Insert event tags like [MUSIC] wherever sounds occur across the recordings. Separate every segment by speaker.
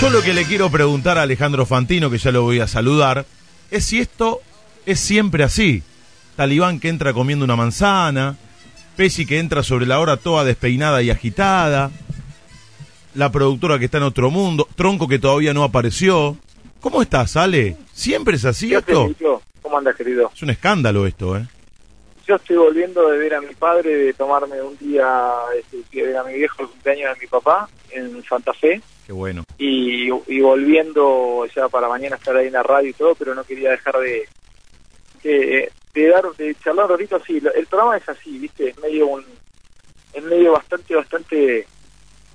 Speaker 1: Yo lo que le quiero preguntar a Alejandro Fantino, que ya lo voy a saludar, es si esto es siempre así. Talibán que entra comiendo una manzana, Pesi que entra sobre la hora toda despeinada y agitada, la productora que está en otro mundo, Tronco que todavía no apareció. ¿Cómo estás, Ale? ¿Siempre es así esto?
Speaker 2: ¿Cómo andas, querido?
Speaker 1: Es un escándalo esto, ¿eh?
Speaker 2: Yo estoy volviendo de ver a mi padre, de tomarme un día, este, que ver a mi viejo el cumpleaños de mi papá en Santa Fe.
Speaker 1: Qué bueno.
Speaker 2: Y, y volviendo ya para mañana estar ahí en la radio y todo, pero no quería dejar de, de, de dar, de charlar ahorita así. El programa es así, ¿viste? Es medio un, es medio bastante, bastante,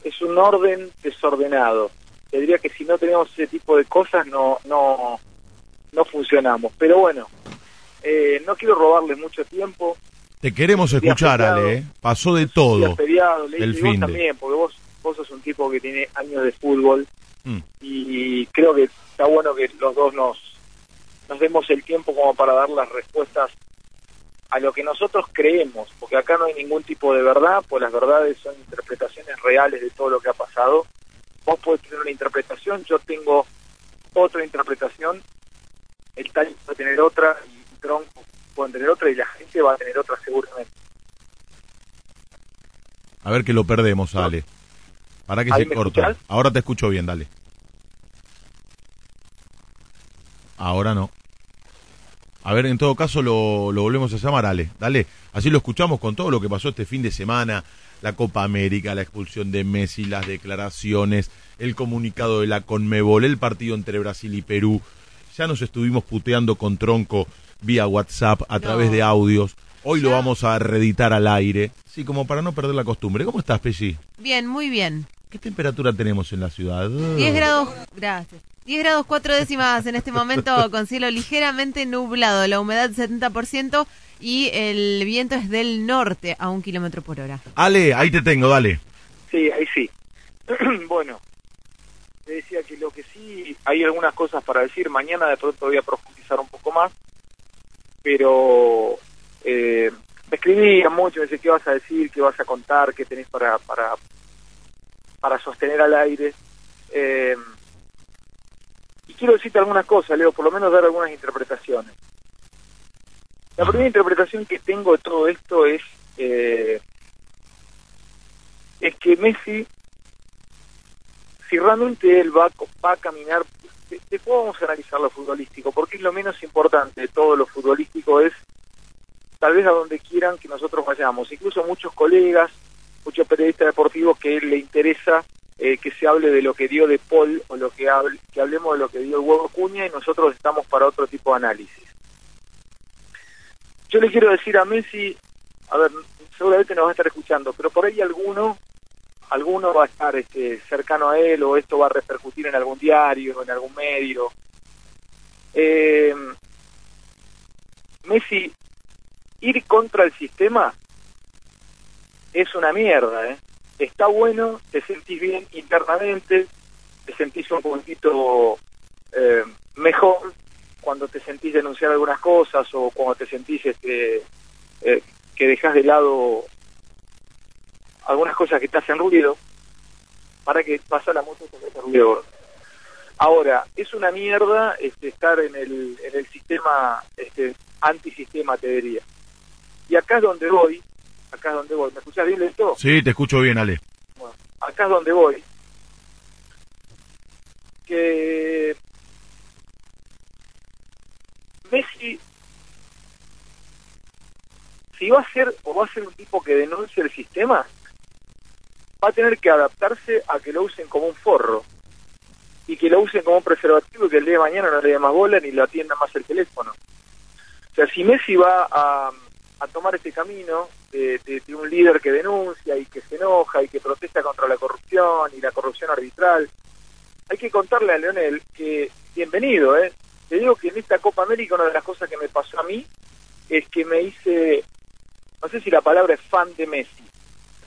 Speaker 2: es un orden desordenado. Te diría que si no tenemos ese tipo de cosas no, no, no funcionamos. Pero bueno, eh, no quiero robarle mucho tiempo.
Speaker 1: Te queremos escuchar,
Speaker 2: feriado.
Speaker 1: Ale, ¿eh? Pasó de todo.
Speaker 2: Feriado, le
Speaker 1: del finde.
Speaker 2: también, porque vos, vos sos un tipo que tiene años de fútbol
Speaker 1: Mm.
Speaker 2: y creo que está bueno que los dos nos, nos demos el tiempo como para dar las respuestas a lo que nosotros creemos, porque acá no hay ningún tipo de verdad, pues las verdades son interpretaciones reales de todo lo que ha pasado. Vos podés tener una interpretación, yo tengo otra interpretación, el tal a tener otra, y Tronco pueden tener otra, y la gente va a tener otra seguramente.
Speaker 1: A ver que lo perdemos, Ale. Para que
Speaker 2: ¿Ahí
Speaker 1: se corta.
Speaker 2: escuchás?
Speaker 1: Ahora te escucho bien, dale. Ahora no. A ver, en todo caso lo, lo volvemos a llamar, Ale. Dale. Así lo escuchamos con todo lo que pasó este fin de semana. La Copa América, la expulsión de Messi, las declaraciones, el comunicado de la Conmebol, el partido entre Brasil y Perú. Ya nos estuvimos puteando con Tronco vía WhatsApp a través de audios. Hoy lo vamos a reeditar al aire. Sí, como para no perder la costumbre. ¿Cómo estás, Pelli?
Speaker 3: Bien, muy bien.
Speaker 1: ¿Qué temperatura tenemos en la ciudad?
Speaker 3: 10 grados, gracias. 10 grados 4 décimas en este momento [LAUGHS] con cielo ligeramente nublado, la humedad 70% y el viento es del norte a un kilómetro por hora.
Speaker 1: Ale, ahí te tengo, dale.
Speaker 2: Sí, ahí sí. [CLEARS THROAT] bueno, te decía que lo que sí, hay algunas cosas para decir. Mañana de pronto voy a profundizar un poco más, pero eh, me escribían mucho, me decían qué vas a decir, qué vas a contar, qué tenés para para para sostener al aire. Eh, y quiero decirte algunas cosas, Leo, por lo menos dar algunas interpretaciones. La primera interpretación que tengo de todo esto es eh, es que Messi, si realmente él va, va a caminar, después vamos a analizar lo futbolístico, porque es lo menos importante de todo lo futbolístico, es tal vez a donde quieran que nosotros vayamos. Incluso muchos colegas, muchos periodistas deportivos que le interesa eh, que se hable de lo que dio de Paul o lo que, hable- que hablemos de lo que dio el huevo Cuña y nosotros estamos para otro tipo de análisis. Yo le quiero decir a Messi, a ver, seguramente nos va a estar escuchando, pero por ahí alguno, alguno va a estar este, cercano a él o esto va a repercutir en algún diario, en algún medio. Eh, Messi, ir contra el sistema es una mierda, ¿eh? Está bueno, te sentís bien internamente, te sentís un poquitito eh, mejor cuando te sentís denunciar algunas cosas o cuando te sentís este, eh, que dejas de lado algunas cosas que te hacen ruido para que pasa la moto te hace ruido. Ahora, es una mierda este, estar en el, en el sistema este, antisistema, te diría. Y acá es donde voy, acá es donde voy. ¿Me escuchás bien esto?
Speaker 1: Sí, te escucho bien, Ale.
Speaker 2: Bueno, acá es donde voy. Que Messi, si va a ser o va a ser un tipo que denuncie el sistema, va a tener que adaptarse a que lo usen como un forro y que lo usen como un preservativo y que el día de mañana no le dé más bola ni le atienda más el teléfono. O sea, si Messi va a, tomar este camino de, de, un líder que denuncia y que se enoja y que protesta contra la corrupción y la corrupción arbitral. Hay que contarle a Leonel que, bienvenido, ¿eh? Te digo que en esta Copa América una de las cosas que me pasó a mí es que me hice, no sé si la palabra es fan de Messi.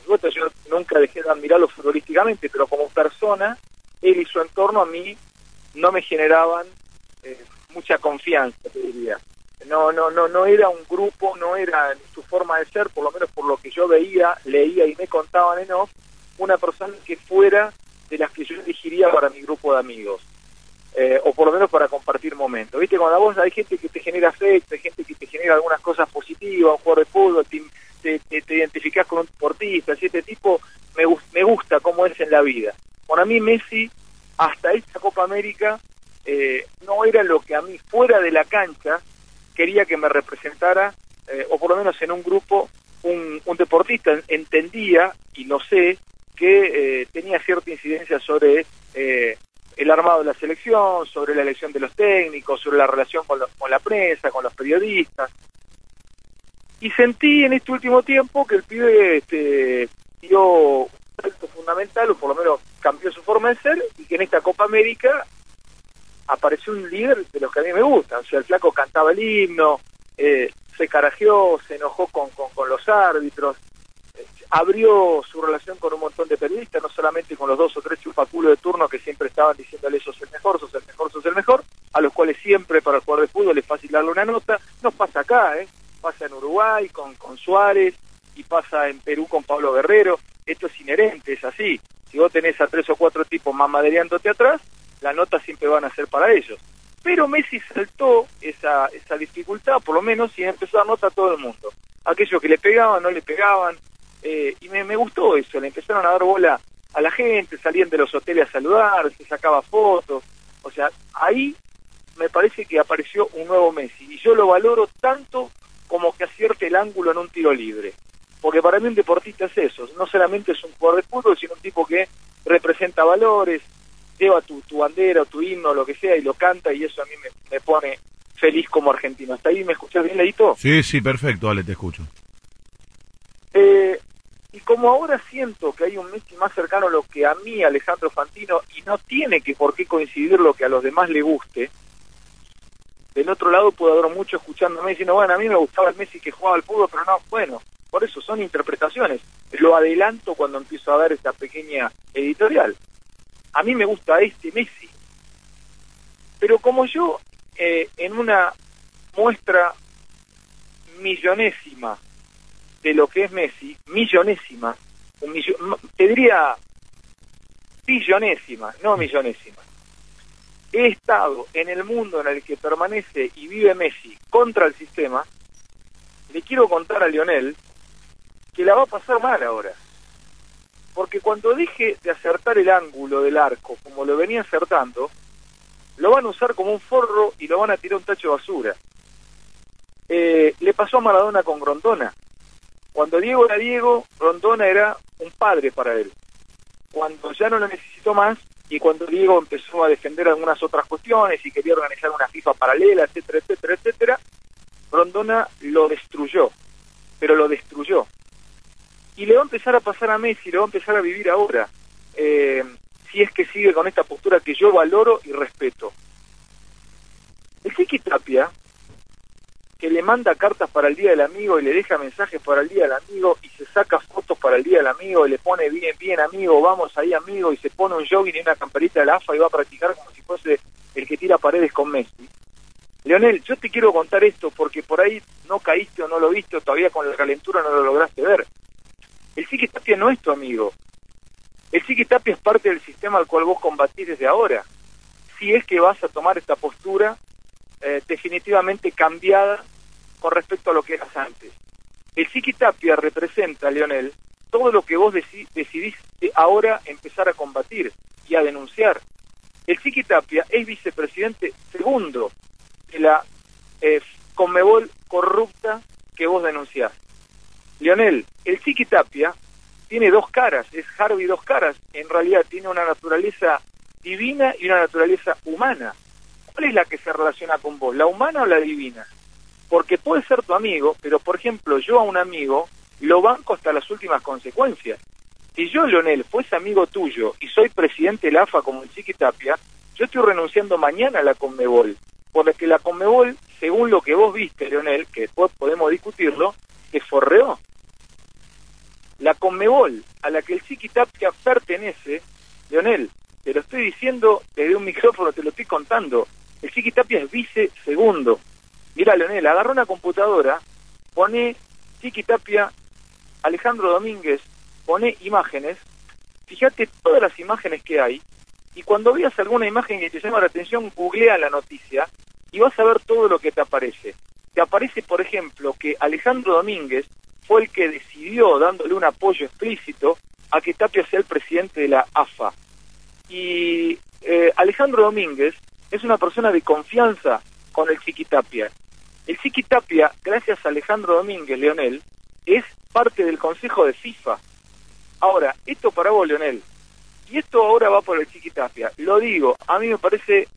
Speaker 2: Yo nunca dejé de admirarlo futbolísticamente, pero como persona, él y su entorno a mí no me generaban eh, mucha confianza, te diría. No, no, no, no era un grupo, no era su forma de ser, por lo menos por lo que yo veía, leía y me contaban en off, una persona que fuera de las que yo elegiría para mi grupo de amigos. Eh, o por lo menos para compartir momentos. ¿Viste? Cuando vos hay gente que te genera afecto, hay gente que te genera algunas cosas positivas, un jugador de fútbol, te, te, identificás con un deportista, así este tipo me, me gusta cómo es en la vida. Bueno, a mí Messi, hasta esta Copa América, eh, no era lo que a mí fuera de la cancha quería que me representara, eh, o por lo menos en un grupo, un, un deportista entendía, y lo sé, que eh, tenía cierta incidencia sobre eh, el armado de la selección, sobre la elección de los técnicos, sobre la relación con, con la prensa, con los periodistas. Y sentí en este último tiempo que el pibe este, dio un salto fundamental, o por lo menos cambió su forma de ser, y que en esta Copa América apareció un líder de los que a mí me gustan. O sea, el flaco cantaba el himno, eh, se carajeó, se enojó con, con, los árbitros, eh, abrió su relación con un montón de periodistas, no solamente con los dos o tres chupaculos de turno que siempre estaban diciéndole sos el mejor, sos el mejor, sos el mejor, a los cuales siempre para el jugador de fútbol es fácil darle una nota. No pasa acá, ¿eh? Pasa en Uruguay con, con Suárez y pasa en Perú con Pablo Guerrero. Esto es inherente, es así. Si vos tenés a tres o cuatro tipos mamadereándote atrás, la nota siempre van a ser para ellos. Pero Messi saltó esa, esa dificultad, por lo menos, y empezó a nota a todo el mundo. Aquellos que le pegaban, no le pegaban, eh, y me, me gustó eso, le empezaron a dar bola a la gente, salían de los hoteles a saludar, se sacaba fotos, o sea, ahí me parece que apareció un nuevo Messi, y yo lo valoro tanto como que acierte el ángulo en un tiro libre, porque para mí un deportista es eso, no solamente es un jugador de fútbol, sino un tipo que representa valores, lleva tu, tu bandera o tu himno lo que sea y lo canta y eso a mí me, pone feliz como argentino. ¿Hasta ahí me escuchas bien, Leito?
Speaker 1: Sí, sí, perfecto, Ale, te escucho.
Speaker 2: Eh, y como ahora siento que hay un Messi más cercano a lo que a mí, Alejandro Fantino, y no tiene que por qué coincidir lo que a los demás le guste, del otro lado puedo haber mucho escuchándome diciendo, bueno, a mí me gustaba el Messi que jugaba al fútbol, pero no, bueno, por eso son interpretaciones. Lo adelanto cuando empiezo a ver esta pequeña editorial a mí me gusta este Messi. Pero como yo, eh, en una muestra millonésima de lo que es Messi, millonésima, te diría billonésima, no millonésima, he estado en el mundo en el que permanece y vive Messi contra el sistema, le quiero contar a Lionel que la va a pasar mal ahora porque cuando deje de acertar el ángulo del arco como lo venía acertando, lo van a usar como un forro y lo van a tirar un tacho de basura. Eh, le pasó a Maradona con Grondona. Cuando Diego era Diego, Grondona era un padre para él. Cuando ya no lo necesitó más y cuando Diego empezó a defender algunas otras cuestiones y quería organizar una FIFA paralela, etcétera, etcétera, etcétera, Grondona lo destruyó, pero lo destruyó y le va a empezar a pasar a Messi, le va a empezar a vivir ahora, eh, si es que sigue con esta postura que yo valoro y respeto. El Chiqui Tapia, que le manda cartas para el Día del Amigo y le deja mensajes para el Día del Amigo y se saca fotos para el Día del Amigo y le pone bien, bien amigo, vamos ahí amigo y se pone un jogging y una camperita de la AFA y va a practicar como si fuese el que tira paredes con Messi. Leonel, yo te quiero contar esto porque por ahí no caíste o no lo viste o todavía con la calentura no lo lograste ver. El Psiqui Tapia no es tu amigo. El Psiqui Tapia es parte del sistema al cual vos combatís desde ahora. Si es que vas a tomar esta postura eh, definitivamente cambiada con respecto a lo que eras antes. El Psiqui Tapia representa, Leonel, todo lo que vos decidís ahora empezar a combatir y a denunciar. El Psiqui Tapia es vicepresidente segundo de la eh, Conmebol corrupta que vos denunciás. Lionel, el Chiqui Tapia tiene dos caras, es Harvey dos caras, en realidad tiene una naturaleza divina y una naturaleza humana. ¿Cuál es la que se relaciona con vos, la humana o la divina? porque puede ser tu amigo, pero por ejemplo yo a un amigo lo banco hasta las últimas consecuencias. Si yo, Leonel, fuese amigo tuyo y soy presidente de la AFA como el Chiqui Tapia, yo estoy renunciando mañana a la Conmebol, por que la Conmebol, según lo que vos viste, Leonel, que después podemos discutirlo, te forreó. La Conmebol a la que el Chiqui Tapia pertenece, Leonel, te lo estoy diciendo desde un [LAUGHS] micrófono, te lo estoy contando. El Chiqui Tapia es vice segundo. Mira, Leonel, agarra una computadora, pone Chiqui Tapia, Alejandro Domínguez, pone imágenes, fíjate todas las imágenes que hay, y cuando veas alguna imagen que te llama la atención, googlea la noticia y vas a ver todo lo que te aparece. Te aparece, por ejemplo, que Alejandro Domínguez fue el que decidió, dándole un apoyo explícito, a que Tapia sea el presidente de la AFA. Y eh, Alejandro Domínguez es una persona de confianza con el Chiquitapia. El Chiquitapia, gracias a Alejandro Domínguez, Leonel, es parte del Consejo de FIFA. Ahora, esto para vos, Leonel, y esto ahora va por el Chiquitapia. Lo digo, a mí me parece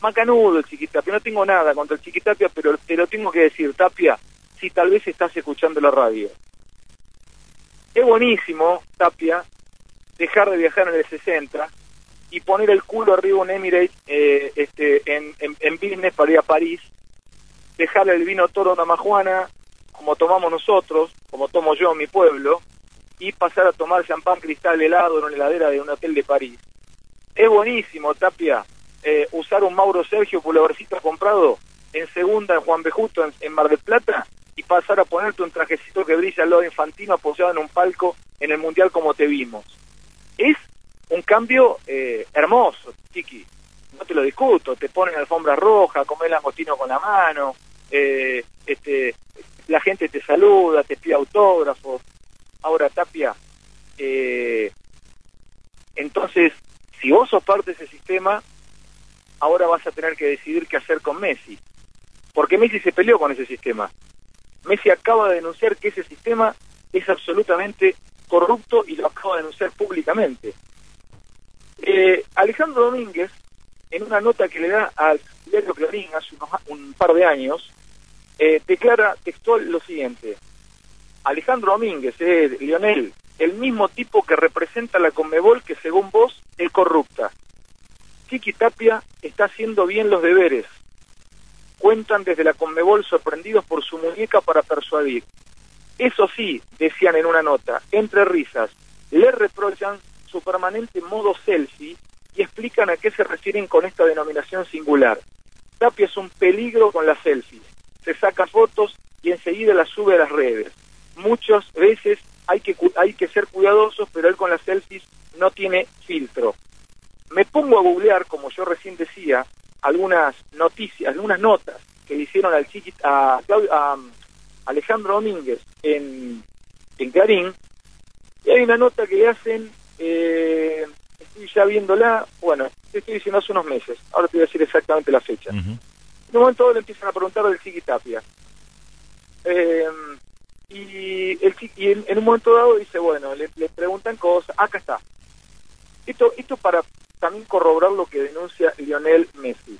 Speaker 2: macanudo el Chiquitapia, no tengo nada contra el Chiquitapia, pero te lo tengo que decir, Tapia, si tal vez estás escuchando la radio. Es buenísimo, Tapia, dejar de viajar en el 60 y poner el culo arriba un Emirates eh, este, en, en, business para ir a París, dejar el vino toro Namajuana, como tomamos nosotros, como tomo yo en mi pueblo, y pasar a tomar champán cristal helado en una heladera de un hotel de París. Es buenísimo, Tapia, eh, usar un Mauro Sergio pulovercito comprado en segunda en Juan Bejusto en, Mar del Plata y pasar a ponerte un trajecito que brilla al lado infantino apoyado en un palco en el Mundial como te vimos. Es un cambio eh, hermoso, Chiqui. No te lo discuto, te ponen alfombra roja, comer langostino con la mano, eh, este, la gente te saluda, te pide autógrafos, Ahora, Tapia, eh, entonces, si vos sos parte de ese sistema, ahora vas a tener que decidir qué hacer con Messi. Porque Messi se peleó con ese sistema. Messi acaba de denunciar que ese sistema es absolutamente corrupto y lo acaba de denunciar públicamente. Eh, Alejandro Domínguez, en una nota que le da al diario Clarín hace un par de años, eh, declara textual lo siguiente. Alejandro Domínguez, eh, Lionel, el mismo tipo que representa la Conmebol que según vos es corrupta. Kiki Tapia está haciendo bien los deberes. Cuentan desde la Conmebol sorprendidos por su muñeca para persuadir. Eso sí, decían en una nota, entre risas, le reprochan su permanente modo selfie y explican a qué se refieren con esta denominación singular. Tapia es un peligro con las selfies. Se saca fotos y enseguida las sube a las redes muchas veces hay que, hay que ser cuidadosos, pero él con las selfies no tiene filtro. Me pongo a googlear, como yo recién decía, algunas noticias, algunas notas que le hicieron al chiquit, a, um, Alejandro Domínguez en, en Clarín, y hay una nota que hacen, eh, estoy ya viéndola, bueno, te estoy diciendo hace unos meses, ahora te voy a decir exactamente la fecha. En un momento le empiezan a preguntar del Chiquitapia. Eh, y, el, y en, un momento dado dice, bueno, le, preguntan cosas, acá está. Esto, esto para también corroborar lo que denuncia Lionel Messi.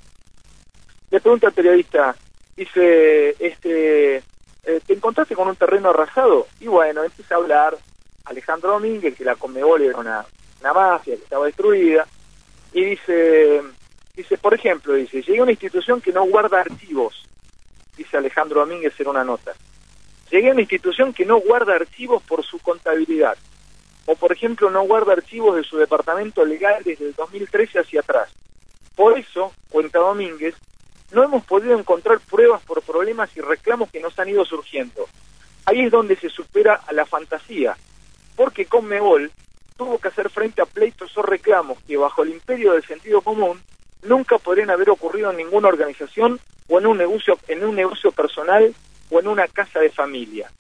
Speaker 2: Le pregunta al periodista, dice, este, eh, ¿te encontraste con un terreno arrasado? Y bueno, empieza a hablar Alejandro Domínguez, que la Conmebol era una, una mafia que estaba destruida, y dice, dice, por ejemplo, dice, llegué a una institución que no guarda archivos, dice Alejandro Domínguez en una nota. Llegué a una institución que no guarda archivos por su contabilidad, o por ejemplo no guarda archivos de su departamento legal desde el 2013 hacia atrás. Por eso, cuenta Domínguez, no hemos podido encontrar pruebas por problemas y reclamos que nos han ido surgiendo. Ahí es donde se supera a la fantasía, porque Conmebol tuvo que hacer frente a pleitos o reclamos que bajo el imperio del sentido común nunca podrían haber ocurrido en ninguna organización o en un negocio, en un negocio personal o en una casa de familia.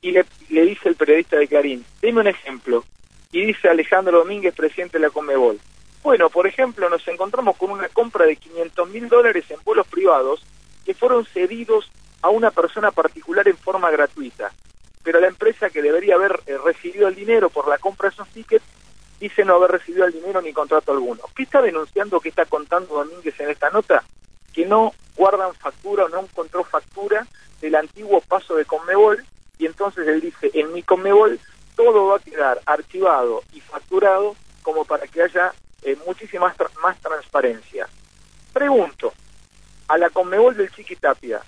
Speaker 2: Y le, le dice el periodista de Clarín, dime un ejemplo. Y dice Alejandro Domínguez, presidente de la Comebol. Bueno, por ejemplo, nos encontramos con una compra de 500 mil dólares en vuelos privados que fueron cedidos a una persona particular en forma gratuita. Pero la empresa que debería haber eh, recibido el dinero por la compra de esos tickets dice no haber recibido el dinero ni contrato alguno. ¿Qué está denunciando, qué está contando Domínguez en esta nota? Que no guardan factura o no encontró factura del antiguo paso de Conmebol y entonces él dice, en mi Conmebol todo va a quedar archivado y facturado como para que haya eh, muchísima más transparencia. Pregunto, a la Conmebol del Chiquitapia,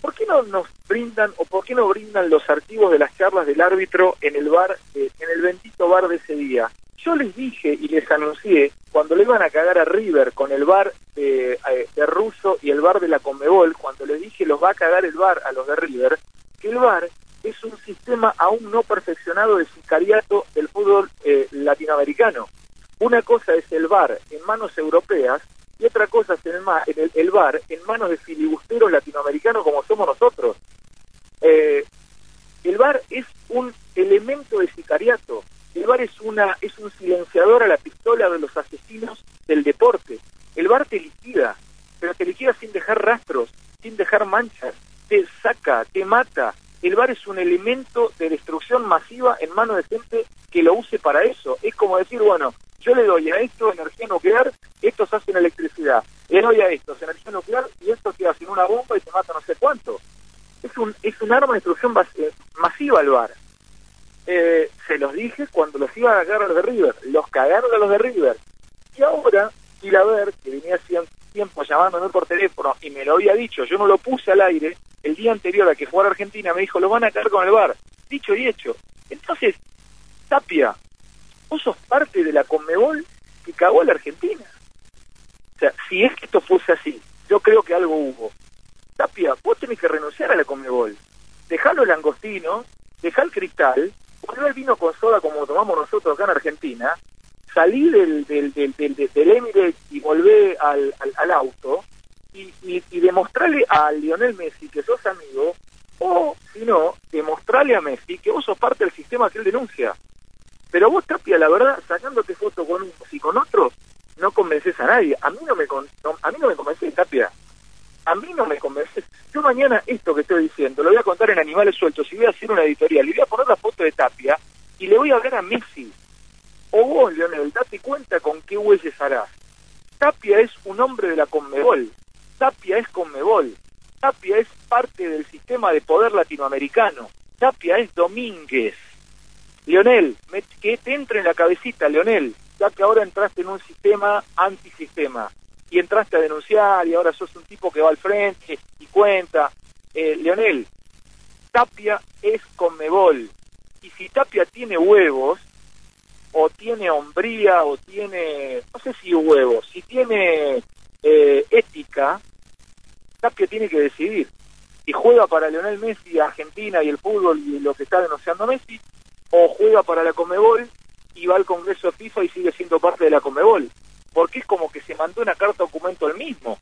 Speaker 2: ¿por qué no nos brindan o por qué no brindan los archivos de las charlas del árbitro en el bar, eh, en el bendito bar de ese día? Yo les dije y les anuncié cuando le iban a cagar a River con el bar de, eh, de Russo y el bar de la Conmebol, cuando les dije los va a cagar el bar a los de River, que el bar es un sistema aún no perfeccionado de sicariato del fútbol eh, latinoamericano. Una cosa es el bar en manos europeas y otra cosa es el, el, bar en manos de filibusteros latinoamericanos como somos nosotros. Eh, el bar es un elemento de sicariato. El bar es una es un silenciador a la pistola de los asesinos del deporte. El bar te liquida, pero te liquida sin dejar rastros, sin dejar manchas, te saca, te mata. El bar es un elemento de destrucción masiva en manos de gente que lo use para eso. Es como decir, bueno, yo le doy a esto energía nuclear, estos hacen electricidad. Le doy a estos energía nuclear y estos queda sin una bomba y se mata no sé cuánto. Es un, es un arma de destrucción eh, masiva el bar. Eh, se los dije cuando los iban a cagar los de River. Los cagaron a los de River. Y ahora, y la ver, que venía hace tiempo llamándome por teléfono y me lo había dicho, yo no lo puse al aire, el día anterior a que jugara Argentina me dijo, lo van a caer con el bar. Dicho y hecho. Entonces, Tapia, vos sos parte de la Conmebol que cagó a la Argentina. O sea, si es que esto fuese así, yo creo que algo hubo. Tapia, vos tenés que renunciar a la Conmebol. Dejalo el langostino, dejá el cristal, volvé el vino con soda como tomamos nosotros acá en Argentina, salí del, del, del, del, Emirates y volvé al, al, auto y, y, y, demostrarle a Lionel Messi que sos amigo, o si no, demostrarle a Messi que vos sos parte del sistema que él denuncia. Pero vos, Tapia, la verdad, sacándote foto con unos y con otros, no convences a nadie. A mí no me, a mí no me convences, Tapia. A mí no me convences. Yo mañana esto que estoy diciendo lo voy a contar en Animales Sueltos y voy a hacer una editorial y voy a poner la foto de Tapia y le voy a hablar a Messi. O vos, Leonel, date cuenta con qué huellas harás. Tapia es un hombre de la Conmebol. Tapia es Conmebol. Tapia es parte del sistema de poder latinoamericano. Tapia es Domínguez. Leonel, que te entre en la cabecita, Leonel, ya que ahora entraste en un sistema antisistema y entraste a denunciar y ahora sos un tipo que va al frente y cuenta. Eh, Leonel, Tapia es Conmebol. Y si Tapia tiene huevos, o tiene hombría, o tiene, no sé si huevos, si tiene eh, ética, Tapia tiene que decidir. Si juega para Leonel Messi, Argentina y el fútbol y lo que está denunciando Messi, o juega para la Comebol y va al Congreso FIFA y sigue siendo parte de la Comebol. Porque es como que se mandó una carta documento al mismo.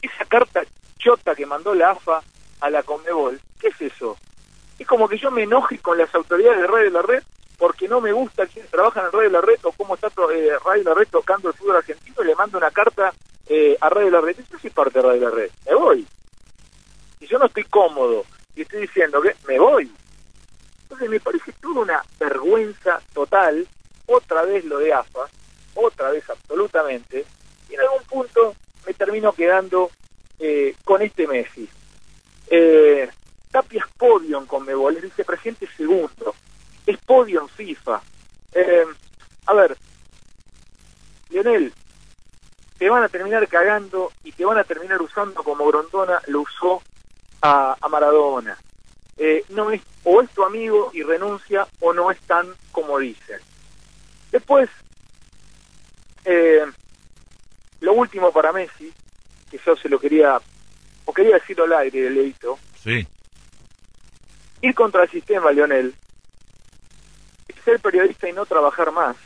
Speaker 2: Esa carta chota que mandó la AFA a la Comebol, ¿qué es eso? Es como que yo me enoje con las autoridades de Radio de la Red porque no me gusta quién trabaja en Radio de la Red o cómo está eh, Radio de la Red tocando el fútbol argentino y le mando una carta eh, a Radio de la Red. Yo soy parte de Radio de la Red, me voy. Si yo no estoy cómodo y estoy diciendo que me voy, me parece toda una vergüenza total, otra vez lo de AFA, otra vez absolutamente, y en algún punto me termino quedando eh, con este Messi. Eh, Tapia es podio en Conmebol, es vicepresidente segundo, es podio en FIFA. Eh, a ver, Lionel, te van a terminar cagando y te van a terminar usando como Grondona lo usó a Maradona. Eh, no es o es tu amigo y renuncia o no es tan como dicen. Después, eh, lo último para Messi, que yo se lo quería, o quería decirlo al aire, Leito.
Speaker 1: Sí.
Speaker 2: Ir contra el sistema, Lionel, es ser periodista y no trabajar más.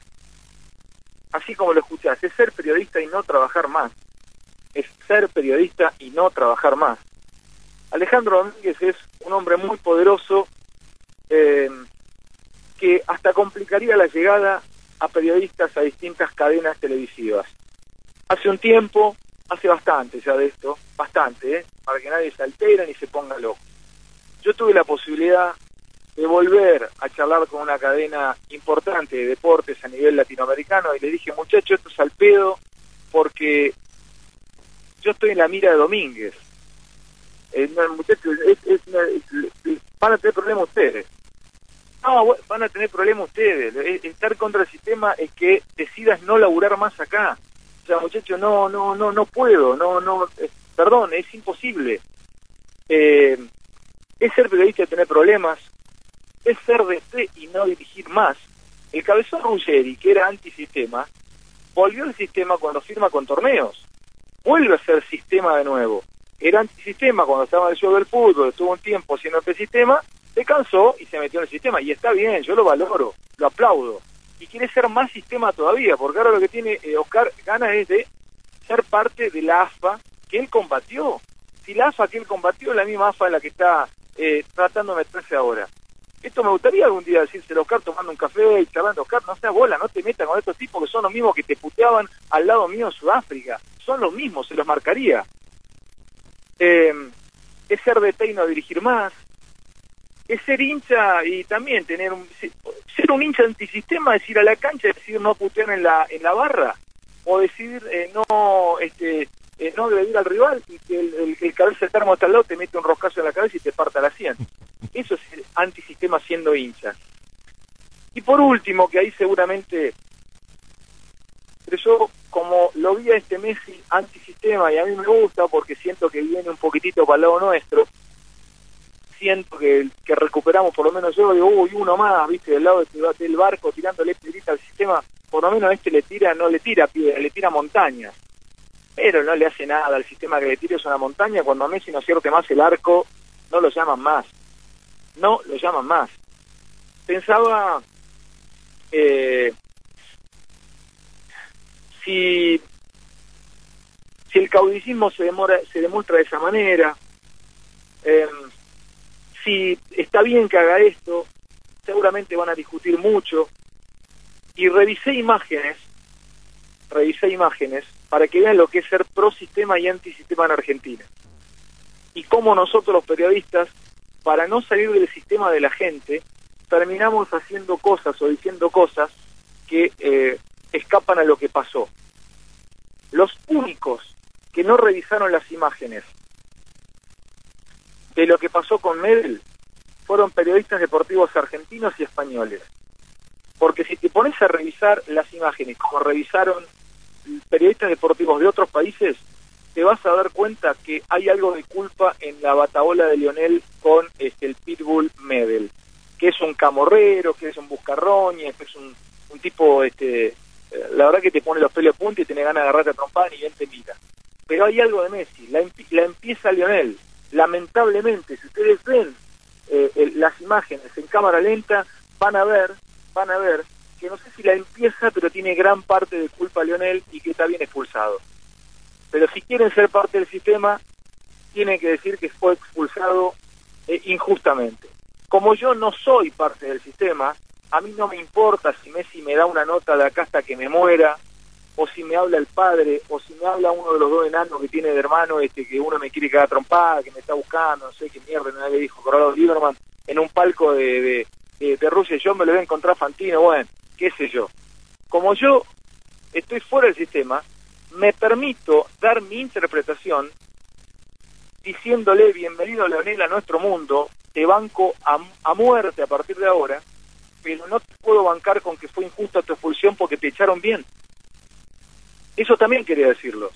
Speaker 2: Así como lo escuchás, es ser periodista y no trabajar más. Es ser periodista y no trabajar más. Alejandro Domínguez es un hombre muy poderoso eh, que hasta complicaría la llegada a periodistas a distintas cadenas televisivas. Hace un tiempo, hace bastante ya de esto, bastante, ¿eh? para que nadie se altere ni se ponga loco. Yo tuve la posibilidad de volver a charlar con una cadena importante de deportes a nivel latinoamericano y le dije, muchachos, esto es al pedo porque yo estoy en la mira de Domínguez. Eh, no, muchachos, es- van a tener problemas ustedes. No, van a tener problemas ustedes. Eh, Estar contra el sistema es que decidas no laburar más acá. O sea, muchachos, no, no, no, no puedo, no, no, eh, perdón, es imposible. Eh, es ser periodista y tener problemas, es ser de fe y no dirigir más. El cabezón Ruggeri, que era antisistema, volvió al sistema cuando firma con torneos. Vuelve a ser sistema de nuevo. Era antisistema cuando estaba en el show del fútbol, estuvo un tiempo haciendo este sistema, se cansó y se metió en el sistema. Y está bien, yo lo valoro, lo aplaudo. Y quiere ser más sistema todavía, porque ahora lo que tiene eh, Oscar gana es de ser parte de la AFA que él combatió. Si la AFA que él combatió es la misma AFA en la que está eh, tratando de meterse ahora. Esto me gustaría algún día decírselo Oscar tomando un café y charlando, Oscar, no seas bola, no te metas con estos tipos que son los mismos que te puteaban al lado mío en Sudáfrica. Son los mismos, se los marcaría. Eh, es ser de y no dirigir más. Es ser hincha y también tener un... Ser un hincha antisistema es ir a la cancha y decir no putear en la, en la barra. O decir eh, no este eh, no agredir al rival y que el, el, el cabeza de termo hasta al lado te mete un roscazo en la cabeza y te parta la sien. [LAUGHS] Eso es el antisistema siendo hincha. Y por último, que ahí seguramente, pero yo como lo vi a este Messi antisistema y a mí me gusta porque siento que viene un poquitito para el lado nuestro, siento que, que recuperamos, por lo menos yo digo, uy, uno más, viste, del lado de- del barco tirándole piedrita al sistema, por lo menos este le tira, no le tira piedra, le tira montañas pero no le hace nada al sistema que le tire es una montaña, cuando a Messi no acierte más el arco, no lo llaman más, no lo llaman más. Pensaba, eh, si, si el caudicismo se, demora, se demuestra de esa manera, eh, si está bien que haga esto, seguramente van a discutir mucho, y revisé imágenes, revisé imágenes para que vean lo que es ser pro sistema y antisistema en Argentina. Y cómo nosotros los periodistas, para no salir del sistema de la gente, terminamos haciendo cosas o diciendo cosas que eh, escapan a lo que pasó. Los únicos que no revisaron las imágenes de lo que pasó con Medel fueron periodistas deportivos argentinos y españoles. Porque si te pones a revisar las imágenes como revisaron periodistas deportivos de otros países, te vas a dar cuenta que hay algo de culpa en la bataola de Lionel con este, el Pitbull Medel, que es un camorrero, que es un buscarroña, que es un, un tipo, este, la verdad que te pone los pelos de punta y tiene ganas de agarrarte a trompar y él te mira. Pero hay algo de Messi, la, la empieza Lionel. Lamentablemente, si ustedes ven eh, el- las imágenes en cámara lenta, van a ver, van a ver que no sé si la empieza, pero tiene gran parte de culpa Lionel y que está bien expulsado. Pero si quieren ser parte del sistema, tienen que decir que fue expulsado eh, injustamente. Como yo no soy parte del sistema, a mí no me importa si Messi me da una nota de acá hasta que me muera, o si me habla el padre, o si me habla uno de los dos enanos que tiene de hermano, este que uno me quiere quedar trompada, que me está buscando, no sé qué mierda, nadie dijo Corrado Lieberman, en un palco de, de, de, de Rusia, yo me lo voy a encontrar Fantino, bueno, qué sé yo. Como yo estoy fuera del sistema, me permito dar mi interpretación diciéndole bienvenido Leonel a nuestro mundo, te banco a, a muerte a partir de ahora, pero no te puedo bancar con que fue injusta tu expulsión porque te echaron bien. Eso también quería decirlo.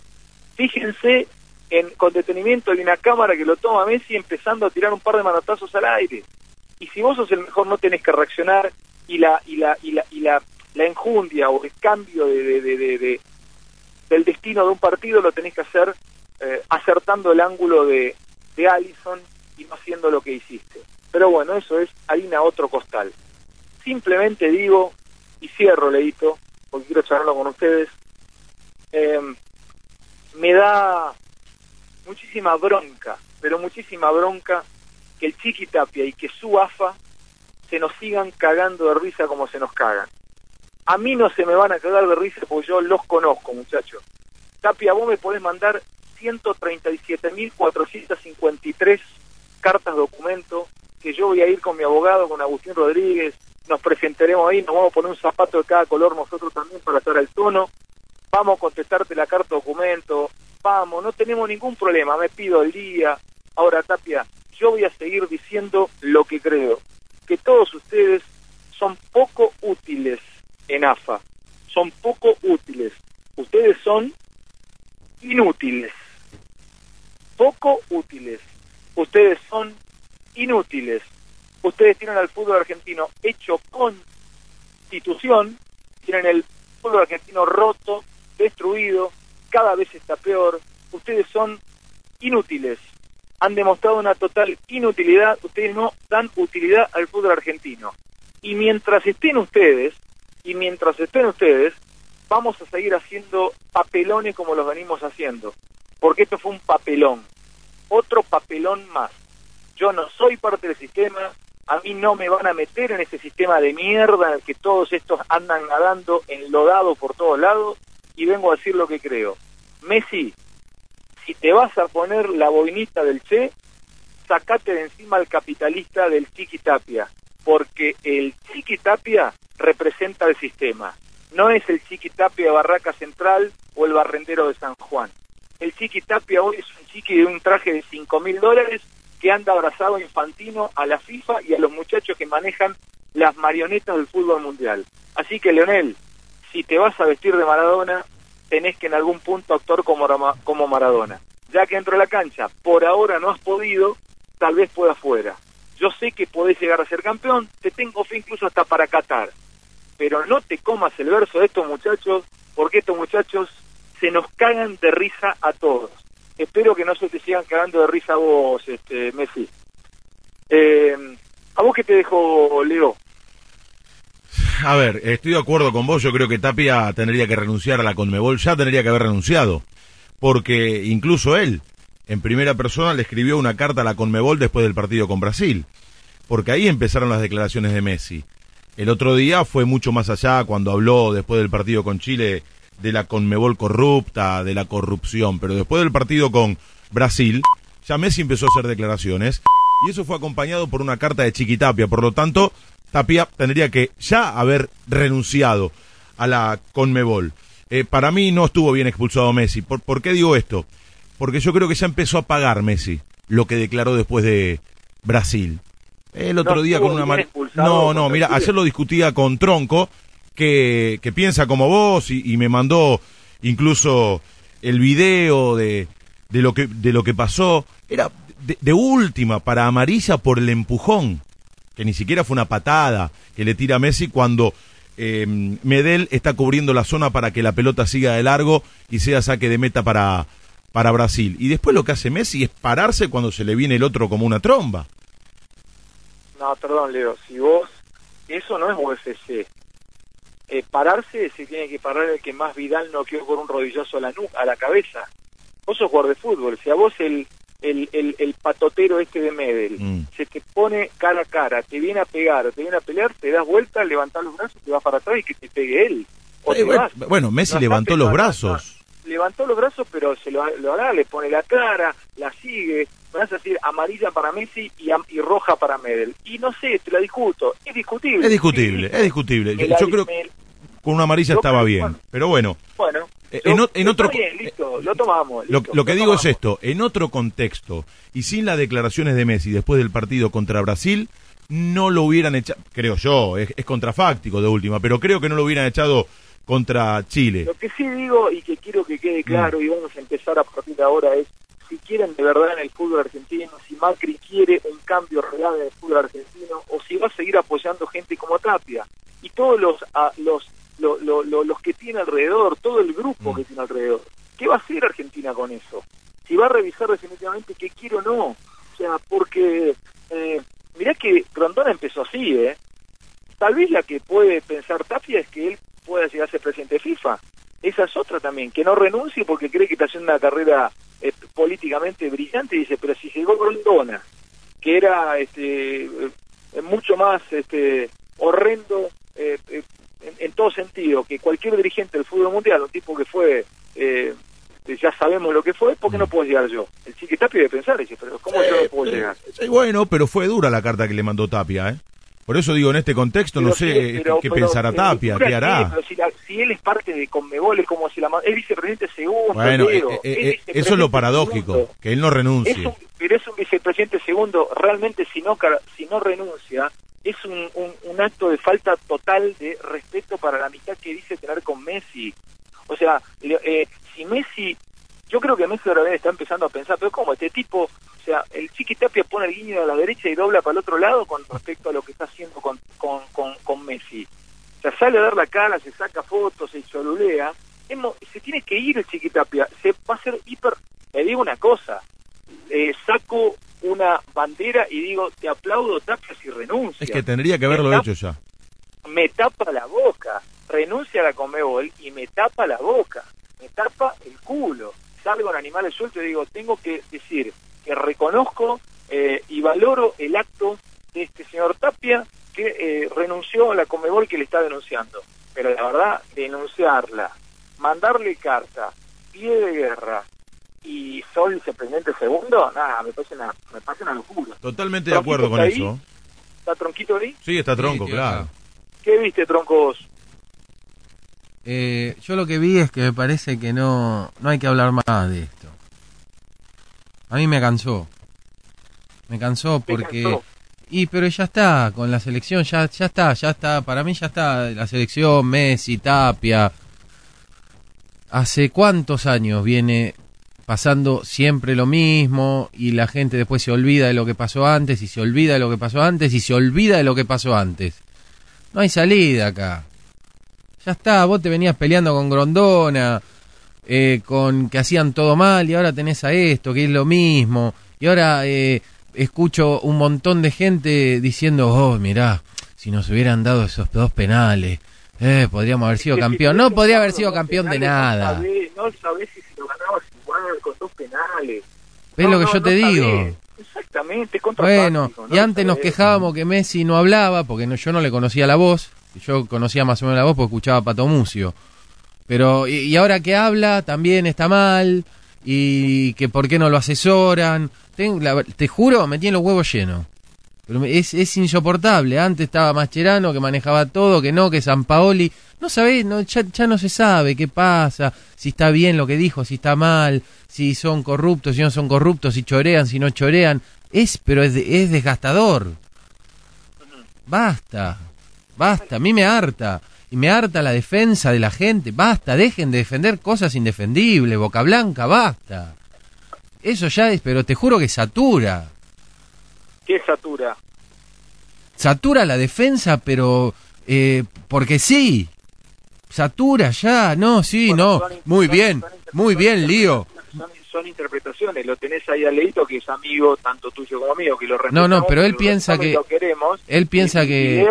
Speaker 2: Fíjense en, con detenimiento hay una cámara que lo toma Messi empezando a tirar un par de manotazos al aire. Y si vos sos el mejor no tenés que reaccionar y la y la y la y la, la enjundia o el cambio de, de, de, de- de- del destino de un partido lo tenés que hacer eh, acertando el ángulo de, de Allison y no haciendo lo que hiciste. Pero bueno, eso es harina otro costal. Simplemente digo, y cierro, Leito, porque quiero charlarlo con ustedes, eh, me da muchísima bronca, pero muchísima bronca que el Chiqui Tapia y que su AFA se nos sigan cagando de risa como se nos cagan. A mí no se me van a cagar de risa porque yo los conozco, muchachos. Tapia, vos me podés mandar 137.453 cartas documento que yo voy a ir con mi abogado, con Agustín Rodríguez, nos presentaremos ahí, nos vamos a poner un zapato de cada color nosotros también para estar al tono, vamos a contestarte la carta documento, vamos, no tenemos ningún problema, me pido el día. Ahora, Tapia, yo voy a seguir diciendo lo que creo, que todos ustedes son poco útiles en AFA, son poco útiles. Ustedes son inútiles, poco útiles. Ustedes son inútiles. Ustedes tienen al fútbol argentino hecho constitución, tienen el fútbol argentino roto, destruido, cada vez está peor. Ustedes son inútiles. Han demostrado una total inutilidad. Ustedes no dan utilidad al fútbol argentino. Y mientras estén ustedes, y mientras estén ustedes, vamos a seguir haciendo papelones como los venimos haciendo. Porque esto fue un papelón. Otro papelón más. Yo no soy parte del sistema, a mí no me van a meter en ese sistema de mierda en el que todos estos andan nadando enlodado por todos lados y vengo a decir lo que creo. Messi, si te vas a poner la boinita del Che, sacate de encima al capitalista del Chiqui Tapia, porque el Chiqui Tapia representa el sistema. No es el Chiqui Tapia de Barraca Central o el barrendero de San Juan. El Chiqui Tapia hoy es un chiqui de un traje de cinco mil dólares que anda abrazado infantino a la FIFA y a los muchachos que manejan las marionetas del fútbol mundial. Así que, Leonel, si te vas a vestir de Maradona, tenés que en algún punto actuar como, como Maradona. Ya que dentro de la cancha, por ahora no has podido, tal vez pueda fuera. Yo sé que podés llegar a ser campeón, te tengo fe incluso hasta para Qatar. Pero no te comas el verso de estos muchachos, porque estos muchachos se nos cagan de risa a todos espero que no se te sigan cagando de risa vos, este, Messi. Eh, ¿A vos qué te dejo, Leo?
Speaker 1: A ver, estoy de acuerdo con vos, yo creo que Tapia tendría que renunciar a la Conmebol, ya tendría que haber renunciado, porque incluso él, en primera persona, le escribió una carta a la Conmebol después del partido con Brasil, porque ahí empezaron las declaraciones de Messi. El otro día fue mucho más allá cuando habló después del partido con Chile de la Conmebol corrupta, de la corrupción, pero después del partido con Brasil, ya Messi empezó a hacer declaraciones y eso fue acompañado por una carta de Chiquitapia, por lo tanto, Tapia tendría que ya haber renunciado a la Conmebol. Eh, para mí no estuvo bien expulsado Messi. ¿Por, qué digo esto? Porque yo creo que ya empezó a pagar Messi lo que declaró después de Brasil. El otro día con una... No, no, mira, ayer lo discutía con Tronco que, piensa como vos y, me mandó incluso el video de, de, lo, que, de lo que pasó. Era de, última para amarilla por el empujón, que ni siquiera fue una patada que le tira a Messi cuando eh, Medel está cubriendo la zona para que la pelota siga de largo y sea saque de meta para, para Brasil. Y después lo que hace Messi es pararse cuando se le viene el otro como una tromba.
Speaker 2: No, perdón, Leo, si vos, eso no es UFC, eh, pararse se tiene que parar el que más Vidal no quedó con un rodillazo a la nuca, a la cabeza. Vos sos jugador de fútbol, si a vos el, el, el, patotero este de Medel mm. se te pone cara a cara, te viene a pegar, te viene a pelear, te das vuelta, levantás los brazos, te vas para atrás y que te pegue él.
Speaker 1: Eh, bueno, Messi levantó los brazos.
Speaker 2: Levantó los brazos, pero se lo, lo hará, le pone la cara, la sigue, vas a decir amarilla para Messi y, y, roja para Medel. Y no sé, te la discuto, es discutible.
Speaker 1: Es discutible, es discutible. Yo, creo que con una amarilla estaba bien, pero bueno.
Speaker 2: Bueno,
Speaker 1: eh, en, otro
Speaker 2: listo, lo tomamos.
Speaker 1: lo, que digo es esto, en otro contexto y sin las declaraciones de Messi después del partido contra Brasil, no lo hubieran echado, creo yo, es, es contrafáctico de última, pero creo que no lo hubieran echado contra Chile.
Speaker 2: Lo que sí digo y que quiero que quede claro mm. y vamos a empezar a partir de ahora es si quieren de verdad en el fútbol argentino, si Macri quiere un cambio real en el fútbol argentino, o si va a seguir apoyando gente como Tapia. Y todos los, los, los que tiene alrededor, todo el grupo que mm. tiene alrededor. ¿Qué va a hacer Argentina con eso? Si va a revisar definitivamente qué quiere o no. O sea, porque eh, mirá que Grondona empezó así, ¿eh? Tal vez la que puede pensar Tapia es que él pueda llegar a ser presidente de FIFA. Esa es otra también, que no renuncie porque cree que está haciendo una carrera eh, políticamente brillante y dice, pero si llegó Grondona, que era este eh, mucho más este horrendo eh, en, todo sentido que cualquier dirigente del fútbol mundial, un tipo que fue ya sabemos lo que fue, ¿por qué no mm. puedo llegar yo? El Chiqui Tapia debe pensar, dice, pero ¿cómo yo no puedo llegar?
Speaker 1: bueno, pero fue dura la carta que le mandó Tapia, ¿eh? Por eso digo, en este contexto, no sé eh,
Speaker 2: pero-
Speaker 1: qué
Speaker 2: pero,
Speaker 1: pensará Tapia,
Speaker 2: ¿dura
Speaker 1: qué hará.
Speaker 2: Pero si, la- si él es parte de Conmebol, es como si la es vicepresidente segundo.
Speaker 1: Bueno,
Speaker 2: Diego,
Speaker 1: eh, eh,
Speaker 2: es vicepresidente
Speaker 1: eso es lo paradójico,
Speaker 2: segundo.
Speaker 1: que él no
Speaker 2: Es
Speaker 1: renuncie.
Speaker 2: un, pero es un vicepresidente segundo. Realmente, si no, si no renuncia, es un, un, un acto de falta total de respeto para la amistad que dice tener con Messi. O sea, eh, si Messi, yo creo que Messi ahora está empezando a pensar, pero ¿cómo este tipo, sea, el Chiqui Tapia pone el guiño a la derecha y dobla para el otro lado con respecto a lo que está haciendo con, con, con, con Messi? O sea, sale a dar la cara, se saca fotos, se cholulea. Se tiene que ir el Chiqui Tapia. Se va a hacer hiper. Le digo una cosa. Eh, saco una bandera y digo, te aplaudo Tapia si renuncia.
Speaker 1: Es que tendría que haberlo
Speaker 2: Me
Speaker 1: hecho ya.
Speaker 2: me tapa la boca, renuncia a la Comebol y me tapa la boca, me tapa el culo. Salgo en animales sueltos y digo, tengo que decir que reconozco eh, y valoro el acto de este señor Tapia que eh, renunció a la Comebol que le está denunciando. Pero la verdad, denunciarla, mandarle carta, pie de guerra y soy vicepresidente segundo, nada, me parece una, me parece una locura.
Speaker 1: Totalmente de acuerdo con
Speaker 2: ¿Tronquito
Speaker 1: eso.
Speaker 2: ¿Está Tronquito ahí?
Speaker 1: Sí, está tronco,
Speaker 4: Sí,
Speaker 1: claro.
Speaker 2: ¿Qué viste, Troncos?
Speaker 4: Eh, yo lo que vi es que me parece que no, no hay que hablar más de esto. A mí me cansó. Me cansó
Speaker 2: ¿Te
Speaker 4: porque...
Speaker 2: cansó?
Speaker 4: Y pero ya está, con la selección ya, ya está, ya está. Para mí ya está la selección, Messi, Tapia. ¿Hace cuántos años viene pasando siempre lo mismo y la gente después se olvida de lo que pasó antes y se olvida de lo que pasó antes y se olvida de lo que pasó antes? No hay salida acá. Ya está, vos te venías peleando con Grondona, eh, con que hacían todo mal y ahora tenés a esto, que es lo mismo. Y ahora eh, escucho un montón de gente diciendo, oh, mirá, si nos hubieran dado esos dos penales, eh, podríamos haber sido campeón. No podría haber sido campeón de nada.
Speaker 2: No sabés, si se lo ganabas igual con dos penales.
Speaker 4: ¿Ves
Speaker 2: No,
Speaker 4: lo que yo te digo?
Speaker 2: Exactamente, contra
Speaker 4: Bueno, y antes nos quejábamos que Messi no hablaba, porque no, yo no le conocía la voz. Yo conocía más o menos la voz porque escuchaba a Pato Mucio. Pero, y, y ahora que habla, también está mal. Y que por qué no lo asesoran. La- te juro, me tiene los huevos llenos. Pero es, es insoportable. Antes estaba Mascherano que manejaba todo, que no, que San Paoli. No sabés, no, ya, ya no se sabe qué pasa, si está bien lo que dijo, si está mal, si son corruptos, si no son corruptos, si chorean, si no chorean. Es, pero es, es desgastador. Basta, basta, a mí me harta. Y me harta la defensa de la gente. Basta, dejen de defender cosas indefendibles. Boca Blanca, basta. Eso ya es, pero te juro que satura.
Speaker 2: ¿Qué satura?
Speaker 4: Satura la defensa, pero eh, porque sí. Satura ya, no, sí,
Speaker 2: Bueno,
Speaker 4: no. Muy bien, muy bien, lío.
Speaker 2: Son, son interpretaciones, lo tenés ahí al leito que es amigo tanto tuyo como mío, que lo
Speaker 4: No, no, pero él piensa que-
Speaker 2: lo queremos.
Speaker 4: él piensa que-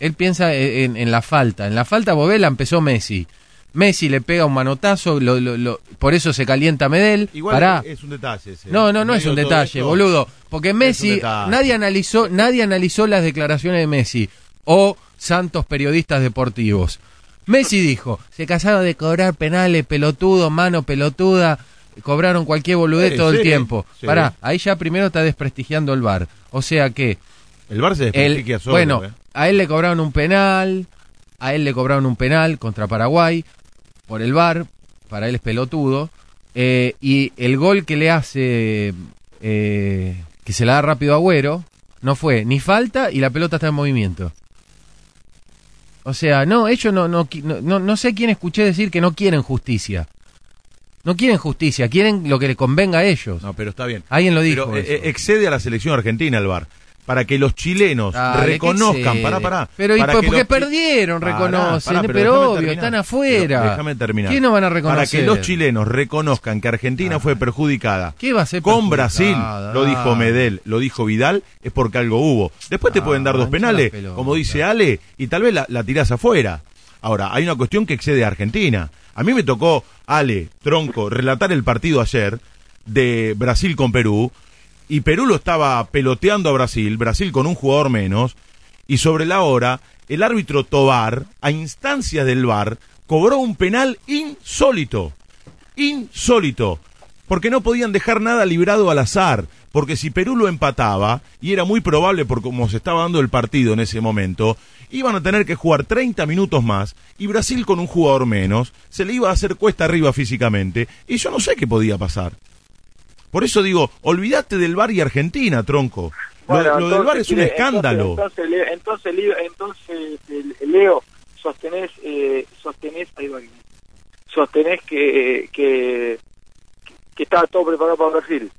Speaker 4: Él piensa en, en la falta. En la falta Bobela empezó Messi. Messi le pega un manotazo, lo, lo- lo- por eso se calienta Medel.
Speaker 1: Igual
Speaker 4: Pará.
Speaker 1: es un detalle. ese.
Speaker 4: No, no, no es un detalle,
Speaker 1: esto,
Speaker 4: boludo. Porque Messi, nadie analizó, nadie analizó las declaraciones de Messi o santos periodistas deportivos. Messi dijo, se casaron de cobrar penales, pelotudo, mano pelotuda, cobraron cualquier boludez
Speaker 1: Sí,
Speaker 4: todo el tiempo.
Speaker 1: sí.
Speaker 4: Pará, ahí ya primero está desprestigiando el VAR. O sea que
Speaker 1: El Bar se desprestigia solo.
Speaker 4: bueno,
Speaker 1: eh.
Speaker 4: A él le cobraron un penal, a él le cobraron un penal contra Paraguay por el VAR, para él es pelotudo, eh, y el gol que le hace, eh, que se la da rápido a Agüero, no fue ni falta y la pelota está en movimiento. O sea, no, ellos no, no, no, no, sé quién escuché decir que no quieren justicia. No quieren justicia, quieren lo que le convenga a ellos.
Speaker 1: No, pero está bien.
Speaker 4: Alguien lo dijo.
Speaker 1: Pero eh, eh, excede a la selección argentina el Bar. Para que los chilenos
Speaker 4: Dale,
Speaker 1: reconozcan,
Speaker 4: ¿qué
Speaker 1: pará, pará.
Speaker 4: Pero, ¿y
Speaker 1: para
Speaker 4: por
Speaker 1: que
Speaker 4: qué
Speaker 1: los
Speaker 4: perdieron? Reconocen,
Speaker 1: pará,
Speaker 4: pero, obvio, están afuera.
Speaker 1: Pero déjame terminar.
Speaker 4: ¿Qué no van a
Speaker 1: Para
Speaker 4: reconocer?
Speaker 1: que los chilenos reconozcan que Argentina
Speaker 4: Ah.
Speaker 1: fue perjudicada.
Speaker 4: ¿Qué va a ser
Speaker 1: Con? Brasil, lo dijo Medel, lo dijo Vidal, es porque algo hubo. Después te
Speaker 4: Ah,
Speaker 1: pueden dar dos penales,
Speaker 4: pelota.
Speaker 1: como dice Ale, y tal vez la, la tirás afuera. Ahora, hay una cuestión que excede a Argentina. A mí me tocó, Ale, Tronco, relatar el partido ayer de Brasil con Perú, y Perú lo estaba peloteando a Brasil, Brasil con un jugador menos, y sobre la hora, el árbitro Tobar, a instancias del VAR, cobró un penal insólito. Insólito. Porque no podían dejar nada librado al azar. Porque si Perú lo empataba, y era muy probable por cómo se estaba dando el partido en ese momento, iban a tener que jugar 30 minutos más y Brasil con un jugador menos se le iba a hacer cuesta arriba físicamente y yo no sé qué podía pasar. Por eso digo, olvídate del bar y Argentina, tronco. Lo, del bar es un
Speaker 2: entonces,
Speaker 1: escándalo.
Speaker 2: Entonces, Leo, entonces, Leo, entonces, eh, Leo, sostenés, eh, sostenés, ahí va, sostenés que, que, que estaba todo preparado para Brasil.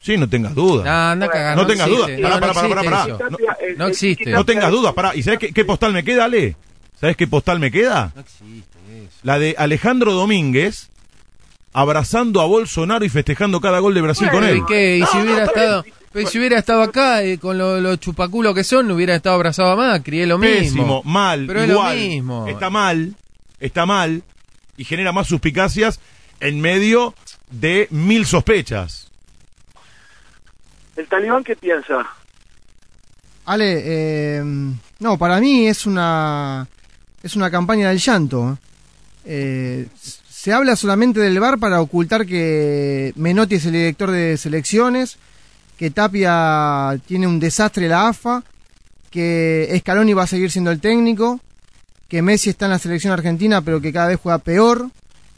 Speaker 1: Sí, no tengas duda.
Speaker 5: No, anda a cagar,
Speaker 1: No tengas
Speaker 5: existe.
Speaker 1: duda. Pará,
Speaker 5: No, no
Speaker 1: pará, pará,
Speaker 5: existe
Speaker 1: pará,
Speaker 2: eh,
Speaker 5: no
Speaker 2: eh,
Speaker 5: existe.
Speaker 1: No tengas dudas, pará. ¿Y sabes qué, qué postal me queda, Ale? ¿Sabes qué postal me queda?
Speaker 5: No existe eso.
Speaker 1: La de Alejandro Domínguez abrazando a Bolsonaro y festejando cada gol de Brasil con él.
Speaker 5: ¿Y qué? ¿Y
Speaker 2: No,
Speaker 5: si
Speaker 2: no,
Speaker 5: hubiera estado... Pero si hubiera estado acá eh, con los lo chupaculos que son, hubiera estado abrazado a Macri, es lo mismo.
Speaker 1: Pésimo, mal,
Speaker 5: Pero es lo mismo.
Speaker 1: Está mal, está mal y genera más suspicacias en medio de mil sospechas.
Speaker 2: ¿El talibán qué piensa?
Speaker 6: Ale, eh, no, para mí es una es una campaña del llanto. Eh, se habla solamente del VAR para ocultar que Menotti es el director de selecciones, que Tapia tiene un desastre la AFA, que Scaloni va a seguir siendo el técnico, que Messi está en la selección argentina pero que cada vez juega peor,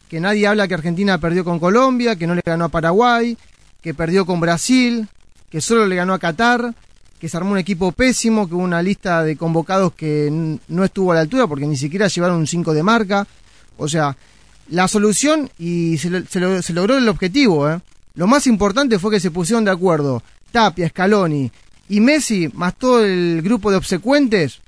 Speaker 6: que nadie habla que Argentina perdió con Colombia, que no le ganó a Paraguay, que perdió con Brasil, que solo le ganó a Qatar, que se armó un equipo pésimo, que hubo una lista de convocados que no estuvo a la altura porque ni siquiera llevaron un 5 de marca. O sea, la solución y se, lo- se lo- se logró el objetivo. ¿eh? Lo más importante fue que se pusieron de acuerdo Tapia, Scaloni y Messi, más todo el grupo de obsecuentes,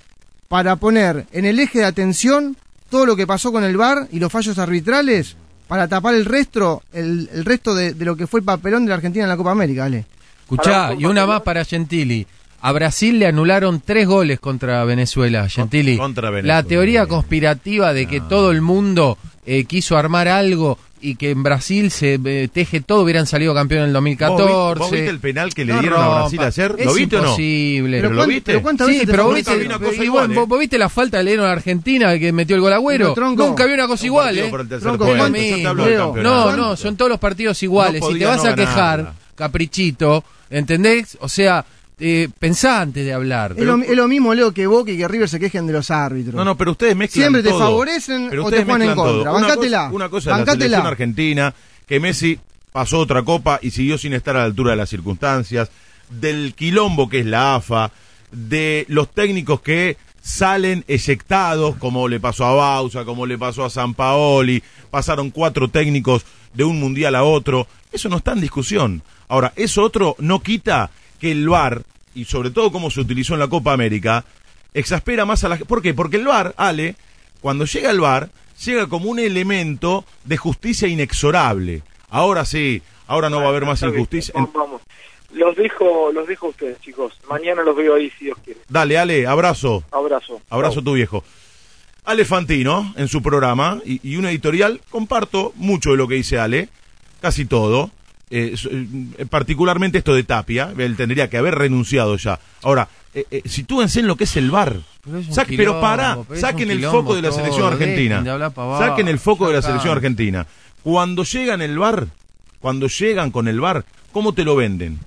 Speaker 6: para poner en el eje de atención todo lo que pasó con el VAR y los fallos arbitrales para tapar el resto, el, el resto de, de lo que fue el papelón de la Argentina en la Copa América, Ale.
Speaker 5: Escuchá, y una más para Gentili. A Brasil le anularon tres goles contra Venezuela, Gentili.
Speaker 1: contra Venezuela.
Speaker 5: La teoría conspirativa de que todo el mundo eh, quiso armar algo y que en Brasil se eh, teje todo, hubieran salido campeón en el 2014.
Speaker 1: ¿Vos vi- vos viste el penal que le
Speaker 5: No
Speaker 1: dieron a Brasil ayer?
Speaker 5: Es
Speaker 1: ¿Lo viste o no?
Speaker 5: imposible.
Speaker 1: ¿Pero lo viste?
Speaker 6: pero ¿cuántas
Speaker 5: Sí,
Speaker 6: veces te
Speaker 5: pero viste,
Speaker 1: vi una cosa
Speaker 5: y
Speaker 1: igual,
Speaker 5: vos-
Speaker 1: ¿eh?
Speaker 5: vos- vos viste la falta que le dieron a Argentina que metió el gol agüero. Nunca vi una cosa igual, ¿eh?
Speaker 1: por el tercer
Speaker 6: Tronco,
Speaker 1: puesto.
Speaker 6: ¿cuánto-
Speaker 1: Yo te hablo del
Speaker 6: Leo,
Speaker 1: campeonato.
Speaker 5: No,
Speaker 6: ¿Cuánto?
Speaker 5: no, son todos los partidos iguales.
Speaker 1: No
Speaker 5: si te vas
Speaker 1: no
Speaker 5: a quejar, caprichito, ¿entendés? O sea, eh, pensá antes de hablar.
Speaker 6: Es lo, es lo mismo, Leo, que Boca y que River se quejen de los árbitros.
Speaker 1: No, no, pero ustedes mezclan
Speaker 6: Siempre te
Speaker 1: todo.
Speaker 6: favorecen
Speaker 1: Pero
Speaker 6: o
Speaker 1: ustedes
Speaker 6: te ponen en
Speaker 1: todo.
Speaker 6: contra.
Speaker 1: Una
Speaker 6: Bancátela.
Speaker 1: cosa- Una cosa es la selección argentina, que Messi pasó otra copa y siguió sin estar a la altura de las circunstancias, del quilombo que es la AFA, de los técnicos que salen eyectados, como le pasó a Bausa, como le pasó a San Paoli, pasaron cuatro técnicos de un mundial a otro, eso no está en discusión. Ahora, eso otro no quita que el VAR, y sobre todo como se utilizó en la Copa América, exaspera más a la gente. ¿Por qué? Porque el VAR, Ale, cuando llega el VAR, llega como un elemento de justicia inexorable. Ahora sí, ahora no va a haber más injusticia.
Speaker 2: Vamos, vamos. Los dejo, los dejo a ustedes, chicos. Mañana los veo ahí, si Dios quiere.
Speaker 1: Dale, Ale, abrazo.
Speaker 2: Abrazo.
Speaker 1: Abrazo a tu viejo. Ale Fantino, en su programa, y, y una editorial, comparto mucho de lo que dice Ale, casi todo. Eh, eh, particularmente esto de Tapia, él tendría que haber renunciado ya. Ahora, eh, eh, sitúense en lo que es el VAR.
Speaker 5: Pero
Speaker 1: Saque-
Speaker 5: quilombo,
Speaker 1: pero para,
Speaker 5: pero es
Speaker 1: saquen el
Speaker 5: quilombo
Speaker 1: foco de la
Speaker 5: todo,
Speaker 1: selección argentina. Saquen el foco de la selección argentina. Cuando llegan el VAR, cuando llegan con el VAR, ¿cómo te lo venden?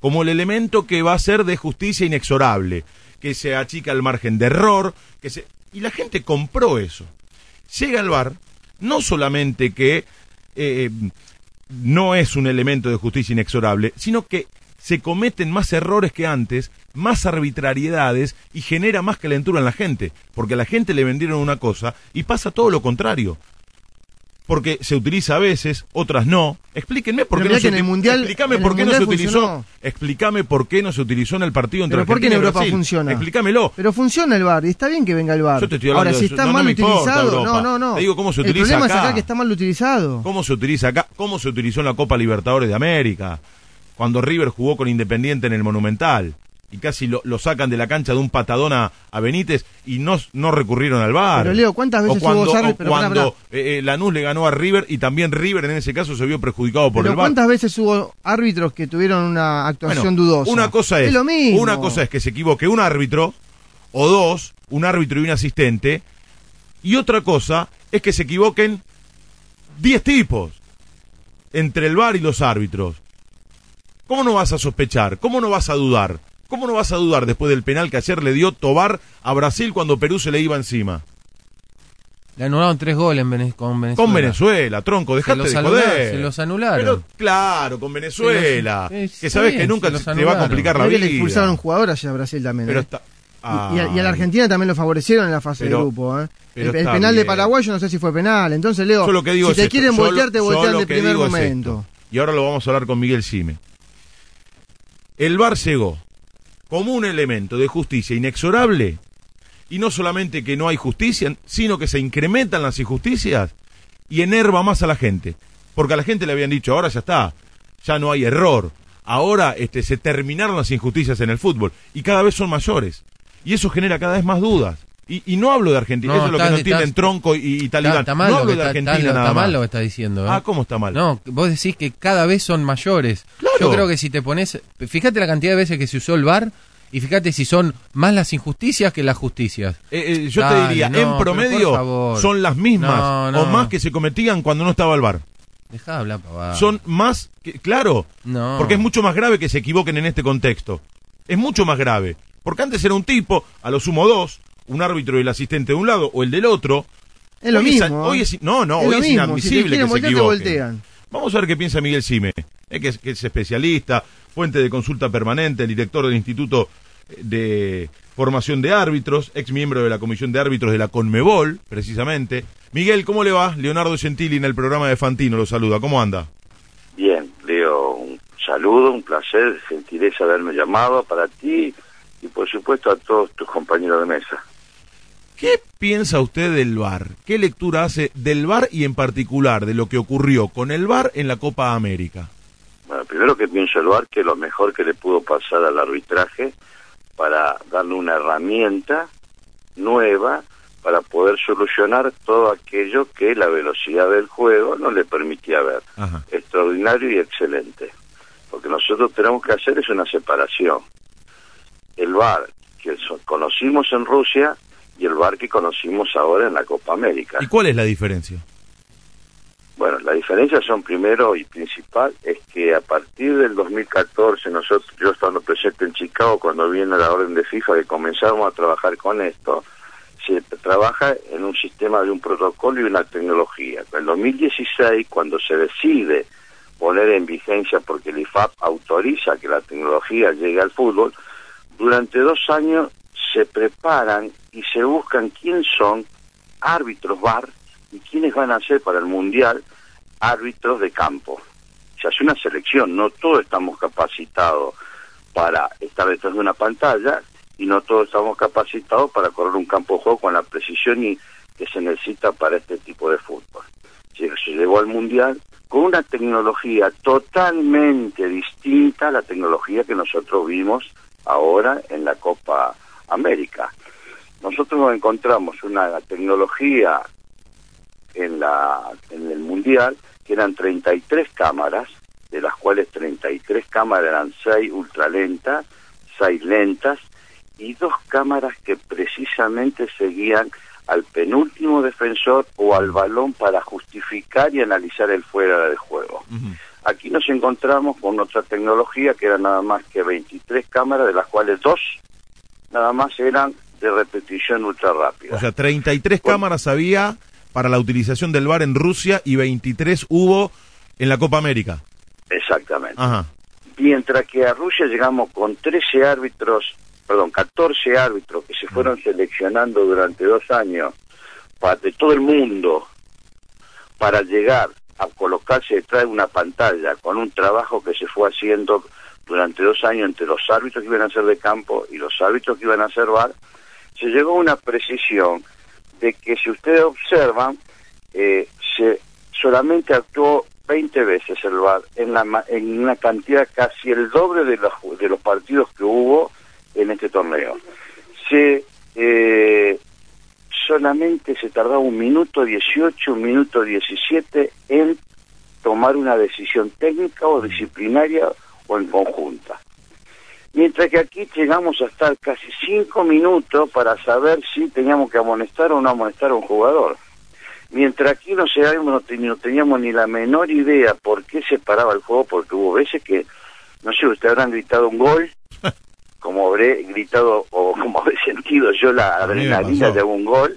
Speaker 1: Como el elemento que va a ser de justicia inexorable, que se achica el margen de error, que se y la gente compró eso. Llega el VAR, no solamente que eh, no es un elemento de justicia inexorable, sino que se cometen más errores que antes, más arbitrariedades y genera más calentura en la gente, porque a la gente le vendieron una cosa y pasa todo lo contrario. Porque se utiliza a veces, otras no. Explíquenme por qué no se
Speaker 6: que en el
Speaker 1: uti-
Speaker 6: Mundial-
Speaker 1: Explícame
Speaker 6: en
Speaker 1: por
Speaker 6: el
Speaker 1: qué no se
Speaker 6: Mundial
Speaker 1: utilizó.
Speaker 6: funcionó.
Speaker 1: Explícame por qué no se utilizó en el partido entre
Speaker 6: Pero ¿por qué en Europa
Speaker 1: Brasil.
Speaker 6: funciona?
Speaker 1: Explícamelo.
Speaker 6: Pero funciona el VAR y está bien que venga el VAR.
Speaker 1: Yo te estoy hablando
Speaker 6: Ahora, si está
Speaker 1: No, no
Speaker 6: mal
Speaker 1: importa
Speaker 6: utilizado, no, no, no.
Speaker 1: Te digo cómo se
Speaker 6: el
Speaker 1: utiliza
Speaker 6: problema
Speaker 1: acá.
Speaker 6: es acá que está mal utilizado.
Speaker 1: ¿Cómo se utiliza acá? ¿Cómo se utilizó en la Copa Libertadores de América? Cuando River jugó con Independiente en el Monumental. Y casi lo, lo sacan de la cancha de un patadón a, a Benítez y no, no recurrieron al VAR.
Speaker 6: Pero, Leo, ¿cuántas veces
Speaker 1: o cuando,
Speaker 6: hubo pará,
Speaker 1: cuando eh, eh, Lanús le ganó a River y también River en ese caso se vio perjudicado por
Speaker 6: Pero
Speaker 1: el VAR.
Speaker 6: ¿cuántas veces hubo árbitros que tuvieron una actuación
Speaker 1: Bueno,
Speaker 6: dudosa?
Speaker 1: Una cosa es,
Speaker 6: lo mismo.
Speaker 1: una cosa es que se equivoque un árbitro o dos, un árbitro y un asistente, y otra cosa es que se equivoquen 10 tipos. entre el VAR y los árbitros. ¿Cómo no vas a sospechar? ¿Cómo no vas a dudar? ¿Cómo no vas a dudar después del penal que ayer le dio Tobar a Brasil cuando Perú se le iba encima?
Speaker 5: Le anularon tres goles Vene- con Venezuela.
Speaker 1: Con Venezuela, tronco,
Speaker 5: Se
Speaker 1: dejate
Speaker 5: los,
Speaker 1: de joder.
Speaker 5: se los anularon.
Speaker 1: Pero claro, con Venezuela.
Speaker 5: Los-
Speaker 1: que sabes
Speaker 5: bien,
Speaker 1: que nunca
Speaker 5: se
Speaker 1: te va a complicar la vida.
Speaker 6: que le expulsaron un jugador allá a Brasil también.
Speaker 1: Pero
Speaker 6: ¿eh?
Speaker 1: está.
Speaker 6: Y, y a, y a la
Speaker 1: Ay.
Speaker 6: Argentina también lo favorecieron en la fase
Speaker 1: Pero-
Speaker 6: de grupo. ¿eh? El, penal de. Paraguay yo no sé si fue penal. Entonces, Leo,
Speaker 1: Yo lo que digo
Speaker 6: si
Speaker 1: es
Speaker 6: te
Speaker 1: esto,
Speaker 6: quieren voltear, te voltean de primer
Speaker 1: es
Speaker 6: momento.
Speaker 1: Y ahora lo vamos a hablar con Miguel Sime. El VAR llegó como un elemento de justicia inexorable y no solamente que no hay justicia, sino que se incrementan las injusticias y enerva más a la gente. Porque a la gente le habían dicho, ahora ya está, ya no hay error. Ahora este, se terminaron las injusticias en el fútbol y cada vez son mayores. Y eso genera cada vez más dudas. Y, y no hablo de Argentina,
Speaker 5: No,
Speaker 1: eso es lo que no entienden Tronco y, y Talibán.
Speaker 5: Está, mal
Speaker 1: no
Speaker 5: lo
Speaker 1: hablo
Speaker 5: que
Speaker 1: de
Speaker 5: está-
Speaker 1: Argentina
Speaker 5: está-
Speaker 1: nada
Speaker 5: está mal
Speaker 1: más.
Speaker 5: lo que está diciendo. ¿eh?
Speaker 1: Ah, ¿cómo está mal?
Speaker 5: No, vos decís que cada vez son mayores.
Speaker 1: Claro.
Speaker 5: Yo creo que si te pones, fíjate la cantidad de veces que se usó el VAR y fíjate si son más las injusticias que las justicias.
Speaker 1: Eh, eh, yo
Speaker 5: Dale,
Speaker 1: te diría,
Speaker 5: no,
Speaker 1: en promedio son las mismas
Speaker 5: No,
Speaker 1: o más que se cometían cuando no estaba el bar.
Speaker 5: Deja de hablar pavada.
Speaker 1: Son más, que, claro,
Speaker 5: No.
Speaker 1: porque es mucho más grave que se equivoquen en este contexto. Es mucho más grave. Porque antes era un tipo, a lo sumo dos, un árbitro y el asistente de un lado o el del otro.
Speaker 6: Es lo
Speaker 1: Hoy
Speaker 6: mismo.
Speaker 1: hoy
Speaker 6: ¿eh?
Speaker 1: es- no, no,
Speaker 6: Es
Speaker 1: hoy es
Speaker 6: mismo, si te
Speaker 1: inadmisible que se
Speaker 6: voltear,
Speaker 1: equivoquen. Vamos a ver qué piensa Miguel Sime, eh, que, es, que es especialista, fuente de consulta permanente, el director del Instituto de Formación de Árbitros, ex miembro de la Comisión de Árbitros de la Conmebol, precisamente. Miguel, ¿cómo le va? Leonardo Gentili en el programa de Fantino lo saluda. ¿Cómo anda?
Speaker 7: Bien, Leo, un saludo, un placer, gentileza haberme llamado para ti y por supuesto a todos tus compañeros de mesa.
Speaker 1: ¿Qué piensa usted del VAR? ¿Qué lectura hace del VAR y en particular de lo que ocurrió con el VAR en la Copa América?
Speaker 7: Bueno, primero que pienso el VAR que lo mejor que le pudo pasar al arbitraje para darle una herramienta nueva para poder solucionar todo aquello que la velocidad del juego no le permitía ver.
Speaker 1: Ajá.
Speaker 7: extraordinario y excelente. Lo que nosotros tenemos que hacer es una separación. El VAR que conocimos en Rusia y el VAR que conocimos ahora en la Copa América.
Speaker 1: ¿Y cuál es la diferencia?
Speaker 7: Bueno, la diferencia son primero y principal es que a partir del 2014 nosotros, yo estando presente en Chicago cuando viene la orden de FIFA que comenzamos a trabajar con esto, se trabaja en un sistema de un protocolo y una tecnología. En el 2016, cuando se decide poner en vigencia porque el IFAP autoriza que la tecnología llegue al fútbol, durante dos años se preparan y se buscan quién son árbitros VAR y quiénes van a ser para el Mundial árbitros de campo. Se hace una selección, no todos estamos capacitados para estar detrás de una pantalla y no todos estamos capacitados para correr un campo de juego con la precisión y que se necesita para este tipo de fútbol. Se se llegó al Mundial con una tecnología totalmente distinta a la tecnología que nosotros vimos ahora en la Copa América. Nosotros nos encontramos una tecnología en, la, en el Mundial que eran 33 cámaras, de las cuales 33 cámaras eran 6 ultralentas, 6 lentas y dos cámaras que precisamente seguían al penúltimo defensor o al balón para justificar y analizar el fuera de juego. Aquí nos encontramos con otra tecnología que era nada más que 23 cámaras, de las cuales dos nada más eran de repetición ultra rápida.
Speaker 1: O sea, 33 cámaras había para la utilización del VAR en Rusia y 23 hubo en la Copa América.
Speaker 7: Exactamente.
Speaker 1: Ajá.
Speaker 7: Mientras que a Rusia llegamos con 13 árbitros, perdón, 14 árbitros que se fueron seleccionando durante dos años pa- de todo el mundo para llegar a colocarse detrás de una pantalla con un trabajo que se fue haciendo durante dos años entre los árbitros que iban a ser de campo y los árbitros que iban a ser VAR, se llegó a una precisión de que si ustedes observan, eh, se solamente actuó 20 veces el VAR en, la, en una cantidad casi el doble de los, de los partidos que hubo en este torneo. Se eh, solamente se tardaba un minuto 18, un minuto 17 en tomar una decisión técnica o disciplinaria o en conjunta. Mientras que aquí llegamos a estar casi cinco minutos para saber si teníamos que amonestar o no amonestar a un jugador. Mientras aquí no, sabíamos, no, ten- no teníamos ni la menor idea por qué se paraba el juego, porque hubo veces que, no sé, ustedes habrán gritado un gol, [LAUGHS] como habré gritado o como habré sentido yo la adrenalina de un gol,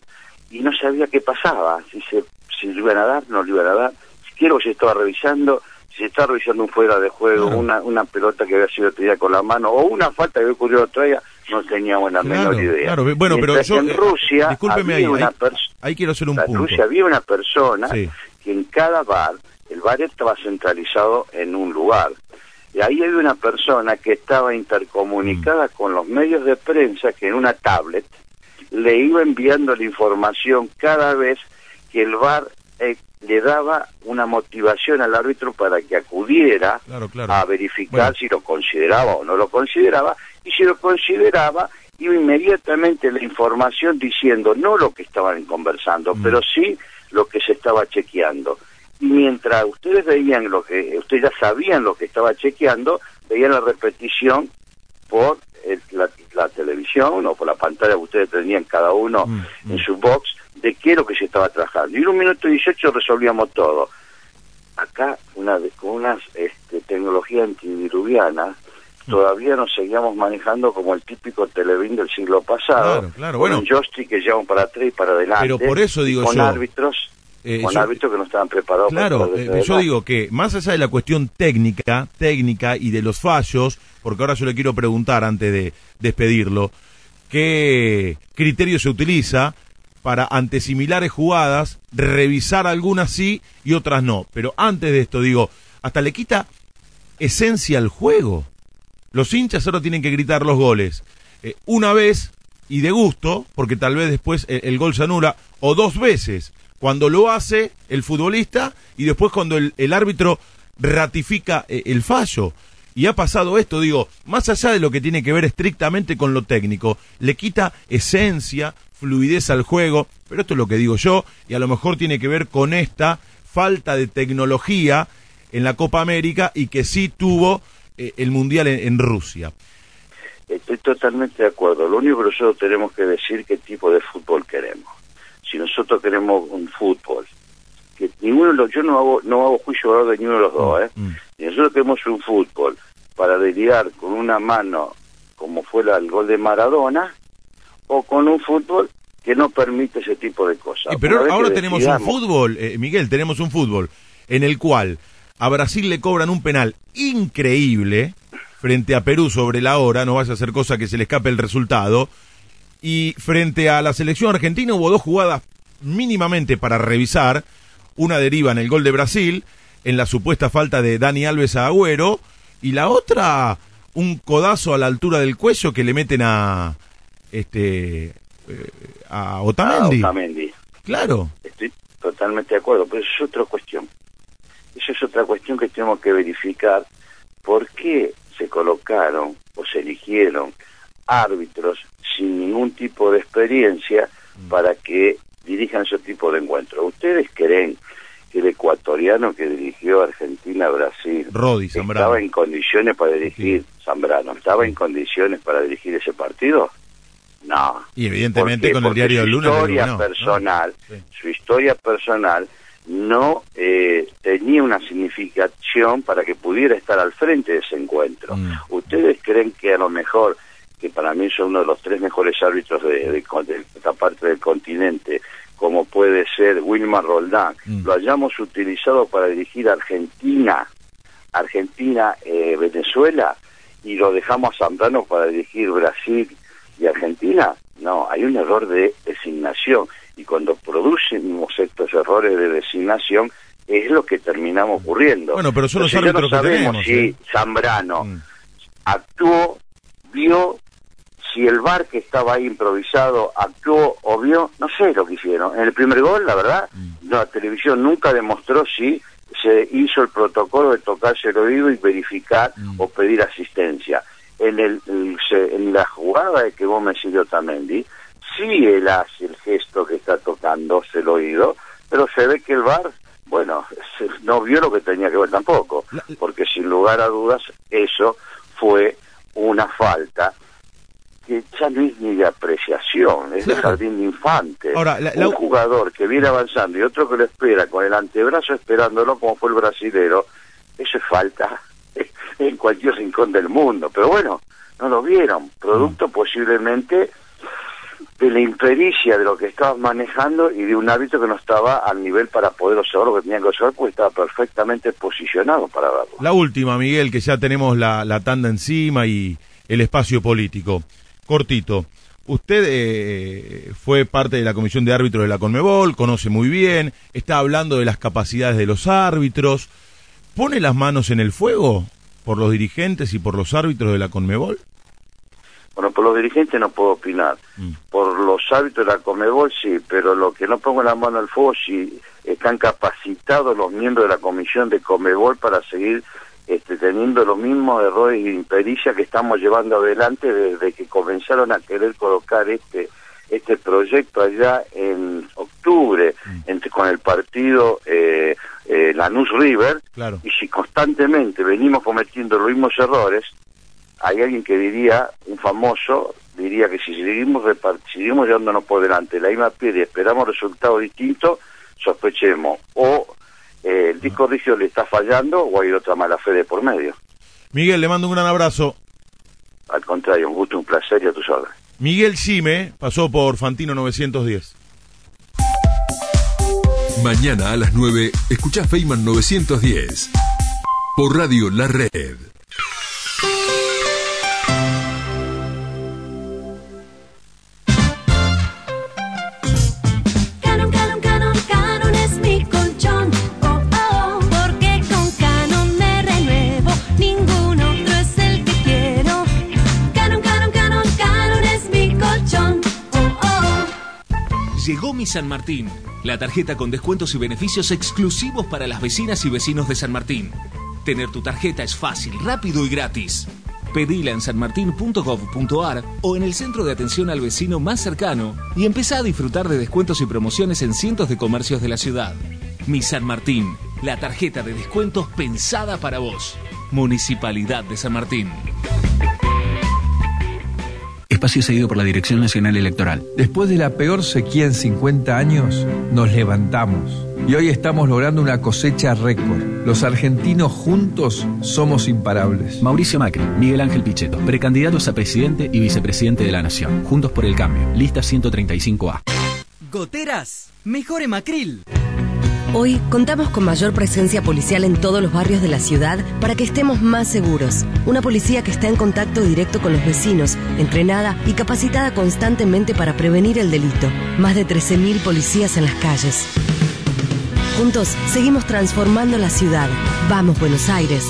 Speaker 7: y no sabía qué pasaba, si se si lo iban a dar, no lo iban a dar, si quiero se estaba revisando, se estaba revisando un fuera de juego,
Speaker 1: Claro.
Speaker 7: una, una pelota que había sido tirada con la mano, o una falta que había ocurrido otra día, no teníamos la
Speaker 1: Claro,
Speaker 7: menor idea.
Speaker 1: claro. Bueno, pero yo,
Speaker 7: en
Speaker 1: eh,
Speaker 7: Rusia
Speaker 1: discúlpeme
Speaker 7: había
Speaker 1: ahí,
Speaker 7: una
Speaker 1: ahí-
Speaker 7: pers-
Speaker 1: Ahí quiero hacer un
Speaker 7: en. Rusia había una persona
Speaker 1: Sí.
Speaker 7: que en cada bar, el bar estaba centralizado en un lugar. Y ahí había una persona que estaba intercomunicada
Speaker 1: Mm.
Speaker 7: con los medios de prensa que en una tablet le iba enviando la información cada vez que el bar eh, le daba una motivación al árbitro para que acudiera
Speaker 1: Claro, claro.
Speaker 7: a verificar
Speaker 1: Bueno.
Speaker 7: si lo consideraba o no lo consideraba, y si lo consideraba, iba inmediatamente la información diciendo no lo que estaban conversando,
Speaker 1: Mm.
Speaker 7: pero sí lo que se estaba chequeando. Y mientras ustedes veían lo que, ustedes ya sabían lo que estaba chequeando, veían la repetición por el- la, la televisión o por la pantalla que ustedes tenían cada uno
Speaker 1: Mm, mm.
Speaker 7: en su box de qué es lo que se estaba trabajando. Y en un minuto y 18 resolvíamos todo. Acá, una de- con una este, tecnología antidiluviana,
Speaker 1: Mm.
Speaker 7: todavía nos seguíamos manejando como el típico televín del siglo pasado.
Speaker 1: Claro, claro,
Speaker 7: con
Speaker 1: bueno.
Speaker 7: un joystick que llevan para atrás y para adelante.
Speaker 1: Pero por eso digo
Speaker 7: con
Speaker 1: yo,
Speaker 7: árbitros,
Speaker 1: eh,
Speaker 7: con
Speaker 1: yo-
Speaker 7: árbitros que no estaban preparados
Speaker 1: Claro,
Speaker 7: para
Speaker 1: eh, yo digo que más allá de la cuestión técnica, técnica y de los fallos, porque ahora yo le quiero preguntar antes de despedirlo, ¿qué criterio se utiliza para ante similares jugadas revisar algunas sí y otras no? Pero antes de esto digo, hasta le quita esencia al juego. Los hinchas ahora tienen que gritar los goles eh, una vez y de gusto, porque tal vez después el, gol se anula, o dos veces, cuando lo hace el futbolista y después cuando el, el árbitro ratifica eh, el fallo. Y ha pasado esto, digo, más allá de lo que tiene que ver estrictamente con lo técnico, le quita esencia, fluidez al juego, pero esto es lo que digo yo, y a lo mejor tiene que ver con esta falta de tecnología en la Copa América y que sí tuvo eh, el Mundial en, en Rusia.
Speaker 7: Estoy totalmente de acuerdo. Lo único que nosotros tenemos que decir qué tipo de fútbol queremos. Si nosotros queremos un fútbol, que ninguno de los, yo no hago, no hago juicio de ninguno de los dos, ¿eh?
Speaker 1: Mm.
Speaker 7: Si nosotros queremos un fútbol para deliar con una mano, como fue la- el gol de Maradona, o con un fútbol que no permite ese tipo de cosas.
Speaker 1: Pero ahora tenemos un fútbol, eh, Miguel, tenemos un fútbol en el cual a Brasil le cobran un penal increíble frente a Perú sobre la hora, no vaya a ser cosa que se le escape el resultado, y frente a la selección argentina hubo dos jugadas mínimamente para revisar, una deriva en el gol de Brasil, en la supuesta falta de Dani Alves a Agüero, y la otra un codazo a la altura del cuello que le meten a este eh, a Otamendi.
Speaker 7: Ah, Otamendi.
Speaker 1: Claro.
Speaker 7: Estoy totalmente de acuerdo, pero eso es otra cuestión. Eso es otra cuestión que tenemos que verificar. ¿Por qué se colocaron o se eligieron árbitros sin ningún tipo de experiencia para que dirijan ese tipo de encuentros? ¿Ustedes creen el ecuatoriano que dirigió Argentina-Brasil
Speaker 1: Rodi Zambrano.
Speaker 7: estaba en condiciones para dirigir Zambrano? ¿Estaba en condiciones para dirigir ese partido? No.
Speaker 1: Y evidentemente con el diario
Speaker 7: su historia personal,
Speaker 1: Sí.
Speaker 7: su historia personal no eh, tenía una significación para que pudiera estar al frente de ese encuentro.
Speaker 1: Mm.
Speaker 7: ¿Ustedes creen que a lo mejor, que para mí son uno de los tres mejores árbitros de, de- de esta parte del continente, como puede ser Wilmar Roldán,
Speaker 1: Mm.
Speaker 7: lo hayamos utilizado para dirigir Argentina, Argentina, eh, Venezuela, y lo dejamos a Zambrano para dirigir Brasil y Argentina? No, hay un error de designación y cuando producimos estos errores de designación es lo que terminamos ocurriendo.
Speaker 1: Bueno, pero son los
Speaker 7: Entonces, ya
Speaker 1: que
Speaker 7: sabemos
Speaker 1: tenemos,
Speaker 7: si
Speaker 1: ¿eh?
Speaker 7: Zambrano
Speaker 1: Mm.
Speaker 7: actuó, vio, si el bar que estaba ahí improvisado actuó o vio, no sé lo que hicieron. En el primer gol, la verdad,
Speaker 1: Mm.
Speaker 7: la televisión nunca demostró si se hizo el protocolo de tocarse el oído y verificar
Speaker 1: Mm.
Speaker 7: o pedir asistencia. En, el, en la jugada de que vos me siguió Tamendi, sí él hace el gesto que está tocándose el oído, pero se ve que el bar, bueno, no vio lo que tenía que ver tampoco, porque sin lugar a dudas eso fue una falta que ya no es ni de apreciación, es de jardín de infantes.
Speaker 1: Ahora, la- la-
Speaker 7: Un jugador que viene avanzando y otro que lo espera con el antebrazo esperándolo como fue el brasilero, eso es falta [LAUGHS] en cualquier rincón del mundo. Pero bueno, no lo vieron, producto posiblemente de la impericia de lo que estabas manejando y de un hábito que no estaba al nivel para poder observar lo que tenían que observar porque estaba perfectamente posicionado para verlo.
Speaker 1: La última, Miguel, que ya tenemos la, la tanda encima y el espacio político. Cortito. Usted eh, fue parte de la comisión de árbitros de la Conmebol, conoce muy bien, está hablando de las capacidades de los árbitros. ¿Pone las manos en el fuego por los dirigentes y por los árbitros de la Conmebol?
Speaker 7: Bueno, por los dirigentes no puedo opinar.
Speaker 1: Mm.
Speaker 7: Por los hábitos de la Comebol sí, pero lo que no pongo la mano al fuego si están capacitados los miembros de la comisión de Comebol para seguir este, teniendo los mismos errores y impericia que estamos llevando adelante desde que comenzaron a querer colocar este este proyecto allá en octubre entre, con el partido eh, eh, Lanús River.
Speaker 1: Claro.
Speaker 7: y si constantemente venimos cometiendo los mismos errores hay alguien que diría, un famoso, diría que si seguimos, seguimos llevándonos por delante la misma piedra y esperamos resultados distintos, sospechemos. O eh, el disco rígido le está fallando o hay otra mala fe de por medio.
Speaker 1: Miguel, le mando un gran abrazo.
Speaker 7: Al contrario, un gusto, un placer y a tus órdenes.
Speaker 1: Miguel Sime pasó por Fantino 910.
Speaker 8: Mañana a las 9, escucha Feynman 910. Por Radio La Red.
Speaker 9: Oh.
Speaker 10: Llegó mi San Martín, la tarjeta con descuentos y beneficios exclusivos para las vecinas y vecinos de San Martín. Tener tu tarjeta es fácil, rápido y gratis. Pedila en sanmartin.gov.ar o en el centro de atención al vecino más cercano y empezá a disfrutar de descuentos y promociones en cientos de comercios de la ciudad. Mi San Martín, la tarjeta de descuentos pensada para vos. Municipalidad de San Martín.
Speaker 11: Espacio cedido por la Dirección Nacional Electoral.
Speaker 12: Después de la peor sequía en 50 años, nos levantamos. Y hoy estamos logrando una cosecha récord. Los argentinos juntos somos imparables.
Speaker 11: Mauricio Macri, Miguel Ángel Pichetto, precandidatos a presidente y vicepresidente de la Nación. Juntos por el Cambio. Lista 135A.
Speaker 13: Goteras, mejor Macril.
Speaker 14: Hoy contamos con mayor presencia policial en todos los barrios de la ciudad para que estemos más seguros. Una policía que está en contacto directo con los vecinos, entrenada y capacitada constantemente para prevenir el delito. Más de 13.000 policías en las calles. Juntos seguimos transformando la ciudad. Vamos, Buenos Aires.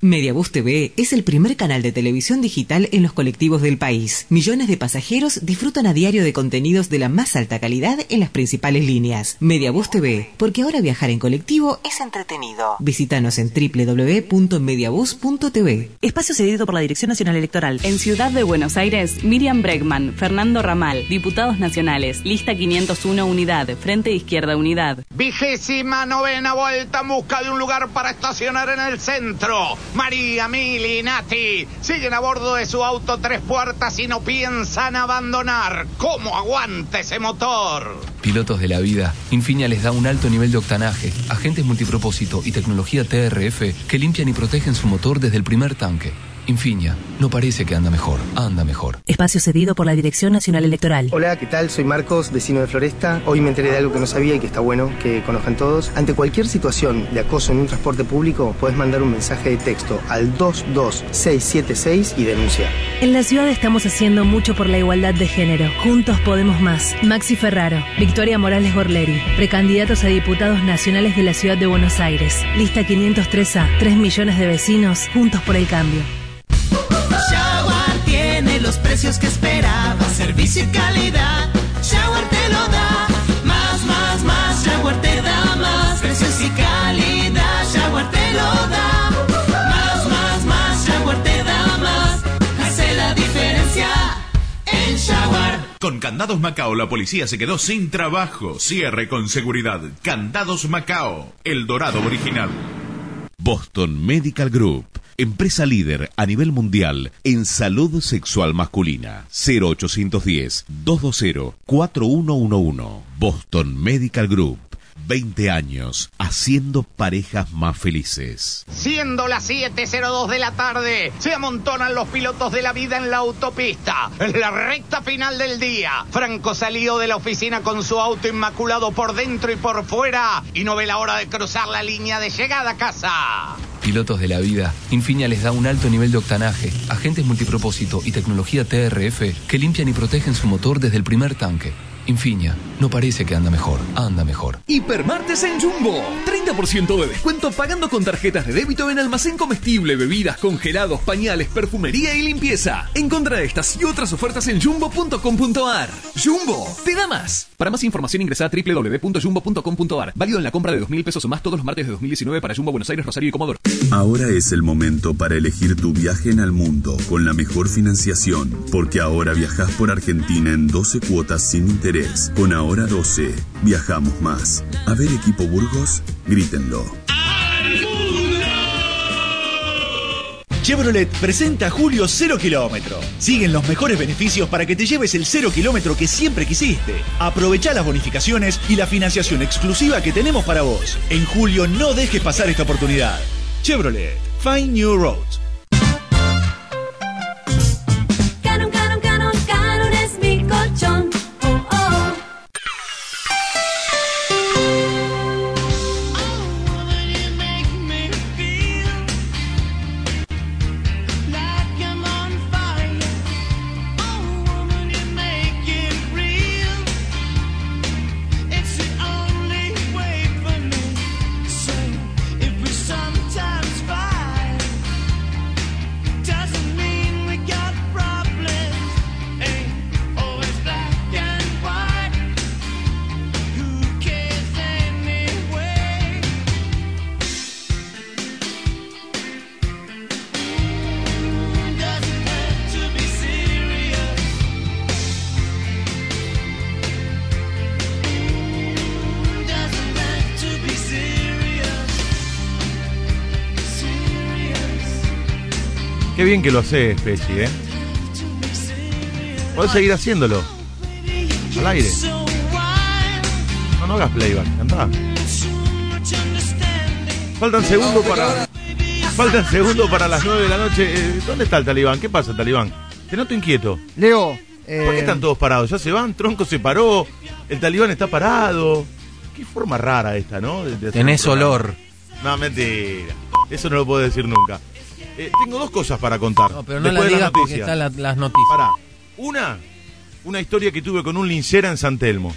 Speaker 15: Mediabús TV es el primer canal de televisión digital en los colectivos del país. Millones de pasajeros disfrutan a diario de contenidos de la más alta calidad en las principales líneas. Mediabús TV, porque ahora viajar en colectivo es entretenido. Visítanos en www.mediabus.tv.
Speaker 16: Espacio cedido por la Dirección Nacional Electoral. En Ciudad de Buenos Aires, Miriam Bregman, Fernando Ramal, diputados nacionales, lista 501 Unidad, Frente Izquierda Unidad.
Speaker 17: Vigésima novena vuelta en busca de un lugar para estacionar en el centro. María, Mili y Nati siguen a bordo de su auto tres puertas y no piensan abandonar. ¿Cómo aguanta ese motor?
Speaker 18: Pilotos de la vida, Infinia les da un alto nivel de octanaje, agentes multipropósito y tecnología TRF que limpian y protegen su motor desde el primer tanque. Infinia, no parece que anda mejor, anda mejor.
Speaker 16: Espacio cedido por la Dirección Nacional Electoral.
Speaker 19: Hola, ¿qué tal? Soy Marcos, vecino de Floresta. Hoy me enteré de algo que no sabía y que está bueno que conozcan todos. Ante cualquier situación de acoso en un transporte público, puedes mandar un mensaje de texto al 22676 y denunciar.
Speaker 16: En la ciudad estamos haciendo mucho por la igualdad de género. Juntos podemos más. Maxi Ferraro, Victoria Morales Gorleri, precandidatos a diputados nacionales de la ciudad de Buenos Aires. Lista 503A, 3 millones de vecinos, juntos por el cambio.
Speaker 20: Los precios que esperaba, servicio y calidad. Jaguar te lo da, más, más, más. Jaguar te da más, precios y calidad. Jaguar te lo da, más, más, más. Jaguar te da más, hace la diferencia en Jaguar.
Speaker 21: Con Candados Macao la policía se quedó sin trabajo. Cierre con seguridad. Candados Macao, el dorado original.
Speaker 22: Boston Medical Group.
Speaker 21: Empresa líder a nivel mundial en salud sexual masculina. 0810-220-4111. Boston Medical Group. 20 años haciendo parejas más felices.
Speaker 17: Siendo las 7.02 de la tarde, se amontonan los pilotos de la vida en la autopista. En la recta final del día, Franco salió de la oficina con su auto inmaculado por dentro y por fuera y no ve la hora de cruzar la línea de llegada a casa.
Speaker 18: Pilotos de la vida, Infinia les da un alto nivel de octanaje, agentes multipropósito y tecnología TRF que limpian y protegen su motor desde el primer tanque. Infinia, no parece que anda mejor, anda mejor.
Speaker 10: Hipermartes en Jumbo. 30% de descuento pagando con tarjetas de débito en almacén comestible, bebidas, congelados, pañales, perfumería y limpieza. Encontra estas y otras ofertas en jumbo.com.ar. Jumbo, te da más. Para más información ingresa a www.jumbo.com.ar. Válido en la compra de 2.000 pesos o más todos los martes de 2019 para Jumbo Buenos Aires, Rosario y Comodoro.
Speaker 23: Ahora es el momento para elegir tu viaje en el mundo con la mejor financiación, porque ahora viajas por Argentina en 12 cuotas sin interés. Con Ahora 12, viajamos más. A ver equipo Burgos, grítenlo.
Speaker 22: Chevrolet presenta Julio 0 kilómetro. Siguen los mejores beneficios para que te lleves el 0 kilómetro que siempre quisiste. Aprovecha las bonificaciones y la financiación exclusiva que tenemos para vos. En julio no dejes pasar esta oportunidad. Chevrolet, Find New Roads.
Speaker 1: Bien que lo haces, Pesci, ¿eh? Podés seguir haciéndolo. Al aire. No, no hagas playback, cantá. Faltan segundos para. Faltan segundos para las 9 de la noche. Eh, ¿Dónde está el talibán? ¿Qué pasa, talibán? Te noto inquieto.
Speaker 6: Leo.
Speaker 1: ¿Por qué
Speaker 6: eh,
Speaker 1: están todos parados? ¿Ya se van? Tronco se paró. El talibán está parado. Qué forma rara esta, ¿no? De-
Speaker 5: Tenés olor.
Speaker 1: No, mentira. Eso no lo puedo decir nunca. Eh, tengo dos cosas para contar.
Speaker 5: No, pero no
Speaker 1: después
Speaker 5: la
Speaker 1: de
Speaker 5: digas
Speaker 1: las
Speaker 5: porque
Speaker 1: noticias.
Speaker 5: están la- las noticias.
Speaker 1: Pará. Una, una historia que tuve con un linchera en San Telmo.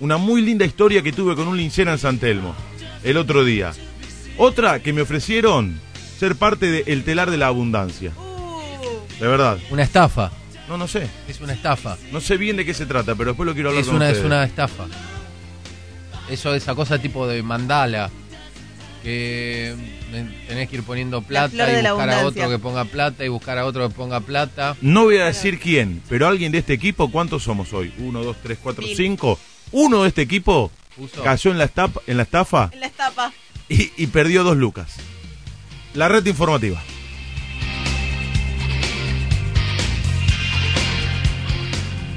Speaker 1: Una muy linda historia que tuve con un linchera en San Telmo. El otro día. Otra que me ofrecieron ser parte del telar de la abundancia. De verdad.
Speaker 5: Una estafa.
Speaker 1: No, no sé.
Speaker 5: Es una estafa.
Speaker 1: No sé bien de qué se trata, pero después lo quiero hablar
Speaker 5: Es
Speaker 1: con
Speaker 5: una, es
Speaker 1: ustedes.
Speaker 5: una estafa. Eso, esa cosa tipo de mandala. Que tenés que ir poniendo plata y buscar a otro que ponga plata y buscar a otro que ponga plata.
Speaker 1: No voy a decir quién, pero alguien de este equipo, ¿cuántos somos hoy? Uno, dos, tres, cuatro,
Speaker 24: Mil.
Speaker 1: cinco. Uno de este equipo
Speaker 5: Puso.
Speaker 1: cayó en la, estafa, en la estafa
Speaker 24: En la estafa.
Speaker 1: y, y perdió dos lucas. La red informativa.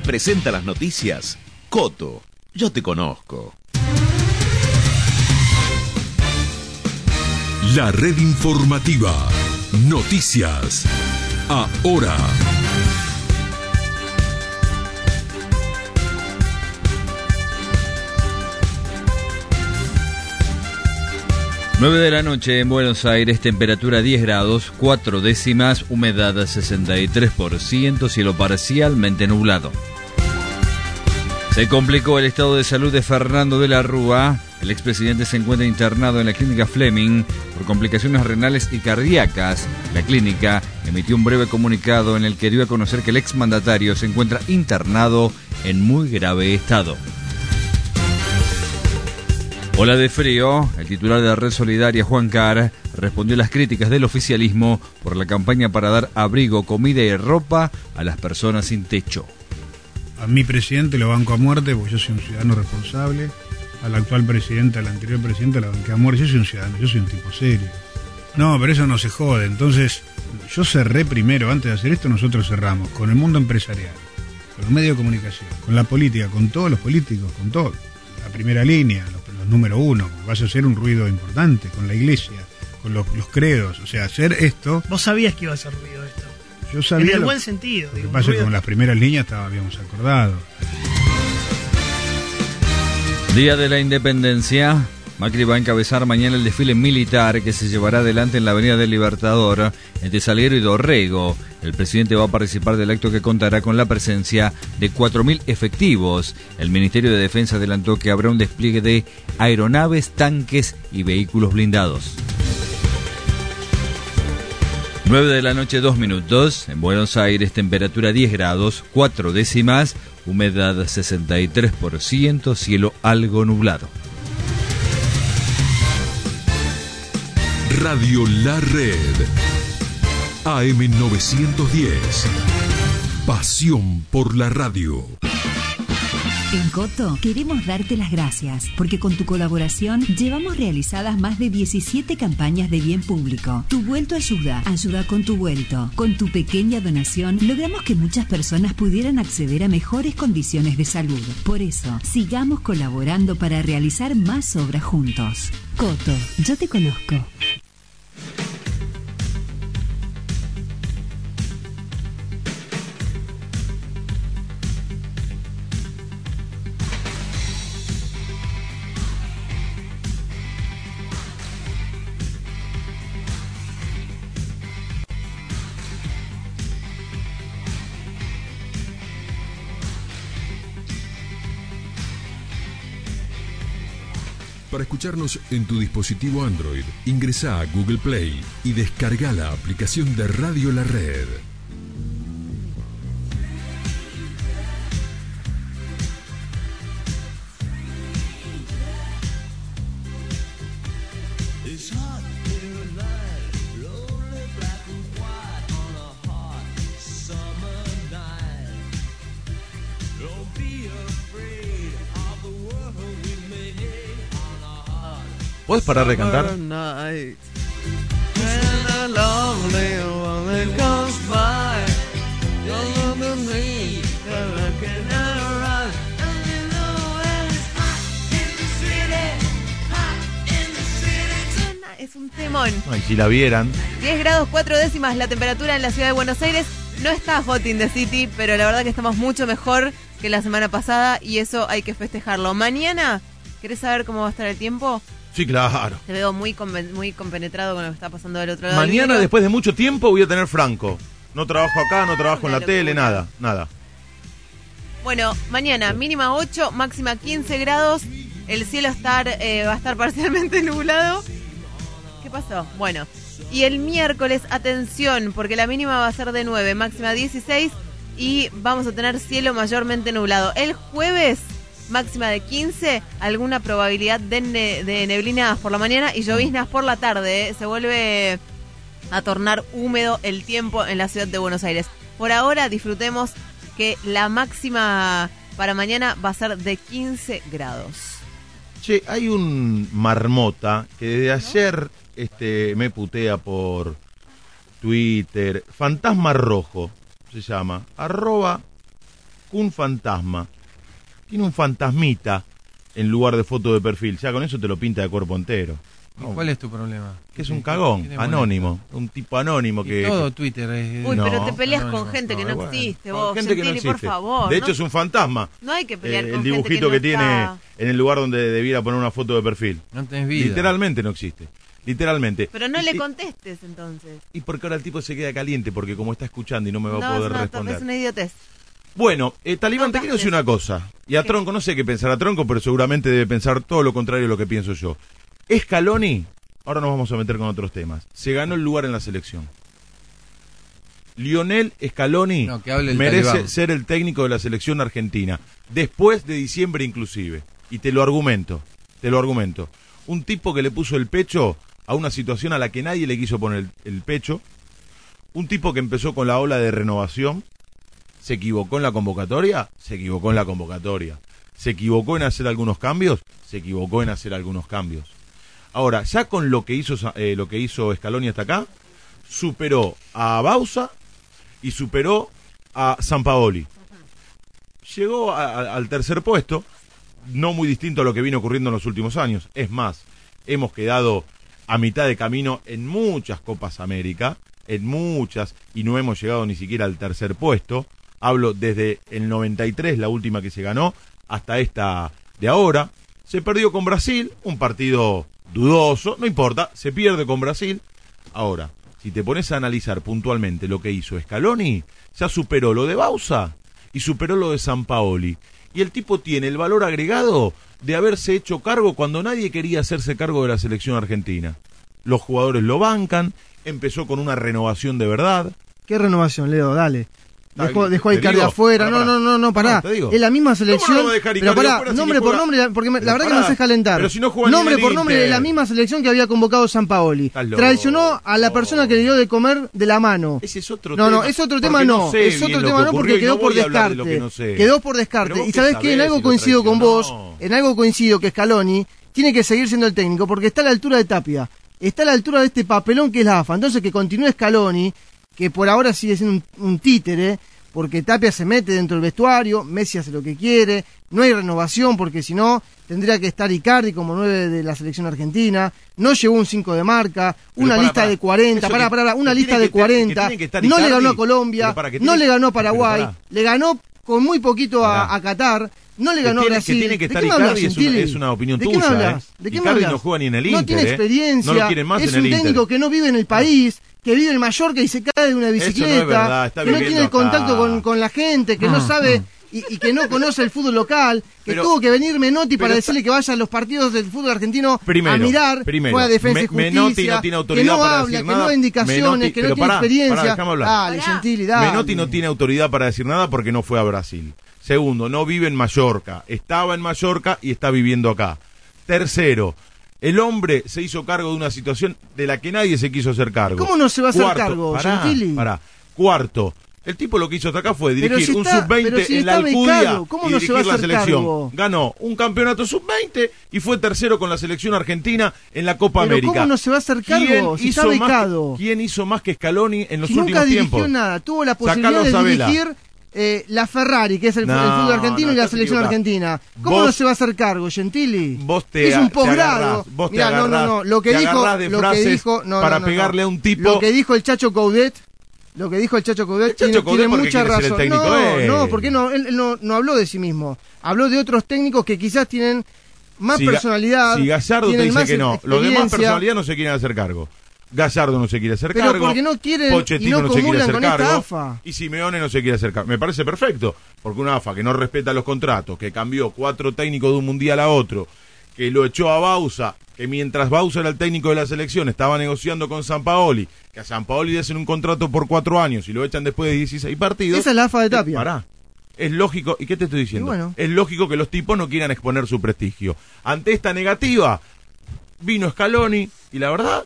Speaker 21: Presenta las noticias. Coto. Yo te conozco.
Speaker 8: La red informativa. Noticias. Ahora.
Speaker 25: Nueve de la noche en Buenos Aires, temperatura 10 grados, 4 décimas, humedad 63%, cielo parcialmente nublado. Se complicó el estado de salud de Fernando de la Rúa. El expresidente se encuentra internado en la clínica Fleming por complicaciones renales y cardíacas. La clínica emitió un breve comunicado en el que dio a conocer que el exmandatario se encuentra internado en muy grave estado. Ola de frío, el titular de la Red Solidaria, Juan Carr, respondió a las críticas del oficialismo por la campaña para dar abrigo, comida y ropa a las personas sin techo.
Speaker 26: A mi presidente lo banco a muerte porque yo soy un ciudadano responsable. Al actual presidente, al anterior presidente, la banqué a muerte. Yo soy un ciudadano, yo soy un tipo serio. No, pero eso no se jode. Entonces, yo cerré primero, antes de hacer esto, nosotros cerramos con el mundo empresarial, con los medios de comunicación, con la política, con todos los políticos, con todo. La primera línea, los, los número uno, vas a hacer un ruido importante, con la iglesia, con los, los credos. O sea, hacer esto,
Speaker 22: Vos sabías que iba a ser ruido esto.
Speaker 26: yo sabía.
Speaker 22: en el
Speaker 26: lo-
Speaker 22: buen sentido.
Speaker 26: Lo que pasa es que con las primeras líneas estaba- habíamos acordado.
Speaker 25: Día de la Independencia. Macri va a encabezar mañana el desfile militar que se llevará adelante en la Avenida del Libertador, entre Salguero y Dorrego. El presidente va a participar del acto que contará con la presencia de 4.000 efectivos. El Ministerio de Defensa adelantó que habrá un despliegue de aeronaves, tanques y vehículos blindados. 9 de la noche, 2 minutos. En Buenos Aires, temperatura 10 grados, 4 décimas, humedad 63%, cielo algo nublado.
Speaker 8: Radio La Red. AM910. Pasión por la radio.
Speaker 27: En Coto queremos darte las gracias porque con tu colaboración llevamos realizadas más de 17 campañas de bien público. Tu vuelto ayuda, ayuda con tu vuelto. Con tu pequeña donación logramos que muchas personas pudieran acceder a mejores condiciones de salud. Por eso, sigamos colaborando para realizar más obras juntos. Coto, yo te conozco.
Speaker 8: Escucharnos en tu dispositivo Android, ingresa a Google Play y descarga la aplicación de Radio La Red.
Speaker 28: Hot in the city.
Speaker 29: Es un temón.
Speaker 1: Ay, si la vieran.
Speaker 29: 10 grados 4 décimas la temperatura en la ciudad de Buenos Aires. No está hot in the city, pero la verdad que estamos mucho mejor que la semana pasada y eso hay que festejarlo. Mañana, ¿querés saber cómo va a estar el tiempo?
Speaker 1: Sí, claro.
Speaker 29: Te veo muy, conven- muy compenetrado con lo que está pasando del otro lado.
Speaker 1: Mañana, después de mucho tiempo, voy a tener Franco. No trabajo acá, no trabajo en la tele, nada, nada.
Speaker 29: Bueno, mañana mínima 8, máxima 15 grados. El cielo estar, eh, va a estar [LAUGHS] parcialmente nublado. ¿Qué pasó? Bueno, y el miércoles, atención, porque la mínima va a ser de 9, máxima 16 y vamos a tener cielo mayormente nublado. El jueves, máxima de 15, alguna probabilidad de, ne- de neblinas por la mañana y lloviznas por la tarde. ¿eh? Se vuelve a tornar húmedo el tiempo en la ciudad de Buenos Aires. Por ahora disfrutemos que la máxima para mañana va a ser de 15 grados.
Speaker 1: Che, hay un marmota que desde ayer este, me putea por Twitter. Fantasma Rojo se llama. Arroba un fantasma. Tiene un fantasmita en lugar de foto de perfil. Ya con eso te lo pinta de cuerpo entero.
Speaker 4: ¿Y ¿Cuál es tu problema?
Speaker 1: Que es un cagón,
Speaker 4: ¿Qué te
Speaker 1: anónimo. Un tipo anónimo
Speaker 4: Y
Speaker 1: que.
Speaker 4: todo
Speaker 1: que-
Speaker 4: Twitter es...
Speaker 29: Uy,
Speaker 1: No,
Speaker 29: pero te peleas con gente que no,
Speaker 1: bueno.
Speaker 29: existe,
Speaker 1: Con
Speaker 29: vos,
Speaker 1: gente que no
Speaker 29: Gentili, por
Speaker 1: existe.
Speaker 29: favor.
Speaker 1: De hecho,
Speaker 29: no,
Speaker 1: es un fantasma.
Speaker 29: no hay que pelear
Speaker 1: Eh,
Speaker 29: con
Speaker 1: el
Speaker 29: gente
Speaker 1: dibujito
Speaker 29: que,
Speaker 1: que, tiene
Speaker 29: está.
Speaker 1: en el lugar donde debiera poner una foto de perfil.
Speaker 4: No tenés vida.
Speaker 1: Literalmente no existe. Literalmente.
Speaker 29: Pero no le contestes entonces.
Speaker 1: Y porque ahora el tipo se queda caliente porque como está escuchando y no me va
Speaker 29: no,
Speaker 1: a poder responder.
Speaker 29: es una idiotez.
Speaker 1: Bueno, eh, Talibán, te quiero decir una cosa. Y a Tronco, no sé qué pensar a Tronco, pero seguramente debe pensar todo lo contrario de lo que pienso yo. Scaloni, ahora nos vamos a meter con otros temas. Se ganó el lugar en la selección. Lionel Scaloni
Speaker 4: No, que hable el
Speaker 1: merece
Speaker 4: talibán.
Speaker 1: ser el técnico de la selección argentina. Después de diciembre inclusive. Y te lo argumento. Te lo argumento. Un tipo que le puso el pecho a una situación a la que nadie le quiso poner el, el pecho. Un tipo que empezó con la ola de renovación. ¿Se equivocó en la convocatoria? Se equivocó en la convocatoria. ¿Se equivocó en hacer algunos cambios? Se equivocó en hacer algunos cambios. Ahora, ya con lo que hizo, eh, lo que hizo Scaloni hasta acá, superó a Bausa y superó a San Paoli. Llegó a, al tercer puesto, no muy distinto a lo que vino ocurriendo en los últimos años. Es más, hemos quedado a mitad de camino en muchas Copas América, en muchas, y no hemos llegado ni siquiera al tercer puesto. Hablo desde el 93, la última que se ganó, hasta esta de ahora. Se perdió con Brasil, un partido dudoso, no importa, se pierde con Brasil. Ahora, si te pones a analizar puntualmente lo que hizo Scaloni, ya superó lo de Bausa y superó lo de San Paoli. Y el tipo tiene el valor agregado de haberse hecho cargo cuando nadie quería hacerse cargo de la selección argentina. Los jugadores lo bancan, empezó con una renovación de verdad.
Speaker 6: ¿Qué renovación, Leo? Dale. Dejó, dejó a Icardi afuera. No, no, no, no, pará. Es la misma selección.
Speaker 1: No
Speaker 6: pero pará, nombre por nombre, porque la verdad que me haces calentar.
Speaker 1: Pero si no
Speaker 6: nombre por nombre es la misma selección que había convocado San Paoli. Traicionó a la persona que le dio de comer de la mano.
Speaker 1: Ese es otro
Speaker 6: no,
Speaker 1: tema.
Speaker 6: No, es otro tema,
Speaker 1: no.
Speaker 6: Es otro tema, no, porque quedó por descarte. Quedó por descarte. Y sabes que en algo coincido con vos, en algo coincido que Scaloni tiene que seguir siendo el técnico, porque está a la altura de Tapia. Está a la altura de este papelón que es la AFA. Entonces que continúe Scaloni que por ahora sigue siendo un, títere, porque Tapia se mete dentro del vestuario, Messi hace lo que quiere, no hay renovación porque si no tendría que estar Icardi como nueve de la selección argentina, no llegó un 5 de marca, una lista de 40, para, para, una lista de
Speaker 1: estar,
Speaker 6: no le ganó a Colombia, no le ganó a Paraguay, le ganó con muy poquito a, Qatar, no le ganó a
Speaker 1: Brasil. Que tiene que estar es una, opinión
Speaker 6: ¿De
Speaker 1: tuya.
Speaker 6: ¿De qué
Speaker 1: Icardi me
Speaker 6: no
Speaker 1: juega ni en el Inter. No tiene experiencia.
Speaker 6: Es un técnico que no vive en el país que vive en Mallorca y se cae de una bicicleta,
Speaker 1: no
Speaker 6: que no tiene el contacto con, con, la gente, que no,
Speaker 1: ah.
Speaker 6: sabe y, que no conoce el fútbol local, que tuvo que venir Menotti para decirle que vaya a los partidos del fútbol argentino a mirar,
Speaker 1: primero,
Speaker 6: juega
Speaker 1: Menotti no tiene autoridad
Speaker 6: que no
Speaker 1: para
Speaker 6: habla, que
Speaker 1: nada,
Speaker 6: no da indicaciones, que no tiene
Speaker 1: pará,
Speaker 6: experiencia.
Speaker 1: Pará,
Speaker 6: Dale, Gentili,
Speaker 1: Menotti no tiene autoridad para decir nada porque no fue a Brasil. Segundo, no vive en Mallorca, estaba en Mallorca y está viviendo acá. Tercero, el hombre se hizo cargo de una situación de la que nadie se quiso hacer cargo.
Speaker 6: ¿Cómo no se va a hacer cargo,
Speaker 1: pará,
Speaker 6: Gentili?
Speaker 1: pará. Cuarto, el tipo lo que hizo hasta acá fue dirigir un sub-20 en la Alcudia y dirigir la selección. Ganó un campeonato sub-20 y fue tercero con la selección argentina en la Copa América.
Speaker 6: ¿Cómo no se va a hacer cargo si está?
Speaker 1: Más, ¿Quién hizo más que Scaloni en los
Speaker 6: si
Speaker 1: últimos nunca
Speaker 6: dirigió
Speaker 1: tiempos?
Speaker 6: nada, tuvo la posibilidad de dirigir eh, la Ferrari, que es el, fútbol argentino y la selección argentina. ¿Cómo no se va a hacer cargo, Gentili?
Speaker 1: Vos te
Speaker 6: es un posgrado. Mirá, agarrás, no,
Speaker 1: no,
Speaker 6: no. Lo que dijo, lo que dijo
Speaker 1: para pegarle a un tipo.
Speaker 6: Lo que dijo el Chacho Coudet. Lo que dijo el Chacho Coudet el
Speaker 1: Chacho
Speaker 6: tiene,
Speaker 1: Coudet
Speaker 6: tiene mucha razón. No, no, porque no, él no, no habló de sí mismo. Habló de otros técnicos que quizás tienen más personalidad.
Speaker 1: Si Gallardo te dice que no, los demás personalidad no se quieren hacer cargo. Gallardo no se quiere hacer cargo.
Speaker 6: porque no quieren
Speaker 1: Pochettino
Speaker 6: no,
Speaker 1: se quiere hacer cargo. Y Simeone no se quiere hacer cargo. Me parece perfecto. Porque una AFA que no respeta los contratos, que cambió cuatro técnicos de un mundial a otro, que lo echó a Bausa, que mientras Bausa era el técnico de la selección, estaba negociando con San Paoli, que a San Paoli le hacen un contrato por cuatro años y lo echan después de 16 partidos.
Speaker 6: Esa es la AFA de Tapia.
Speaker 1: Pará. Es lógico, ¿y qué te estoy diciendo?
Speaker 6: Bueno.
Speaker 1: Es lógico que los tipos no quieran exponer su prestigio. Ante esta negativa, vino Scaloni y la verdad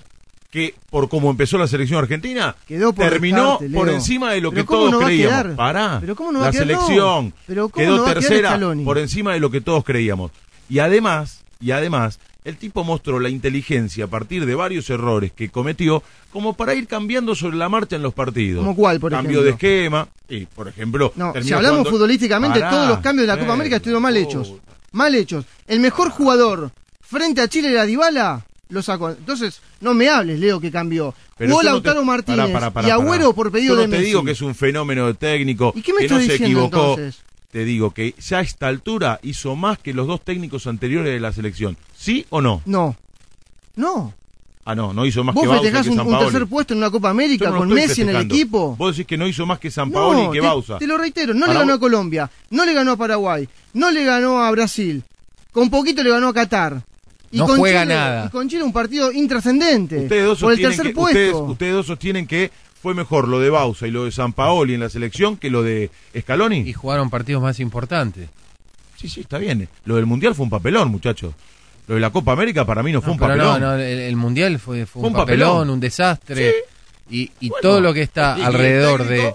Speaker 1: que por cómo empezó la selección argentina,
Speaker 6: quedó
Speaker 1: terminó por encima de lo que todos creíamos. Pará,
Speaker 6: ¿Pero cómo no
Speaker 1: la selección
Speaker 6: ¿Pero
Speaker 1: quedó tercera por encima de lo que todos creíamos. Y además, y además, el tipo mostró la inteligencia a partir de varios errores que cometió como para ir cambiando sobre la marcha en los partidos.
Speaker 6: ¿Como cuál, por ejemplo?
Speaker 1: Cambio de esquema. Y, por ejemplo...
Speaker 6: Si hablamos futbolísticamente, todos los cambios de la Copa América estuvieron mal hechos. Mal hechos. El mejor jugador frente a Chile era Dybala lo sacó. Entonces, no me hables, Leo, que cambió.
Speaker 1: Pero
Speaker 6: Jugó Lautaro. Martínez y Agüero por pedido
Speaker 1: yo no
Speaker 6: de Messi.
Speaker 1: te digo que es un fenómeno técnico
Speaker 6: ¿Y qué me
Speaker 1: que no
Speaker 6: diciendo,
Speaker 1: se equivocó.
Speaker 6: Entonces?
Speaker 1: Te digo que ya a esta altura hizo más que los dos técnicos anteriores de la selección. ¿Sí o no?
Speaker 6: No. No.
Speaker 1: Ah, no, no hizo más
Speaker 6: ¿Vos
Speaker 1: que Bausa. Vos
Speaker 6: un, tercer puesto en una Copa América con Messi en el equipo.
Speaker 1: Vos decís que no hizo más que San Paolo y que
Speaker 6: te,
Speaker 1: Bausa.
Speaker 6: Te, lo reitero, no le ganó a Colombia, no le ganó a Paraguay, no le ganó a Brasil, con poquito le ganó a Qatar. Y
Speaker 5: no juega nada.
Speaker 6: Y con Chile un partido intrascendente.
Speaker 1: Ustedes dos
Speaker 6: por el tercer puesto.
Speaker 1: Ustedes, ustedes dos sostienen que fue mejor lo de Bausa y lo de San Paoli en la selección que lo de Scaloni.
Speaker 5: Y jugaron partidos más importantes.
Speaker 1: Sí, sí, está bien. Lo del Mundial fue un papelón, muchachos. Lo de la Copa América para mí no, fue un papelón.
Speaker 5: No, no, el, el Mundial fue, un, papelón, un desastre. Y, todo lo que está alrededor de...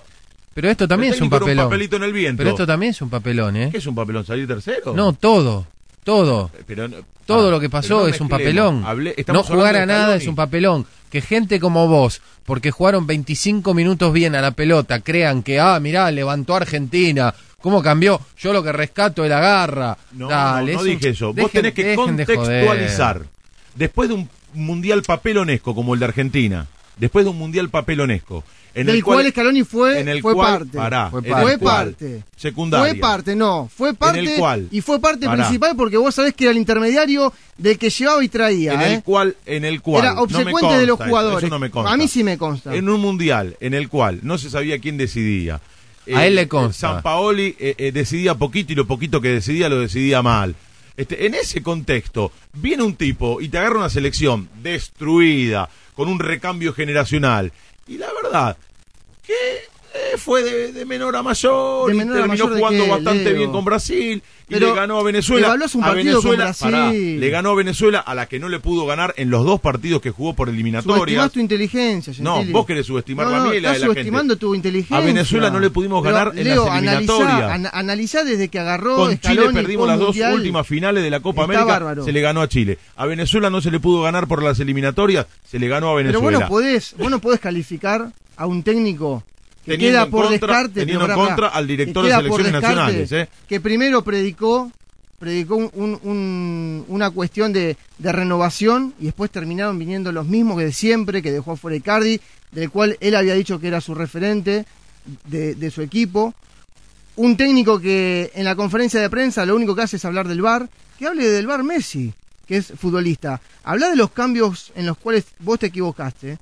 Speaker 5: Pero esto también es un papelón.
Speaker 1: Un papelito en el viento.
Speaker 4: Pero esto también es un papelón, ¿eh?
Speaker 1: ¿Qué es un papelón? ¿Salir tercero?
Speaker 4: No, todo.
Speaker 5: Todo.
Speaker 1: Eh, pero,
Speaker 5: todo
Speaker 1: ah,
Speaker 5: lo que pasó es un papelón. No jugar a nada es un papelón. Que gente como vos, porque jugaron 25 minutos bien a la pelota, crean que, ah, mirá, levantó Argentina, cómo cambió, yo lo que rescato es la garra.
Speaker 1: No,
Speaker 5: Dale,
Speaker 1: no,
Speaker 5: eso,
Speaker 1: dije eso. Vos tenés que contextualizar. Después de un mundial papelonesco como el de Argentina, después de un mundial papelonesco, en el
Speaker 6: cual,
Speaker 1: cual
Speaker 6: Scaloni fue, fue parte. Fue parte.
Speaker 1: Fue
Speaker 6: parte. Fue parte, no. Fue parte.
Speaker 1: En el cual,
Speaker 6: y fue parte principal porque vos sabés que era el intermediario del que llevaba y traía.
Speaker 1: En el ¿eh? cual. En el cual.
Speaker 6: Era obsecuente de los jugadores.
Speaker 1: Eso no me consta.
Speaker 6: A mí sí me consta.
Speaker 1: En un mundial en el cual no se sabía quién decidía.
Speaker 5: A él le eh, consta.
Speaker 1: San Paoli eh, decidía poquito y lo poquito que decidía lo decidía mal. Este, en ese contexto, viene un tipo y te agarra una selección destruida, con un recambio generacional, y la verdad, que eh, fue de, menor a mayor, y terminó jugando bastante bien con Brasil y le ganó a Venezuela.
Speaker 6: Un
Speaker 1: a Venezuela pará, le ganó a Venezuela a la que no le pudo ganar en los dos partidos que jugó por eliminatorias.
Speaker 6: tu inteligencia,
Speaker 1: No, vos querés subestimar
Speaker 6: no, no,
Speaker 1: la la
Speaker 6: subestimando gente. tu inteligencia.
Speaker 1: A Venezuela no le pudimos ganar en las eliminatorias.
Speaker 6: Analizá, desde que agarró
Speaker 1: Con Chile perdimos las dos últimas finales de la Copa América, se le ganó a Chile. A Venezuela no se le pudo ganar por las eliminatorias, se le ganó a Venezuela.
Speaker 6: Pero vos no podés, vos no podés calificar a un técnico queda por
Speaker 1: contra,
Speaker 6: descarte,
Speaker 1: teniendo en contra al director de selecciones nacionales. ¿eh?
Speaker 6: Que primero predicó predicó un, un, una cuestión de, de, renovación y después terminaron viniendo los mismos que de siempre, que dejó fuera Icardi, del cual él había dicho que era su referente de, de, su equipo. Un técnico que en la conferencia de prensa lo único que hace es hablar del bar, que hable del bar Messi, que es futbolista. Habla de los cambios en los cuales vos te equivocaste.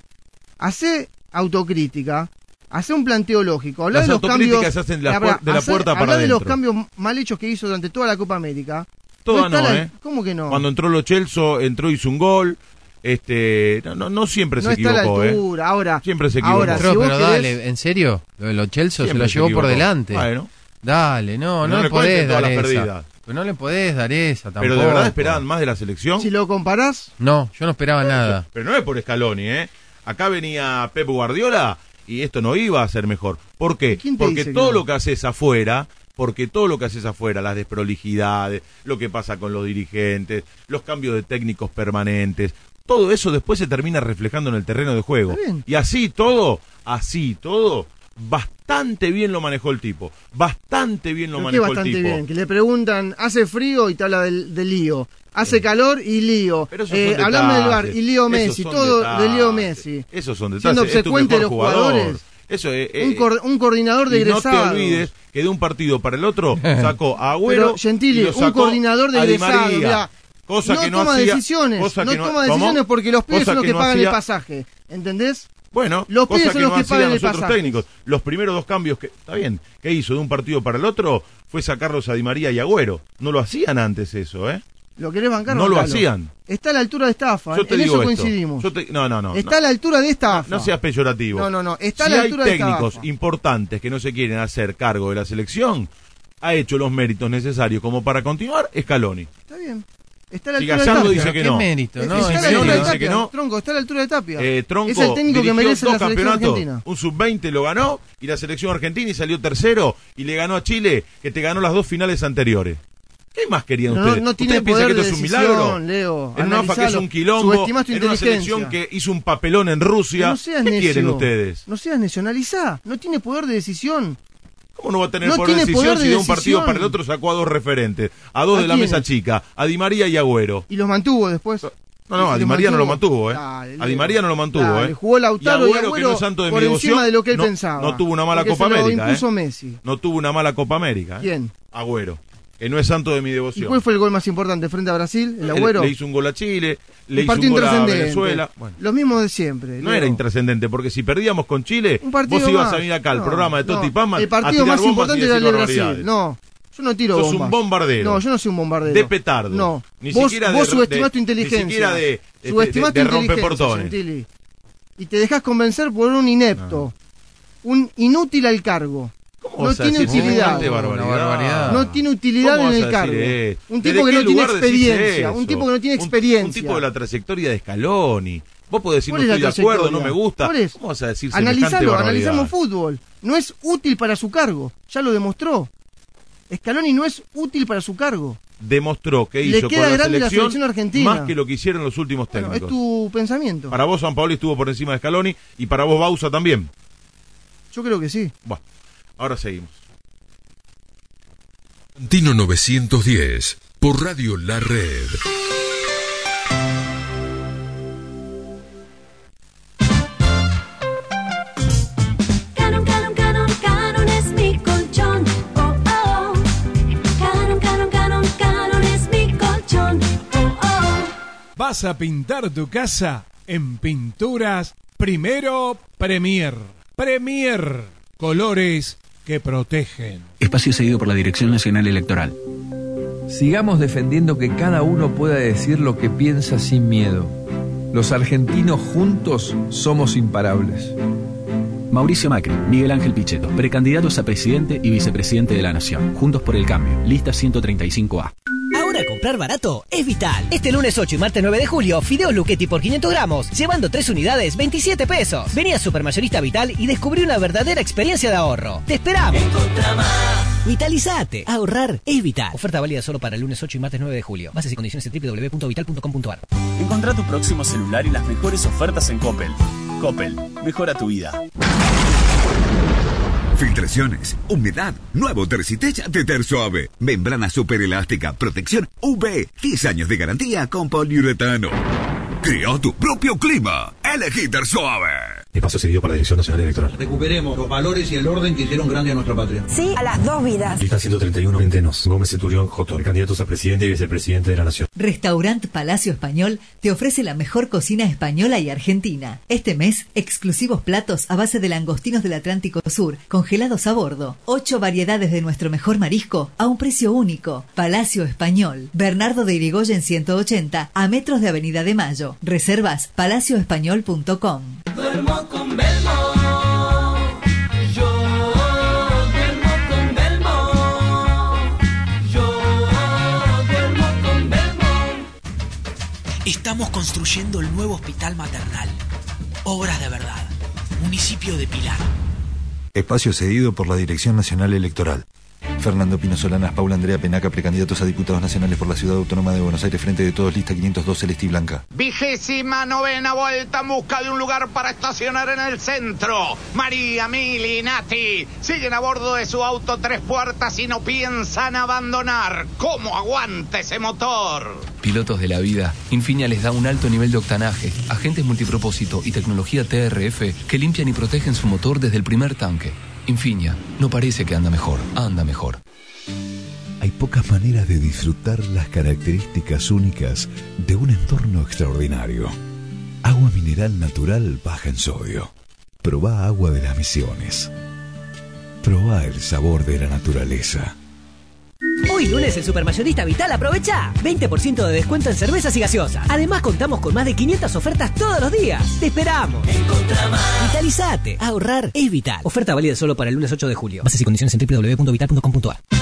Speaker 6: Hace autocrítica, Hacer un planteo lógico.
Speaker 1: Hablar
Speaker 6: de los cambios.
Speaker 1: Se hacen de la, de la puerta para
Speaker 6: de los cambios mal hechos que hizo durante toda la Copa América.
Speaker 1: Toda no, ¿eh?
Speaker 6: ¿Cómo que no?
Speaker 1: Cuando entró Lo Chelso, entró, hizo un gol. Este, no, no, no siempre se
Speaker 6: está
Speaker 1: equivocó, eh.
Speaker 6: ahora.
Speaker 1: Siempre se equivocó.
Speaker 6: Ahora,
Speaker 5: pero, dale, ¿en serio? Lo de se lo llevó por delante.
Speaker 1: Bueno.
Speaker 5: Dale, no,
Speaker 1: no,
Speaker 5: no
Speaker 1: le
Speaker 5: podés dar esa. Pero no le podés dar esa tampoco.
Speaker 1: Pero de verdad esperaban más de la selección.
Speaker 6: Si lo comparás.
Speaker 5: No, yo no esperaba nada.
Speaker 1: Pero no es por Scaloni, ¿eh? Acá venía Pep Guardiola y esto no iba a ser mejor. ¿Por qué? Porque todo lo que haces afuera, porque todo lo que haces afuera, las desprolijidades, lo que pasa con los dirigentes, los cambios de técnicos permanentes, todo eso después se termina reflejando en el terreno de juego. Y así todo, así todo, bastante bien lo manejó el tipo. Bastante bien lo manejó el tipo.
Speaker 6: Bien, que le preguntan, hace frío y te habla del, lío. Hace calor y lío. Eh, del bar y lío Messi, todo de lío Messi.
Speaker 1: Esos son detalles.
Speaker 6: Siendo obsecuente los jugadores.
Speaker 1: Eso es,
Speaker 6: un,
Speaker 1: eh,
Speaker 6: cor un, coordinador de
Speaker 1: egresados. no te olvides que de un partido para el otro sacó [LAUGHS] a Agüero.
Speaker 6: Pero, Gentili, un coordinador de egresados.
Speaker 1: Cosa
Speaker 6: no
Speaker 1: que no
Speaker 6: toma decisiones.
Speaker 1: Cosa
Speaker 6: no,
Speaker 1: que
Speaker 6: no,
Speaker 1: toma
Speaker 6: decisiones porque los pibes son los que, pagan el pasaje. ¿Entendés?
Speaker 1: Bueno,
Speaker 6: los
Speaker 1: cosa
Speaker 6: que son los
Speaker 1: no
Speaker 6: que pagan
Speaker 1: los otros técnicos. Los primeros dos cambios que, está bien, que hizo de un partido para el otro fue sacarlos a Di María y Agüero. No lo hacían antes eso, ¿eh?
Speaker 6: ¿Lo querés bancar?
Speaker 1: No lo hacían.
Speaker 6: Está a la altura de estafa.
Speaker 1: Yo
Speaker 6: ¿eh?
Speaker 1: te
Speaker 6: en
Speaker 1: digo
Speaker 6: eso
Speaker 1: esto.
Speaker 6: coincidimos.
Speaker 1: No, no, no.
Speaker 6: Está a la altura de estafa.
Speaker 1: No seas peyorativo.
Speaker 6: No, no, no. Está
Speaker 1: si
Speaker 6: a la altura hay
Speaker 1: técnicos importantes que no se quieren hacer cargo de la selección, ha hecho los méritos necesarios como para continuar, Scaloni.
Speaker 6: Está bien. Está a la altura de Tapia.
Speaker 1: dice que
Speaker 5: ¿Qué
Speaker 1: no.
Speaker 5: mérito, no?
Speaker 6: Está
Speaker 1: dice que no.
Speaker 6: Tronco, está a la altura de Tapia.
Speaker 1: Eh, Tronco
Speaker 6: es el técnico que merece
Speaker 1: dos
Speaker 6: la
Speaker 1: campeonatos. Un sub-20 lo ganó y la selección argentina y salió tercero y le ganó a Chile, que te ganó las dos finales anteriores. ¿Qué más querían
Speaker 6: no-
Speaker 1: ustedes?
Speaker 6: no tiene
Speaker 1: ¿Ustedes piensan que esto es un milagro? En una que es un quilombo,
Speaker 6: tu
Speaker 1: en una selección que hizo un papelón en Rusia.
Speaker 6: No seas
Speaker 1: ¿Qué quieren ustedes?
Speaker 6: No seas nacionalizá. No tiene poder de decisión.
Speaker 1: ¿Cómo no va a tener
Speaker 6: no
Speaker 1: poder,
Speaker 6: tiene
Speaker 1: decisión si de un partido para el otro sacó a dos referentes, a dos de la mesa chica, a Di María y Agüero?
Speaker 6: Y los mantuvo después.
Speaker 1: No, no, a Di María no lo
Speaker 6: mantuvo,
Speaker 1: ¿eh?
Speaker 6: Dale,
Speaker 1: Di María no lo mantuvo,
Speaker 6: dale,
Speaker 1: ¿eh?
Speaker 6: Jugó Lautaro y Agüero,
Speaker 1: y Agüero que no es santo de
Speaker 6: por
Speaker 1: mi devoción, encima
Speaker 6: de lo que él
Speaker 1: no,
Speaker 6: pensaba.
Speaker 1: No tuvo una mala Copa América, ¿eh? No tuvo una mala Copa América, ¿eh?
Speaker 6: ¿Quién?
Speaker 1: Agüero no es santo de mi devoción.
Speaker 6: ¿Y ¿Cuál fue el gol más importante frente a Brasil? ¿El Agüero?
Speaker 1: Le, le un gol a Chile, le hizo un gol a Venezuela. Bueno,
Speaker 6: lo mismo de siempre.
Speaker 1: No era intrascendente, porque si perdíamos con Chile, vos ibas a venir acá al programa de
Speaker 6: Toti
Speaker 1: no, Pama.
Speaker 6: El partido más importante era el de Brasil. No. Yo no tiro
Speaker 1: Sos
Speaker 6: bombas.
Speaker 1: un bombardero.
Speaker 6: No, yo no soy un bombardero.
Speaker 1: De petardo.
Speaker 6: No.
Speaker 1: Ni
Speaker 6: vos,
Speaker 1: siquiera
Speaker 6: vos
Speaker 1: de,
Speaker 6: tu inteligencia.
Speaker 1: Ni siquiera de,
Speaker 6: este,
Speaker 1: de, de,
Speaker 6: de
Speaker 1: rompeportones.
Speaker 6: Y te dejas convencer por un inepto. Un inútil al cargo.
Speaker 1: ¿Cómo
Speaker 6: No
Speaker 1: vas a
Speaker 6: tiene
Speaker 1: decir
Speaker 6: utilidad.
Speaker 1: barbaridad?
Speaker 6: No tiene utilidad
Speaker 1: ¿Cómo
Speaker 6: en el cargo. Un
Speaker 1: ¿Desde
Speaker 6: tipo que no tiene experiencia. Un tipo que no tiene experiencia.
Speaker 1: Un, tipo de la trayectoria de Scaloni. Vos podés decir no
Speaker 6: ¿Cuál es la
Speaker 1: estoy de acuerdo, no me gusta. ¿Cómo vas a decir
Speaker 6: Analizalo, analizamos fútbol. No es útil para su cargo. Ya lo demostró. Scaloni no es útil para su cargo.
Speaker 1: demostró que
Speaker 6: Le
Speaker 1: hizo
Speaker 6: queda
Speaker 1: con la
Speaker 6: grande la
Speaker 1: selección,
Speaker 6: selección argentina.
Speaker 1: más que lo que hicieron los últimos
Speaker 6: Bueno,
Speaker 1: técnicos.
Speaker 6: es tu pensamiento.
Speaker 1: Para vos San Paolo estuvo por encima de Scaloni y para vos Bausa también.
Speaker 6: Yo creo que sí.
Speaker 1: Bueno, ahora seguimos.
Speaker 8: Tino 910 por Radio La Red.
Speaker 9: Canon, canon, canon, canon es mi colchón. Oh, oh. Canon, canon, canon, canon es mi colchón. Oh, oh.
Speaker 30: ¿Vas a pintar tu casa? En Pinturas Primero Premier. Premier. Colores que protegen.
Speaker 31: Espacio cedido por la Dirección Nacional Electoral.
Speaker 32: Sigamos defendiendo que cada uno pueda decir lo que piensa sin miedo. Los argentinos juntos somos imparables.
Speaker 31: Mauricio Macri, Miguel Ángel Pichetto, precandidatos a presidente y vicepresidente de la Nación. Juntos por el cambio. Lista 135A.
Speaker 33: Ahora comprar barato es vital. Este lunes 8 y martes 9 de julio, fideos Luchetti por 500 gramos, llevando 3 unidades, 27 pesos. Vení a Supermayorista Vital y descubrí una verdadera experiencia de ahorro. ¡Te esperamos! Vitalizate. Ahorrar es vital. Oferta válida solo para el lunes 8 y martes 9 de julio. Bases y condiciones en www.vital.com.ar.
Speaker 34: Encontrá tu próximo celular y las mejores ofertas en Coppel. Coppel, mejora tu vida.
Speaker 35: Filtraciones, humedad, nuevo Tercitech de Ter Suave. Membrana super elástica, protección UV, 10 años de garantía con poliuretano. Crea tu propio clima. Elegí Ter Suave.
Speaker 36: Espacio cedido por la Dirección Nacional Electoral.
Speaker 37: Recuperemos los valores y el orden que hicieron grande a nuestra patria.
Speaker 38: Sí a las dos vidas.
Speaker 36: Lista 131, Centenos, Gómez Centurión, J. Candidatos a presidente y vicepresidente de la Nación.
Speaker 39: Restaurant Palacio Español te ofrece la mejor cocina española y argentina. Este mes, exclusivos platos a base de langostinos del Atlántico Sur, congelados a bordo. Ocho variedades de nuestro mejor marisco a un precio único. Palacio Español. Bernardo de Irigoyen 180, a metros de Avenida de Mayo. Reservas palacioespañol.com.
Speaker 20: Duermo con Belmo. Yo duermo con Belmo. Yo duermo con Belmo.
Speaker 40: Estamos construyendo el nuevo hospital maternal. Obras de verdad. Municipio de Pilar.
Speaker 41: Espacio cedido por la Dirección Nacional Electoral. Fernando Pino Solanas, Paula Andrea Penaca, precandidatos a diputados nacionales por la Ciudad Autónoma de Buenos Aires, Frente de Todos, lista 502, Celeste y Blanca.
Speaker 17: Vigésima novena vuelta en busca de un lugar para estacionar en el centro. María, Mili y Nati siguen a bordo de su auto tres puertas y no piensan abandonar. ¿Cómo aguanta ese motor?
Speaker 18: Pilotos de la vida, Infinia les da un alto nivel de octanaje, agentes multipropósito y tecnología TRF que limpian y protegen su motor desde el primer tanque. Infinia, no parece que anda mejor, anda mejor.
Speaker 42: Hay pocas maneras de disfrutar las características únicas de un entorno extraordinario. Agua mineral natural baja en sodio. Probá agua de las misiones. Probá el sabor de la naturaleza.
Speaker 33: Hoy lunes en Supermayorista Vital aprovecha 20% de descuento en cervezas y gaseosas. Además contamos con más de 500 ofertas todos los días. ¡Te esperamos! Vitalizate. Ahorrar es vital. Oferta válida solo para el lunes 8 de julio. Bases y condiciones en www.vital.com.ar.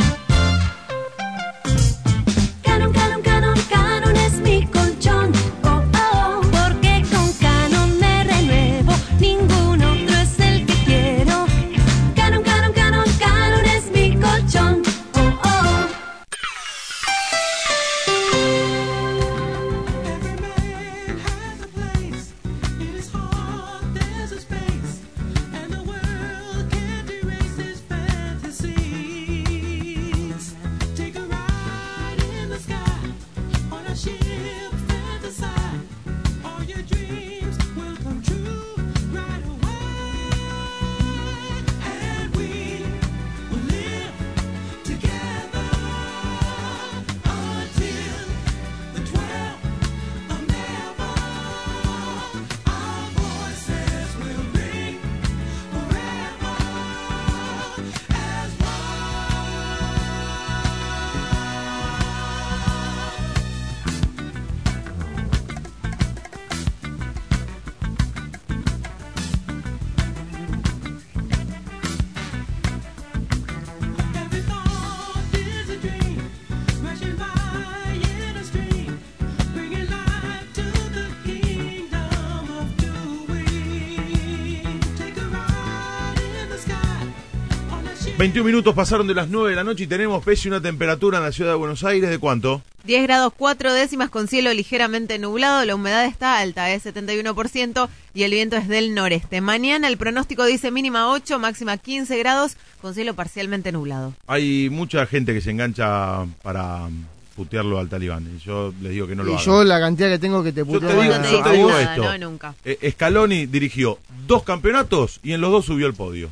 Speaker 1: 21 minutos pasaron de las 9 de la noche y tenemos pese una temperatura en la ciudad de Buenos Aires de cuánto?
Speaker 29: 10 grados 4 décimas con cielo ligeramente nublado, la humedad está alta, es 71% y el viento es del noreste. Mañana el pronóstico dice mínima 8, máxima 15 grados con cielo parcialmente nublado.
Speaker 1: Hay mucha gente que se engancha para putearlo al talibán y yo les digo que no lo
Speaker 6: y
Speaker 1: hagan.
Speaker 6: yo la cantidad que tengo que te
Speaker 1: Yo te
Speaker 6: puteo
Speaker 1: digo,
Speaker 6: van a-
Speaker 1: yo te digo
Speaker 29: nada,
Speaker 1: esto.
Speaker 29: no, nunca.
Speaker 1: Eh, Scaloni dirigió dos campeonatos y en los dos subió al podio.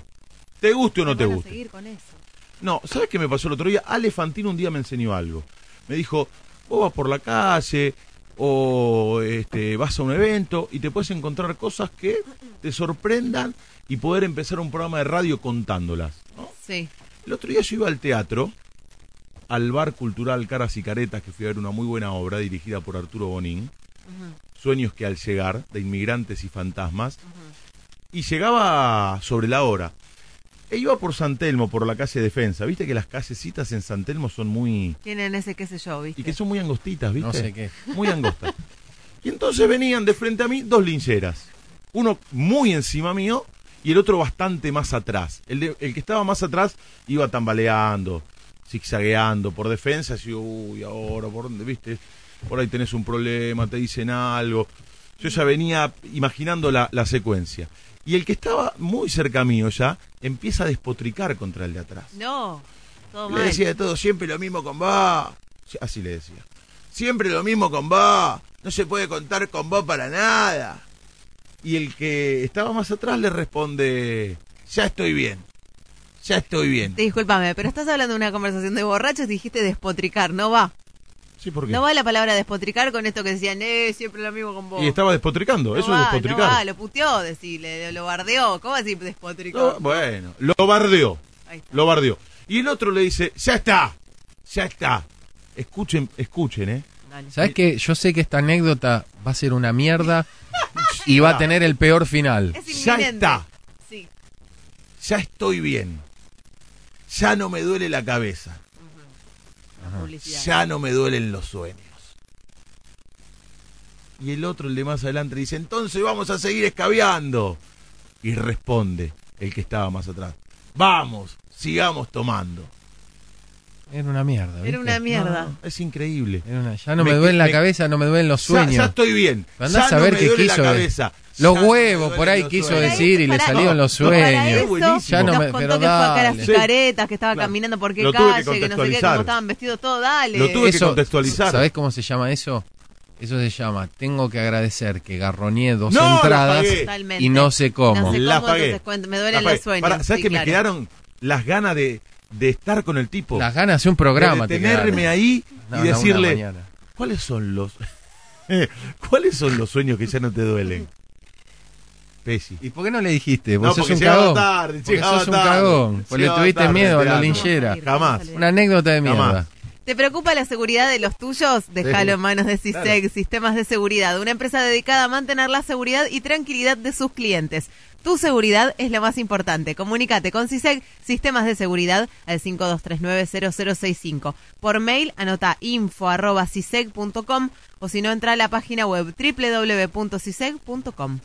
Speaker 1: ¿Te guste o no te guste?
Speaker 29: seguir con eso.
Speaker 1: No, ¿sabes qué me pasó el otro día? Ale Fantino un día me enseñó algo. Me dijo, vos vas por la calle o este, vas a un evento y te puedes encontrar cosas que te sorprendan y poder empezar un programa de radio contándolas. ¿no?
Speaker 29: Sí.
Speaker 1: El otro día yo iba al teatro, al bar cultural Caras y Caretas, que fui a ver una muy buena obra dirigida por Arturo Bonín, Sueños que al llegar, de inmigrantes y fantasmas, y llegaba sobre la hora. E iba por San Telmo, por la calle Defensa. Viste que las callecitas en San Telmo son muy...
Speaker 29: Tienen ese qué sé yo, ¿viste?
Speaker 1: Y que son muy angostitas, ¿viste?
Speaker 4: No sé qué. [LAUGHS]
Speaker 1: Muy angostas. y entonces venían de frente a mí dos lincheras. Uno muy encima mío y el otro bastante más atrás. El, de- el que estaba más atrás iba tambaleando, zigzagueando por defensa. Y uy, ahora, ¿por dónde? ¿Viste? Por ahí tenés un problema, te dicen algo. Yo ya venía imaginando la, la secuencia. Y el que estaba muy cerca mío ya empieza a despotricar contra el de atrás.
Speaker 29: No, todo
Speaker 1: Le
Speaker 29: mal.
Speaker 1: decía de todo, siempre lo mismo con vos. Sí, Así le decía. Siempre lo mismo con vos. No se puede contar con vos para nada. Y el que estaba más atrás le responde, ya estoy bien. Ya estoy bien.
Speaker 29: Discúlpame, pero estás hablando de una conversación de borrachos y dijiste despotricar, no va.
Speaker 1: Sí, ¿por qué?
Speaker 29: No va la palabra despotricar con esto que decían, eh, siempre lo mismo con vos.
Speaker 1: Y estaba despotricando,
Speaker 29: No
Speaker 1: eso
Speaker 29: va,
Speaker 1: es despotricar.
Speaker 29: No va, lo puteó, decirle, lo bardeó. ¿Cómo así despotricó?
Speaker 1: No, bueno, lo bardeó. Lo bardeó. Y el otro le dice, ya está. Ya está. Escuchen, escuchen, ¿eh?
Speaker 4: ¿Sabes que Yo sé que esta anécdota va a ser una mierda [LAUGHS] y va a tener el peor final.
Speaker 1: Ya está.
Speaker 29: Sí.
Speaker 1: Ya estoy bien. Ya no me duele la cabeza. Ya no me duelen los sueños. Y el otro, el de más adelante, dice, entonces vamos a seguir escabeando. Y responde el que estaba más atrás, vamos, sigamos tomando.
Speaker 4: Era una mierda. ¿viste?
Speaker 29: Era una mierda.
Speaker 1: No, es increíble.
Speaker 4: Era una- ya no me, duele la
Speaker 1: me-
Speaker 4: cabeza, no me duelen los
Speaker 1: Ya-
Speaker 4: sueños.
Speaker 1: Ya, estoy bien. Ya
Speaker 4: a saber
Speaker 1: no me
Speaker 4: qué
Speaker 1: duele
Speaker 4: quiso
Speaker 1: la cabeza.
Speaker 4: Los
Speaker 1: Ya me
Speaker 4: huevos, por ahí quiso
Speaker 1: sueños.
Speaker 4: decir y le
Speaker 29: Para-
Speaker 4: salieron los
Speaker 29: Para
Speaker 4: sueños.
Speaker 29: eso,
Speaker 4: Ya no
Speaker 29: nos
Speaker 4: me,
Speaker 29: contó
Speaker 4: pero
Speaker 29: que fue a caras
Speaker 4: dale.
Speaker 29: y caretas, que estaba
Speaker 1: Claro.
Speaker 29: caminando por qué
Speaker 1: Lo tuve que
Speaker 29: calle, que no sé qué,
Speaker 1: contextualizar.
Speaker 29: cómo estaban vestidos todos, dale.
Speaker 1: Lo tuve que contextualizar.
Speaker 4: ¿Sabés cómo se llama eso? Eso se llama, tengo que agradecer que garroñé dos
Speaker 1: No,
Speaker 4: entradas y no sé cómo.
Speaker 29: No sé
Speaker 1: La
Speaker 29: cómo,
Speaker 1: pagué.
Speaker 29: entonces me duelen los sueños.
Speaker 1: ¿Sabes
Speaker 29: sí,
Speaker 1: que me quedaron las ganas de, de estar con el tipo?
Speaker 4: Las ganas de hacer un programa.
Speaker 1: De
Speaker 4: te
Speaker 1: tenerme ahí
Speaker 4: No,
Speaker 1: y
Speaker 4: no,
Speaker 1: decirle,
Speaker 4: mañana.
Speaker 1: ¿cuáles son los [LAUGHS] cuáles son los sueños que ya no te duelen? Pesi.
Speaker 4: ¿Y por qué no le dijiste?
Speaker 1: No,
Speaker 4: Vos sos un cagón.
Speaker 1: tarde,
Speaker 4: Porque sos un
Speaker 1: tarde.
Speaker 4: cagón. Porque le tuviste
Speaker 1: tarde
Speaker 4: miedo a la linchera.
Speaker 1: Jamás.
Speaker 4: Una anécdota de mierda.
Speaker 1: Jamás.
Speaker 29: ¿Te preocupa la seguridad de los tuyos? Déjalo
Speaker 4: Sí.
Speaker 29: en manos de CISEC,
Speaker 4: Claro.
Speaker 29: Sistemas de Seguridad, una empresa dedicada a mantener la seguridad y tranquilidad de sus clientes. Tu seguridad es lo más importante. Comunícate con CISEC, Sistemas de Seguridad, al 5239-0065. Por mail, anota info o si no, entra a la página web www.cisec.com.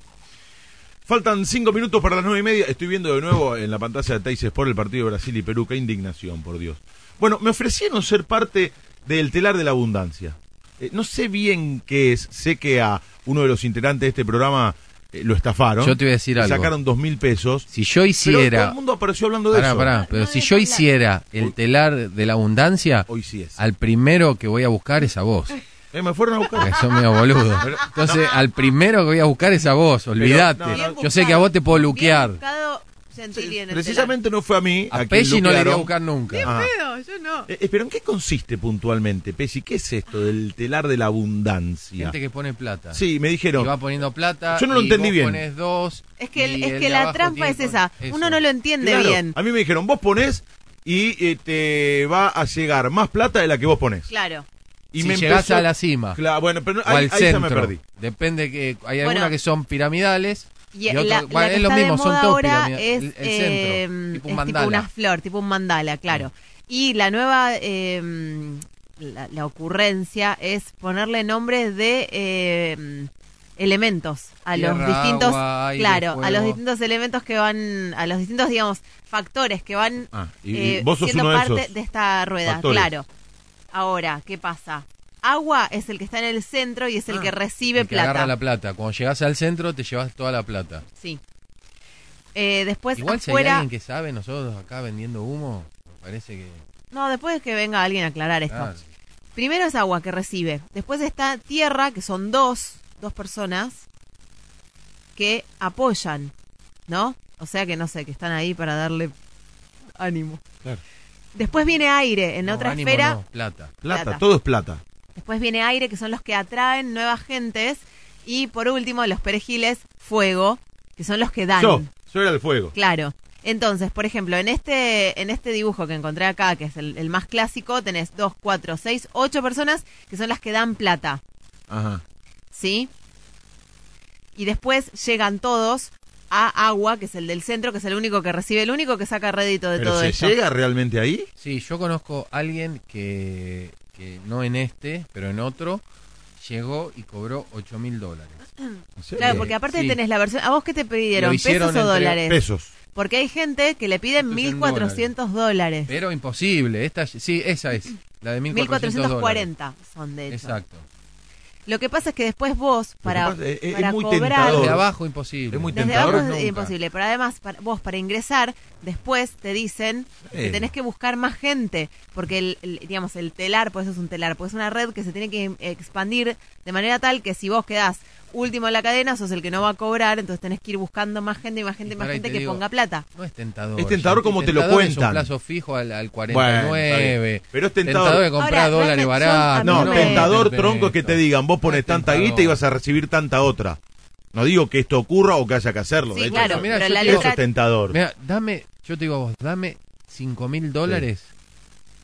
Speaker 1: Faltan cinco minutos para las nueve y media. Estoy viendo de nuevo en la pantalla de Teis Sport el partido de Brasil y Perú. Qué indignación, por Dios. Bueno, me ofrecieron ser parte del telar de la abundancia. Eh, no sé bien qué es. Sé que a uno de los integrantes de este programa eh, lo estafaron.
Speaker 4: Yo te voy a decir algo.
Speaker 1: Sacaron dos mil pesos.
Speaker 4: Si yo
Speaker 1: Pero
Speaker 4: hiciera.
Speaker 1: todo el mundo apareció hablando de
Speaker 4: Pará,
Speaker 1: eso.
Speaker 4: pará, pero si yo hiciera el telar de la abundancia,
Speaker 1: Hoy sí es.
Speaker 4: al primero que voy a buscar es a vos. [LAUGHS]
Speaker 1: Eh, me fueron a buscar.
Speaker 4: Porque sos medio boludo.
Speaker 1: Pero-
Speaker 4: Entonces, al primero que voy a buscar es a vos, olvídate.
Speaker 1: no, no.
Speaker 4: Yo sé que a vos te puedo luquear.
Speaker 1: Precisamente no fue a mí.
Speaker 4: A
Speaker 1: quien
Speaker 4: Pesci no le iría a buscar nunca.
Speaker 1: Ajá.
Speaker 29: telar. yo no.
Speaker 1: Eh, eh, pero ¿en qué consiste puntualmente, Pesci? ¿Qué es esto del telar de la abundancia?
Speaker 4: Gente que pone plata.
Speaker 1: Sí, me
Speaker 4: Y
Speaker 1: dijeron.
Speaker 4: va poniendo plata.
Speaker 1: Yo no lo
Speaker 4: y
Speaker 1: entendí
Speaker 4: vos
Speaker 1: bien.
Speaker 4: pones dos.
Speaker 29: Es que, es
Speaker 4: el
Speaker 29: que la trampa es esa.
Speaker 4: eso.
Speaker 29: Uno no lo entiende
Speaker 1: Claro,
Speaker 29: bien.
Speaker 1: A mí me dijeron, vos ponés y eh, te va a llegar más plata de la que vos ponés.
Speaker 29: Claro.
Speaker 1: Y
Speaker 4: si
Speaker 1: me
Speaker 4: llegás
Speaker 1: empezó-
Speaker 4: a la cima.
Speaker 1: Claro, bueno, pero
Speaker 4: o
Speaker 1: ahí,
Speaker 4: al
Speaker 1: ahí ya
Speaker 4: centro.
Speaker 1: me perdí.
Speaker 4: Depende que hay
Speaker 29: Bueno.
Speaker 4: algunas que son piramidales.
Speaker 29: Y,
Speaker 4: y otras-
Speaker 29: la,
Speaker 4: bueno,
Speaker 29: la que
Speaker 4: es lo
Speaker 29: está
Speaker 4: mismo,
Speaker 29: de
Speaker 4: son
Speaker 29: es,
Speaker 4: El- el centro,
Speaker 29: eh,
Speaker 4: tipo un
Speaker 29: es
Speaker 4: mandala.
Speaker 29: una flor, tipo un mandala, claro. Y la nueva eh, la, la ocurrencia es ponerle nombres de eh, elementos, a los distintos,
Speaker 4: agua, aire,
Speaker 29: claro, a los distintos elementos que van, a los distintos, digamos, factores que van
Speaker 1: Ah, y- y
Speaker 29: eh,
Speaker 1: vos sos
Speaker 29: siendo
Speaker 1: uno de
Speaker 29: parte
Speaker 1: esos
Speaker 29: de esta rueda,
Speaker 1: factores.
Speaker 29: claro. Ahora, ¿qué pasa? Agua es el que está en el centro y es el que recibe
Speaker 4: El que
Speaker 29: plata.
Speaker 4: agarra la plata. Cuando llegas al centro te llevas toda la plata.
Speaker 29: Sí. Eh, después
Speaker 4: Igual si hay
Speaker 29: afuera,
Speaker 4: alguien que sabe, nosotros acá vendiendo humo, me parece que...
Speaker 29: no, después que venga alguien a aclarar esto.
Speaker 4: Claro.
Speaker 29: Primero es agua que recibe. Después está tierra, que son dos, dos personas que apoyan, ¿no? O sea que no sé, que están ahí para darle ánimo.
Speaker 1: Claro.
Speaker 29: Después viene aire, en
Speaker 4: No,
Speaker 29: otra
Speaker 4: ánimo
Speaker 29: esfera.
Speaker 4: no, plata.
Speaker 1: Plata,
Speaker 29: Plata.
Speaker 1: todo es plata.
Speaker 29: Después viene aire, que son los que atraen nuevas gentes. Y por último, los perejiles, fuego, que son los que dan.
Speaker 1: Yo, yo era el fuego.
Speaker 29: Claro. Entonces, por ejemplo, en este, en este dibujo que encontré acá, que es el, el más clásico, tenés dos, cuatro, seis, ocho personas que son las que dan plata.
Speaker 1: Ajá.
Speaker 29: ¿Sí? Y después llegan todos a agua, que es el del centro, que es el único que recibe, el único que saca rédito de
Speaker 1: ¿Pero
Speaker 29: todo
Speaker 1: se
Speaker 29: esto.
Speaker 1: llega realmente ahí?
Speaker 4: Sí, yo conozco a alguien que, que no en este, pero en otro, llegó y cobró 8 mil dólares. [CLEARS THROAT]
Speaker 29: Claro, porque aparte
Speaker 4: Sí.
Speaker 29: tenés la versión. ¿A vos qué te pidieron? ¿Pesos o dólares?
Speaker 4: Pesos.
Speaker 29: Porque hay gente que le piden
Speaker 4: Esto es en
Speaker 29: 1.400 dólares.
Speaker 4: Pero imposible. Esta, sí, esa es. La de 1400 dólares.
Speaker 29: 1.440 son de hecho.
Speaker 4: Exacto.
Speaker 29: Lo que pasa es que después vos, para,
Speaker 1: pasa es- es
Speaker 29: para
Speaker 1: muy
Speaker 29: cobrar...
Speaker 1: tentador.
Speaker 4: Desde abajo imposible.
Speaker 1: Es muy
Speaker 29: Desde
Speaker 1: tentador.
Speaker 29: abajo es
Speaker 1: Nunca.
Speaker 29: imposible, pero además para, vos para ingresar después te dicen que
Speaker 1: Eh.
Speaker 29: tenés que buscar más gente, porque el, el- digamos el telar, pues eso es un telar, pues es una red que se tiene que expandir de manera tal que si vos quedás último en la cadena sos el que no va a cobrar, entonces tenés que ir buscando más gente y más gente y más gente
Speaker 4: te
Speaker 29: que
Speaker 4: digo,
Speaker 29: ponga plata.
Speaker 4: No es tentador.
Speaker 1: Es tentador como te lo
Speaker 4: Tentador Es un
Speaker 1: cuentan.
Speaker 4: plazo fijo al, al
Speaker 1: Bueno,
Speaker 4: 49.
Speaker 1: está bien. Pero es tentador.
Speaker 4: de comprar
Speaker 29: Ahora,
Speaker 4: dólares baratos.
Speaker 1: No,
Speaker 29: no,
Speaker 1: tentador
Speaker 4: no,
Speaker 1: tronco es que te digan, vos pones tanta guita y vas a recibir tanta otra. No digo que esto ocurra o que haya que hacerlo.
Speaker 29: Sí,
Speaker 1: de hecho,
Speaker 29: claro,
Speaker 1: eso-
Speaker 29: pero la
Speaker 1: eso es tentador.
Speaker 4: Mira, dame, yo te digo a vos, dame 5 mil dólares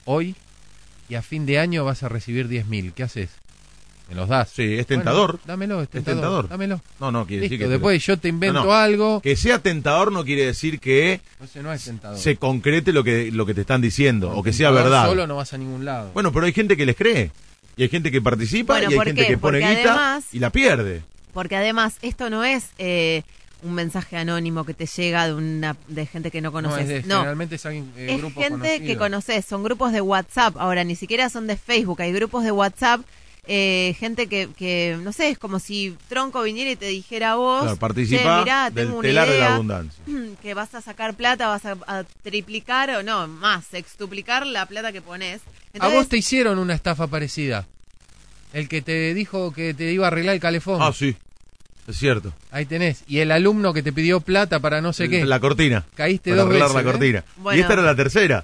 Speaker 4: hoy y a fin de año vas a recibir 10 mil. ¿Qué haces? ¿Me los das?
Speaker 1: Sí, es tentador.
Speaker 4: Bueno, dámelo, es
Speaker 1: Es
Speaker 4: tentador.
Speaker 1: tentador.
Speaker 4: Dámelo.
Speaker 1: No, no, quiere decir que...
Speaker 4: después yo te invento
Speaker 1: No, no.
Speaker 4: algo.
Speaker 1: Que sea tentador no quiere decir que
Speaker 4: Entonces no es tentador.
Speaker 1: se concrete lo que, lo que te están diciendo o que sea
Speaker 4: Tentador
Speaker 1: verdad.
Speaker 4: Solo no vas a ningún lado.
Speaker 1: Bueno, pero hay gente que les cree. Y hay gente que participa
Speaker 29: Bueno,
Speaker 1: y hay
Speaker 29: ¿por
Speaker 1: gente
Speaker 29: qué?
Speaker 1: que pone
Speaker 29: Porque
Speaker 1: guita
Speaker 29: además-
Speaker 1: y la pierde.
Speaker 29: Porque además esto no es eh, un mensaje anónimo que te llega de una de gente que no
Speaker 4: no,
Speaker 29: conoces.
Speaker 4: es de-
Speaker 29: No,
Speaker 4: generalmente es alguien, eh,
Speaker 29: es
Speaker 4: grupo
Speaker 29: gente que conoces, son grupos de WhatsApp, ahora ni siquiera son de Facebook, hay grupos de WhatsApp, eh, gente que, que, no sé, es como si Tronco viniera y te dijera a vos,
Speaker 1: Claro,
Speaker 29: "Che,
Speaker 1: participa
Speaker 29: mirá,
Speaker 1: del
Speaker 29: tengo una
Speaker 1: telar de la
Speaker 29: idea,
Speaker 1: abundancia. [CLEARS THROAT]
Speaker 29: que vas a sacar plata, vas a, a triplicar o no, más, sextuplicar la plata que pones.
Speaker 4: A vos te hicieron una estafa parecida. El que te dijo que te iba a arreglar el calefón.
Speaker 1: Ah, sí. Es cierto.
Speaker 4: Ahí tenés. Y el alumno que te pidió plata para no sé qué.
Speaker 1: La cortina.
Speaker 4: Caíste
Speaker 1: Para
Speaker 4: dos
Speaker 1: arreglar
Speaker 4: veces.
Speaker 1: la
Speaker 4: ¿eh?
Speaker 1: cortina.
Speaker 29: Bueno.
Speaker 1: Y esta era la tercera.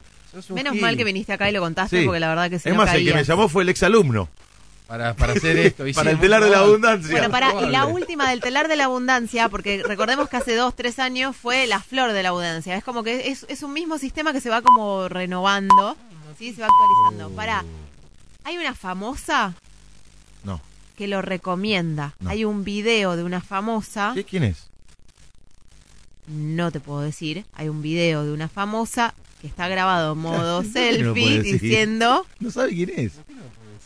Speaker 29: Menos
Speaker 4: gil.
Speaker 29: mal que viniste acá y lo contaste,
Speaker 1: Sí.
Speaker 29: porque la verdad que si
Speaker 1: es
Speaker 29: no
Speaker 1: más, el que me llamó fue el exalumno.
Speaker 4: Para, para hacer esto. Y
Speaker 1: Para
Speaker 4: sí,
Speaker 1: el telar de la abundancia.
Speaker 29: Bueno, para, y la última del telar de la abundancia, porque recordemos que hace dos, tres años fue la flor de la abundancia. Es como que es, es un mismo sistema que se va como renovando, ¿sí? Se va actualizando. Para, hay una famosa
Speaker 1: No.
Speaker 29: que lo recomienda.
Speaker 1: No.
Speaker 29: Hay un video de una famosa,
Speaker 1: ¿Qué? ¿Quién es?
Speaker 29: no te puedo decir, hay un video de una famosa que está grabado en modo
Speaker 1: ¿Por [LAUGHS] qué no lo
Speaker 29: selfie diciendo...
Speaker 1: No sabe quién es.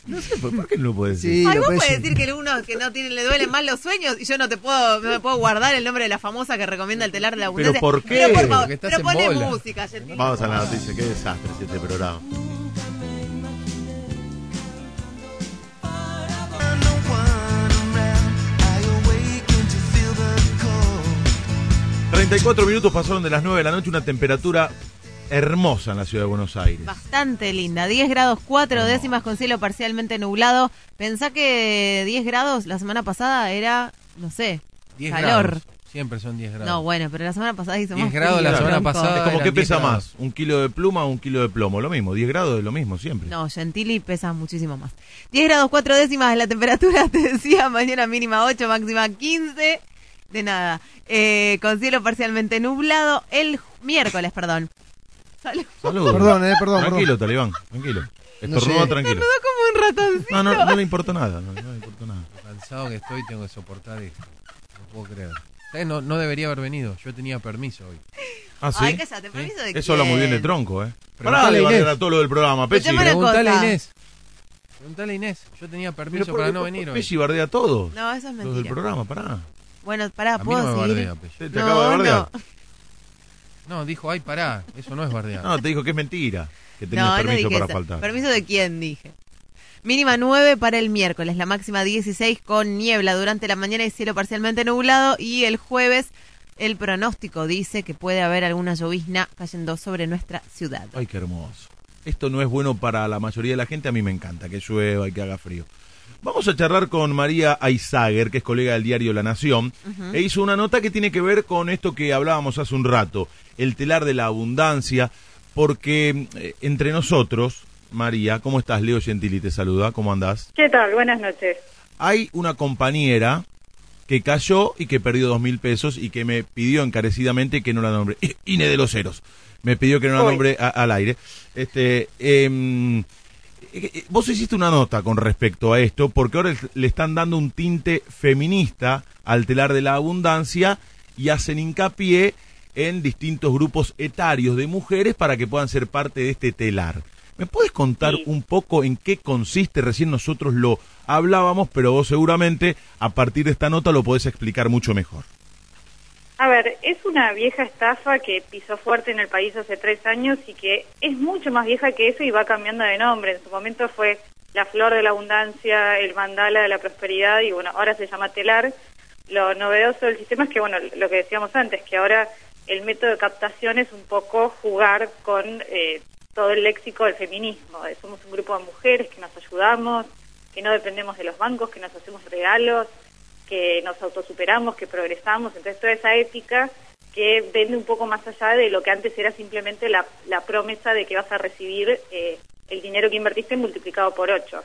Speaker 1: No sé, ¿por por qué no lo puede decir?
Speaker 6: Sí,
Speaker 29: vos
Speaker 6: puede
Speaker 29: puedes
Speaker 6: decir.
Speaker 29: decir que uno que no tiene, le duelen más los sueños y yo no te puedo, no me puedo guardar el nombre de la famosa que recomienda el telar de la abundancia.
Speaker 1: ¿por qué?
Speaker 29: Pero, por favor,
Speaker 4: estás
Speaker 29: pero
Speaker 4: en
Speaker 29: pone
Speaker 4: bola.
Speaker 29: música.
Speaker 1: Vamos a la noticia. Qué desastre es este programa. Treinta y cuatro minutos pasaron de las 9 de la noche, una temperatura hermosa en la ciudad de Buenos Aires.
Speaker 29: Bastante linda, 10 grados 4 décimas con cielo parcialmente nublado. Pensá que 10 grados la semana pasada era, no sé,
Speaker 4: 10
Speaker 29: calor.
Speaker 4: grados. Siempre son 10 grados.
Speaker 29: No, bueno, pero la semana pasada hizo
Speaker 4: 10
Speaker 29: más
Speaker 4: grados la semana pasada.
Speaker 1: Es como que
Speaker 4: 10
Speaker 1: pesa
Speaker 4: grados.
Speaker 1: más, un kilo de pluma o un kilo de plomo, lo mismo, 10 grados es lo mismo siempre.
Speaker 29: No, Gentili pesa muchísimo más. 10 grados 4 décimas de la temperatura, [LAUGHS] te decía, mañana mínima 8, máxima 15. De nada. Eh, con cielo parcialmente nublado. El miércoles, perdón. Salud.
Speaker 1: Saludos.
Speaker 6: Perdón, eh, perdón,
Speaker 1: Tranquilo, Talibán, tranquilo.
Speaker 6: No
Speaker 1: Estornuda
Speaker 6: sé.
Speaker 1: tranquilo.
Speaker 29: Quedó como un ratoncito.
Speaker 1: No, no, no le importó nada, no, no le importó nada.
Speaker 4: Lo cansado que estoy, tengo que soportar esto. No puedo creer. ¿Sabes? No, no debería haber venido. Yo tenía permiso hoy.
Speaker 1: Ah, sí.
Speaker 29: Ay, cállate, permiso de
Speaker 1: Eso habla muy bien de
Speaker 29: quién?
Speaker 1: tronco, ¿eh?
Speaker 4: Preguntale
Speaker 1: Pará de
Speaker 4: a Inés.
Speaker 1: barrer a todo lo del programa, Pechi.
Speaker 29: Una
Speaker 4: Preguntale a. Inés. Preguntale a Inés, yo tenía permiso
Speaker 1: Pero
Speaker 4: para no venir hoy.
Speaker 1: Pesci bardea a todos.
Speaker 29: No, eso es
Speaker 1: Los del
Speaker 29: mentira.
Speaker 1: programa, pará.
Speaker 29: Bueno, pará,
Speaker 4: A mí
Speaker 29: ¿puedo
Speaker 4: no me
Speaker 29: seguir?
Speaker 4: bardea, Pesci.
Speaker 1: Te, te
Speaker 29: No,
Speaker 1: acabo de bardear.
Speaker 29: no.
Speaker 4: No, dijo, ay, pará, eso no es bardear.
Speaker 1: No, te dijo que es mentira. Que tenías
Speaker 29: No, no
Speaker 1: permiso
Speaker 29: dije
Speaker 1: para
Speaker 29: eso.
Speaker 1: faltar.
Speaker 29: ¿Permiso de quién? Dije. Mínima 9 para el miércoles, la máxima 16 con niebla durante la mañana y cielo parcialmente nublado. Y el jueves el pronóstico dice que puede haber alguna llovizna cayendo sobre nuestra ciudad.
Speaker 1: Ay, qué hermoso. Esto no es bueno para la mayoría de la gente. A mí me encanta que llueva y que haga frío. Vamos a charlar con María Aizager, que es colega del diario La Nación, e hizo una nota que tiene que ver con esto que hablábamos hace un rato, el telar de la abundancia, porque eh, entre nosotros, María, ¿cómo estás? Leo Gentili te saluda, ¿cómo andás?
Speaker 43: ¿Qué tal? Buenas noches.
Speaker 1: Hay una compañera que cayó y que perdió dos mil pesos y que me pidió encarecidamente que no la nombre. Ine de los Ceros. Me pidió que no la nombre a- al aire. Este, em, eh, vos hiciste una nota con respecto a esto, porque ahora le están dando un tinte feminista al telar de la abundancia y hacen hincapié en distintos grupos etarios de mujeres para que puedan ser parte de este telar. ¿Me puedes contar un poco en qué consiste? Recién nosotros lo hablábamos, pero vos seguramente a partir de esta nota lo podés explicar mucho mejor.
Speaker 43: A ver, es una vieja estafa que pisó fuerte en el país hace tres años y que es mucho más vieja que eso y va cambiando de nombre. En su momento fue la flor de la abundancia, el mandala de la prosperidad y bueno, ahora se llama telar. Lo novedoso del sistema es que, bueno, lo que decíamos antes, que ahora el método de captación es un poco jugar con eh, todo el léxico del feminismo. Somos un grupo de mujeres que nos ayudamos, que no dependemos de los bancos, que nos hacemos regalos, que nos autosuperamos, que progresamos. Entonces, toda esa ética que vende un poco más allá de lo que antes era simplemente la, la promesa de que vas a recibir eh, el dinero que invertiste multiplicado por ocho.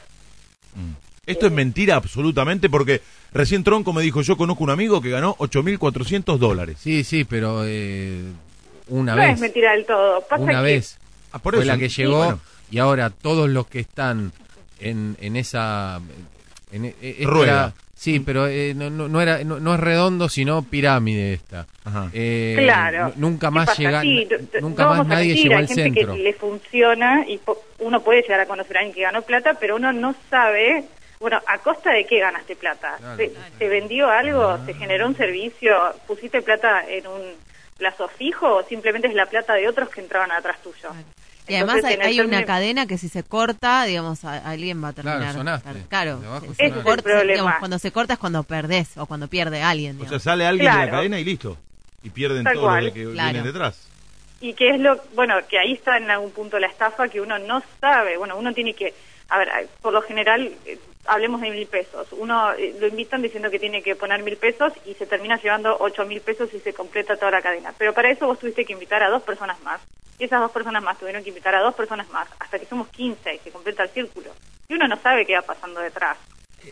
Speaker 1: Esto es mentira absolutamente porque recién Tronco me dijo, yo conozco un amigo que ganó 8.400 dólares.
Speaker 4: Sí, sí, pero eh, una
Speaker 43: no
Speaker 4: vez.
Speaker 43: es mentira del todo. Pasa
Speaker 4: una
Speaker 43: que
Speaker 4: vez
Speaker 1: Ah, por
Speaker 4: fue la que
Speaker 1: Sí,
Speaker 4: llegó
Speaker 1: bueno.
Speaker 4: y ahora todos los que están en, en esa en, e- e-
Speaker 1: Rueda.
Speaker 4: era- sí pero eh, no, no, no era no, no es redondo sino pirámide esta Eh,
Speaker 43: Claro.
Speaker 4: nunca
Speaker 43: ¿Qué
Speaker 4: más llega
Speaker 43: Sí,
Speaker 4: nunca
Speaker 43: no
Speaker 4: más nadie llegó al
Speaker 43: gente
Speaker 4: centro
Speaker 43: que le funciona y po- uno puede llegar a conocer a alguien que ganó plata, pero uno no sabe, bueno, ¿a costa de qué ganaste plata? ¿Te, te vendió algo? ¿Te generó un servicio? ¿Pusiste plata en un plazo fijo o simplemente es la plata de otros que entraban atrás tuyo?
Speaker 29: Y además hay, una cadena que si se corta, digamos, a- alguien va a terminar.
Speaker 4: sonaste.
Speaker 29: Claro,
Speaker 43: sonaste. Ese es el
Speaker 29: corta,
Speaker 43: problema.
Speaker 29: digamos, cuando se corta es cuando perdés o cuando pierde alguien.
Speaker 1: O sea, sale alguien de la
Speaker 43: Claro.
Speaker 1: cadena y listo. Y pierden
Speaker 43: Tal
Speaker 1: todos
Speaker 43: cual.
Speaker 1: los que
Speaker 29: Claro.
Speaker 1: vienen detrás.
Speaker 43: Y que es lo, bueno, que ahí está en algún punto la estafa que uno no sabe. Bueno, uno tiene que, a ver, por lo general, eh, hablemos de mil pesos. Uno eh, lo invitan diciendo que tiene que poner mil pesos y se termina llevando ocho mil pesos y se completa toda la cadena. Pero para eso vos tuviste que invitar a dos personas más. Y esas dos personas más tuvieron que invitar a dos personas más, hasta que somos 15 y se completa el círculo. Y uno no sabe qué va pasando detrás.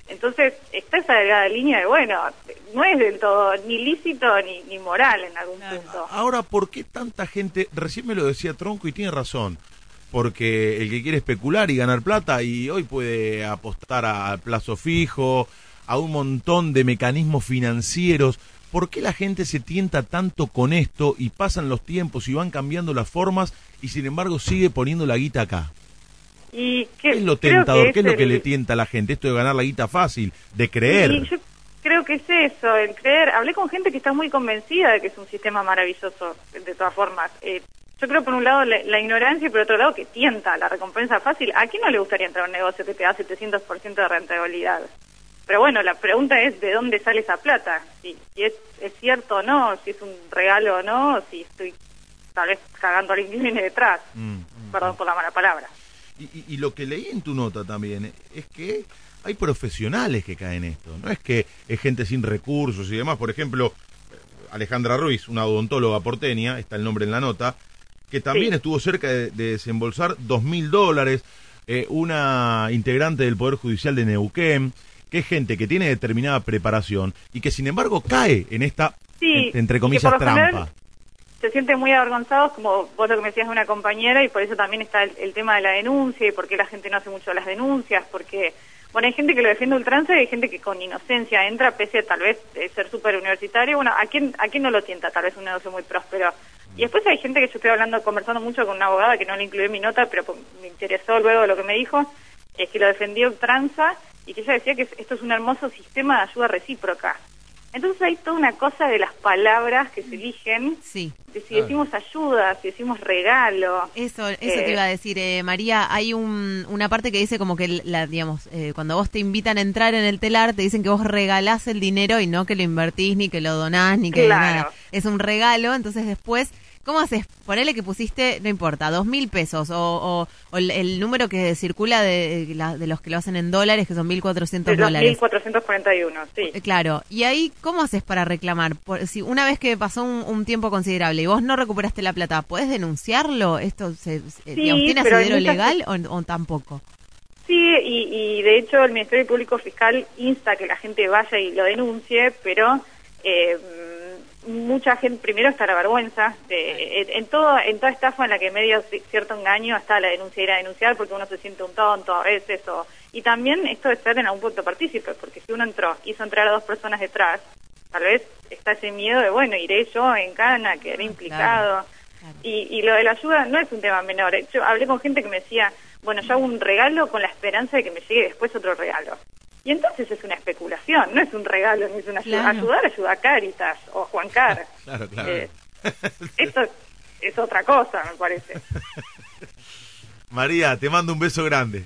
Speaker 43: Entonces, está esa delgada línea de, bueno, no es del todo ni lícito ni, ni moral en algún punto.
Speaker 1: Ahora, ¿por qué tanta gente? Recién me lo decía Tronco y tiene razón. Porque el que quiere especular y ganar plata y hoy puede apostar a- plazo fijo, a un montón de mecanismos financieros. ¿Por qué la gente se tienta tanto con esto y pasan los tiempos y van cambiando las formas y sin embargo sigue poniendo la guita acá?
Speaker 43: Y
Speaker 1: ¿Qué es lo tentador? ¿Qué es lo que
Speaker 43: el-
Speaker 1: le tienta a la gente? Esto de ganar la guita fácil, de creer.
Speaker 43: Y yo creo que es eso, el creer. Hablé con gente que está muy convencida de que es un sistema maravilloso, de todas formas. Eh, yo creo, por un lado, la, la ignorancia y por otro lado, que tienta la recompensa fácil. ¿A quién no le gustaría entrar a un negocio que te da 700% de rentabilidad? Pero bueno, la pregunta es de dónde sale esa plata. Si, si es, es cierto o no, si es un regalo o no, si estoy tal vez cagando a alguien que viene detrás. Perdón por la mala palabra.
Speaker 1: Y, y- y lo que leí en tu nota también es que hay profesionales que caen en esto. No es que es gente sin recursos y demás. Por ejemplo, Alejandra Ruiz, una odontóloga porteña, está el nombre en la nota, que también
Speaker 43: Sí.
Speaker 1: estuvo cerca de, de desembolsar dos mil dólares. eh, una integrante del Poder Judicial de Neuquén, que es gente que tiene determinada preparación y que sin embargo cae en esta,
Speaker 43: Sí,
Speaker 1: en- entre comillas,
Speaker 43: general
Speaker 1: trampa.
Speaker 43: se sienten muy avergonzados, como vos lo que me decías de una compañera, y por eso también está el, el tema de la denuncia y por qué la gente no hace mucho las denuncias, porque, bueno, hay gente que lo defiende ultranza y hay gente que con inocencia entra, pese a tal vez eh, ser súper universitario. Bueno, ¿a quién, ¿a quién no lo tienta? Tal vez un negocio muy próspero. Y después hay gente que yo estoy hablando, conversando mucho con una abogada que no le incluí en mi nota, pero me interesó luego de lo que me dijo, eh, que lo defendió ultranza y que ella decía que esto es un hermoso sistema de ayuda recíproca. Entonces hay toda una cosa de las palabras que se eligen,
Speaker 29: Sí.
Speaker 43: de si decimos ayuda, si decimos regalo.
Speaker 29: Eso, eso
Speaker 43: Eh,
Speaker 29: te iba a decir, eh, María. Hay un, una parte que dice como que, la, digamos, eh, cuando vos te invitan a entrar en el telar, te dicen que vos regalás el dinero y no que lo invertís, ni que lo donás, ni que
Speaker 43: Claro.
Speaker 29: nada. Es un regalo, entonces después, ¿cómo haces? Ponele que pusiste, no importa, dos mil pesos o, o- o el, el número que circula de, la- de los que lo hacen en dólares, que son mil cuatrocientos
Speaker 43: De los
Speaker 29: dólares.
Speaker 43: 1441, sí.
Speaker 29: Eh, Claro, y ahí, ¿cómo haces para reclamar? Por- si una vez que pasó un, un tiempo considerable y vos no recuperaste la plata, ¿puedes denunciarlo? ¿Esto se, se-
Speaker 43: Sí,
Speaker 29: tiene asidero
Speaker 43: muchas-
Speaker 29: legal o, o tampoco?
Speaker 43: Sí, y, y de hecho el Ministerio Público Fiscal insta que la gente vaya y lo denuncie, pero eh, mucha gente, primero está la vergüenza, de, en, en todo, en toda estafa en la que medio ci- cierto engaño está la denuncia, ir a denunciar porque uno se siente un tonto a veces, o, y también esto de ser en algún punto partícipe, porque si uno entró, hizo entrar a dos personas detrás, tal vez está ese miedo de, bueno, iré yo en cana, quedaré implicado. Y, y lo de la ayuda no es un tema menor. Yo hablé con gente que me decía, bueno, yo hago un regalo con la esperanza de que me llegue después otro regalo. Y entonces es una especulación, no es un regalo, ni es una ayuda.
Speaker 29: Claro.
Speaker 43: Ayudar ayuda a Caritas o a Juan Car. [LAUGHS]
Speaker 1: Claro, claro.
Speaker 43: Eh, esto es otra cosa, me parece. [LAUGHS]
Speaker 1: María, te mando un beso grande.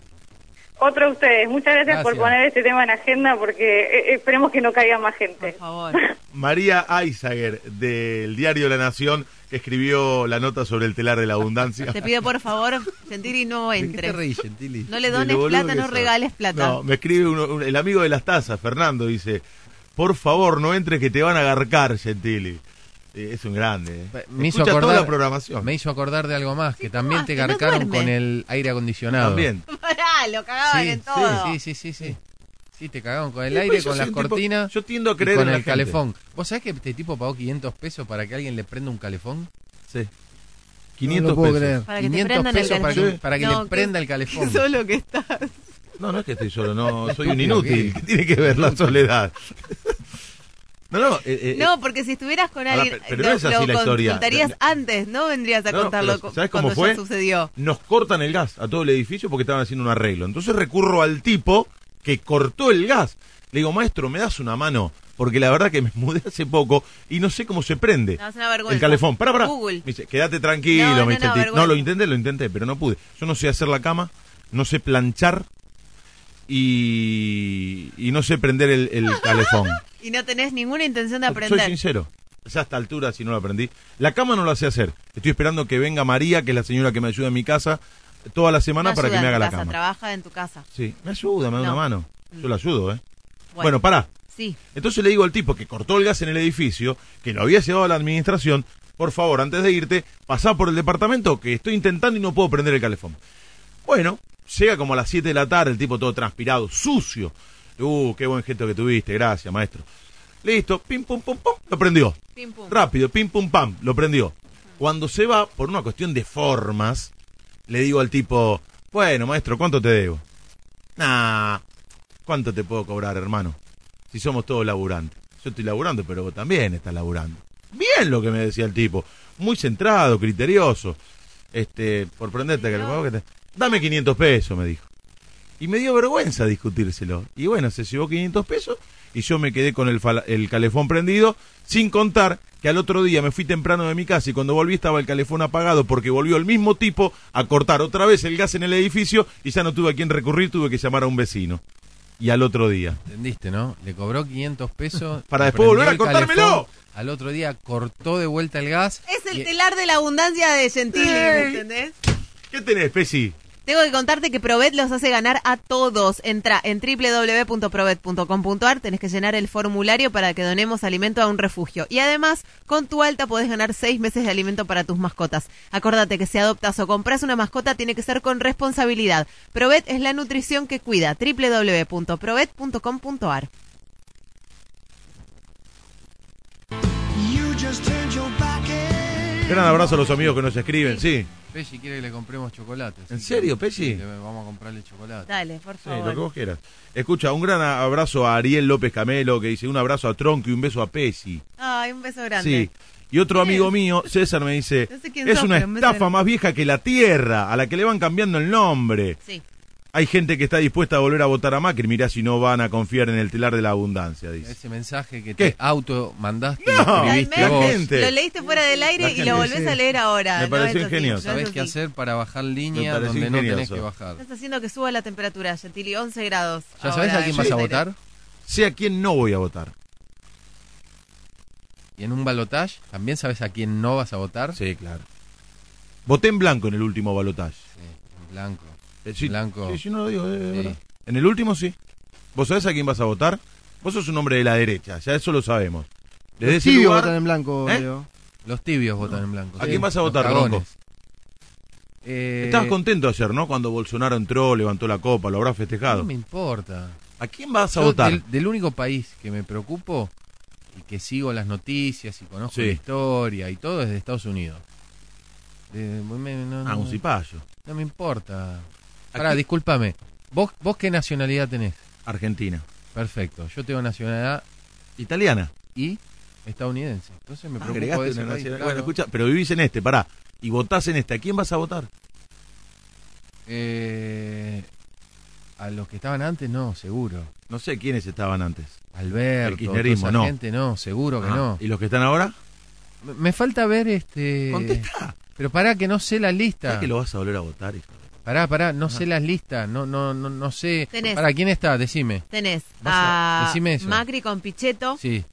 Speaker 43: Otro de ustedes, muchas gracias, por poner este tema en agenda porque eh, esperemos que no caiga más gente. Por
Speaker 29: favor. [LAUGHS]
Speaker 1: María Eisager, del diario La Nación, que escribió la nota sobre el telar de la abundancia.
Speaker 29: Te pido por favor, Gentili, no
Speaker 1: ¿De qué
Speaker 29: entre.
Speaker 1: te reís, Gentili?
Speaker 29: No le dones plata, no
Speaker 1: sos.
Speaker 29: regales plata.
Speaker 1: No, me escribe uno- un- el amigo de las tazas, Fernando, dice, por favor, no entres que te van a agarcar, Gentili. Eh, es un grande. eh.
Speaker 4: Me hizo, acordar,
Speaker 1: toda la programación.
Speaker 4: me hizo acordar de algo más, que también te?
Speaker 29: No
Speaker 4: garcaron con el aire acondicionado.
Speaker 1: También. [LAUGHS]
Speaker 29: Pará, lo cagaban
Speaker 4: Sí,
Speaker 29: en todo.
Speaker 4: sí, sí, sí, sí. Sí, te cagaron con el aire,
Speaker 1: pues yo
Speaker 4: con las
Speaker 1: tipo-
Speaker 4: cortinas.
Speaker 1: yo tiendo a
Speaker 4: y
Speaker 1: creer
Speaker 4: con
Speaker 1: en la
Speaker 4: el
Speaker 1: gente.
Speaker 4: calefón. ¿Vos sabés que este tipo pagó 500 pesos para que alguien le prenda un calefón?
Speaker 1: Sí.
Speaker 4: 500
Speaker 1: lo puedo
Speaker 4: pesos.
Speaker 1: creer.
Speaker 29: Para que te
Speaker 4: 500
Speaker 29: prendan el
Speaker 4: pesos para que,
Speaker 29: calefón.
Speaker 4: para que
Speaker 29: No,
Speaker 4: le
Speaker 29: que-
Speaker 4: prenda el calefón. [LAUGHS]
Speaker 29: Solo que estás.
Speaker 1: No, no es que estoy solo, no, [LAUGHS] soy un inútil.
Speaker 4: ¿qué?
Speaker 1: ¿Qué tiene que ver la soledad? No, no, eh, eh,
Speaker 29: No, porque si estuvieras con alguien,
Speaker 1: pe- pero
Speaker 29: lo,
Speaker 1: no es así
Speaker 29: lo
Speaker 1: la historia.
Speaker 29: contarías antes, ¿no? Vendrías a
Speaker 1: No,
Speaker 29: contarlo
Speaker 1: pero ¿Sabes cómo
Speaker 29: cuando
Speaker 1: fue?
Speaker 29: ya sucedió.
Speaker 1: Nos cortan el gas a todo el edificio porque estaban haciendo un arreglo. Entonces recurro al tipo que cortó el gas. Le digo, maestro, ¿me das una mano? Porque la verdad que me [LAUGHS] mudé hace poco y no sé cómo se prende.
Speaker 29: No, es una vergüenza.
Speaker 1: El calefón. Pará, pará.
Speaker 29: Google.
Speaker 1: Me dice, quédate tranquilo,
Speaker 29: No, no,
Speaker 1: me dice el
Speaker 29: no,
Speaker 1: tipo.
Speaker 29: vergüenza.
Speaker 1: No, lo intenté, lo intenté, pero no pude. Yo no sé hacer la cama, no sé planchar y, y no sé prender el, el [LAUGHS] calefón.
Speaker 29: Y no tenés ninguna intención de
Speaker 1: Soy
Speaker 29: aprender.
Speaker 1: sincero. Ya a esta altura, si no lo aprendí. La cama no la sé hacer. Estoy esperando que venga María, que es la señora que me ayuda en mi casa, toda la semana para que me haga la
Speaker 29: casa,
Speaker 1: cama.
Speaker 29: Trabaja en tu casa.
Speaker 1: Sí, me ayuda, me da
Speaker 29: No.
Speaker 1: una mano. Yo la ayudo, ¿eh?
Speaker 29: Bueno.
Speaker 1: Bueno, pará.
Speaker 29: Sí.
Speaker 1: Entonces le digo al tipo que cortó el gas en el edificio, que lo había llevado a la administración, por favor, antes de irte, pasá por el departamento que estoy intentando y no puedo prender el calefón. Bueno, llega como a las 7 de la tarde, el tipo todo transpirado, sucio. Uh, qué buen gesto que tuviste, gracias, maestro. Listo, pim, pum, pum, pum, lo prendió.
Speaker 29: Pim, pum.
Speaker 1: Rápido, pim, pum, pam, lo prendió. Cuando se va, por una cuestión de formas, le digo al tipo, bueno, maestro, ¿cuánto te debo? Nah, ¿cuánto te puedo cobrar, hermano? Si somos todos laburantes. Yo estoy laburando, pero vos también estás laburando. Bien lo que me decía el tipo. Muy centrado, criterioso. Este, por prenderte que le que te- Dame 500 pesos, me dijo. Y me dio vergüenza discutírselo. Y bueno, se llevó 500 pesos y yo me quedé con el, calefón prendido, sin contar que al otro día me fui temprano de mi casa y cuando volví estaba el calefón apagado porque volvió el mismo tipo a cortar otra vez el gas en el edificio y ya no tuve a quién recurrir, tuve que llamar a un vecino. Y al otro día.
Speaker 4: ¿Entendiste, no? Le cobró 500 pesos. [LAUGHS]
Speaker 1: Para después volver a
Speaker 4: el
Speaker 1: cortármelo.
Speaker 4: calefón, Al otro día cortó de vuelta el gas.
Speaker 29: Es el
Speaker 4: y-
Speaker 29: telar de la abundancia de Gentili, ¿me entendés?
Speaker 1: ¿Qué tenés, Pesi?
Speaker 29: Tengo que contarte que Provet los hace ganar a todos. Entra en www.provet.com.ar, tenés que llenar el formulario para que donemos alimento a un refugio. Y además, con tu alta podés ganar seis meses de alimento para tus mascotas. Acordate que si adoptas o compras una mascota tiene que ser con responsabilidad. Provet es la nutrición que cuida. www.provet.com.ar
Speaker 1: Gran abrazo a los amigos que nos escriben, sí.
Speaker 4: Pesci quiere que le compremos chocolates.
Speaker 1: ¿En serio, Pesci?
Speaker 4: Le vamos a comprarle chocolate.
Speaker 29: Dale, por
Speaker 1: Sí,
Speaker 29: favor.
Speaker 1: lo que vos quieras. Escucha, un gran abrazo a Ariel López Camelo que dice un abrazo a Tronco y un beso a Pesi.
Speaker 29: Ay, un beso grande.
Speaker 1: Sí. Y otro amigo mío, César, me dice,
Speaker 29: No sé quién
Speaker 1: es
Speaker 29: sos,
Speaker 1: una
Speaker 29: pero un beso
Speaker 1: estafa
Speaker 29: grande".
Speaker 1: más vieja que la Tierra, a la que le van cambiando el nombre.
Speaker 29: Sí.
Speaker 1: Hay gente que está dispuesta a volver a votar a Macri. Mirá si no van a confiar en el telar de la abundancia, dice.
Speaker 4: Ese mensaje que
Speaker 1: ¿Qué?
Speaker 4: te auto mandaste
Speaker 1: No,
Speaker 4: escribiste
Speaker 1: la
Speaker 4: vos.
Speaker 1: gente.
Speaker 29: Lo leíste fuera del aire y lo volvés
Speaker 1: sí.
Speaker 29: a leer ahora.
Speaker 1: Me pareció ingenioso.
Speaker 29: no
Speaker 4: ¿Sabés qué hacer para bajar línea donde no tenés
Speaker 1: ingenioso.
Speaker 4: que bajar?
Speaker 29: Estás haciendo que suba la temperatura, Gentili, 11 grados.
Speaker 4: ¿Ya sabés
Speaker 29: ahora
Speaker 4: a quién vas a votar?
Speaker 1: Sé a quién no voy a votar.
Speaker 4: ¿Y en un balotage también sabes a quién no vas a votar?
Speaker 1: Sí, claro. Voté en blanco en el último balotaje.
Speaker 4: Sí, en blanco.
Speaker 1: Eh, sí,
Speaker 4: Blanco.
Speaker 1: Sí, sí, no lo digo, eh,
Speaker 4: Sí.
Speaker 1: En el último sí. ¿Vos sabés a quién vas a votar? Vos sos un hombre de la derecha, ya eso lo sabemos. Desde
Speaker 6: Los tibios
Speaker 1: lugar-
Speaker 6: votan en blanco,
Speaker 1: ¿Eh?
Speaker 6: Leo.
Speaker 4: Los tibios votan en blanco.
Speaker 1: ¿A
Speaker 4: sí.
Speaker 1: quién vas a votar. Ronco?
Speaker 4: Eh,
Speaker 1: Estabas contento ayer, ¿no? Cuando Bolsonaro entró, levantó la copa, lo habrás festejado.
Speaker 4: No me importa.
Speaker 1: ¿A quién vas a
Speaker 4: Yo
Speaker 1: votar?
Speaker 4: Del, del único país que me preocupo y que sigo las noticias y conozco
Speaker 1: Sí.
Speaker 4: la historia y todo es de Estados Unidos. De- me- no,
Speaker 1: Ah,
Speaker 4: no-
Speaker 1: un cipayo.
Speaker 4: no me importa. Pará, discúlpame. ¿Vos, ¿Vos qué nacionalidad tenés?
Speaker 1: Argentina.
Speaker 4: Perfecto. Yo tengo nacionalidad
Speaker 1: Italiana.
Speaker 4: y estadounidense. Entonces me preocupo
Speaker 1: Agregaste
Speaker 4: de ese país, claro.
Speaker 1: Bueno, escucha, pero vivís en este, pará. Y votás en este. ¿A quién vas a votar?
Speaker 4: Eh, a los que estaban antes, no, seguro.
Speaker 1: No sé quiénes estaban antes.
Speaker 4: Alberto,
Speaker 1: El kirchnerismo,
Speaker 4: toda esa
Speaker 1: no.
Speaker 4: gente, no, seguro que
Speaker 1: Ah,
Speaker 4: no.
Speaker 1: ¿Y los que están ahora?
Speaker 4: Me- Me falta ver este.
Speaker 1: Contestá.
Speaker 4: Pero pará que no sé la lista.
Speaker 1: ¿Sabés que lo vas a volver a votar, hijo?
Speaker 4: Pará, pará, no sé las listas, no, no, no, no sé.
Speaker 29: Tenés.
Speaker 4: Pará, ¿quién está? Decime.
Speaker 29: Tenés
Speaker 4: a-
Speaker 29: a
Speaker 4: decime eso.
Speaker 29: Macri con Pichetto,
Speaker 4: Sí.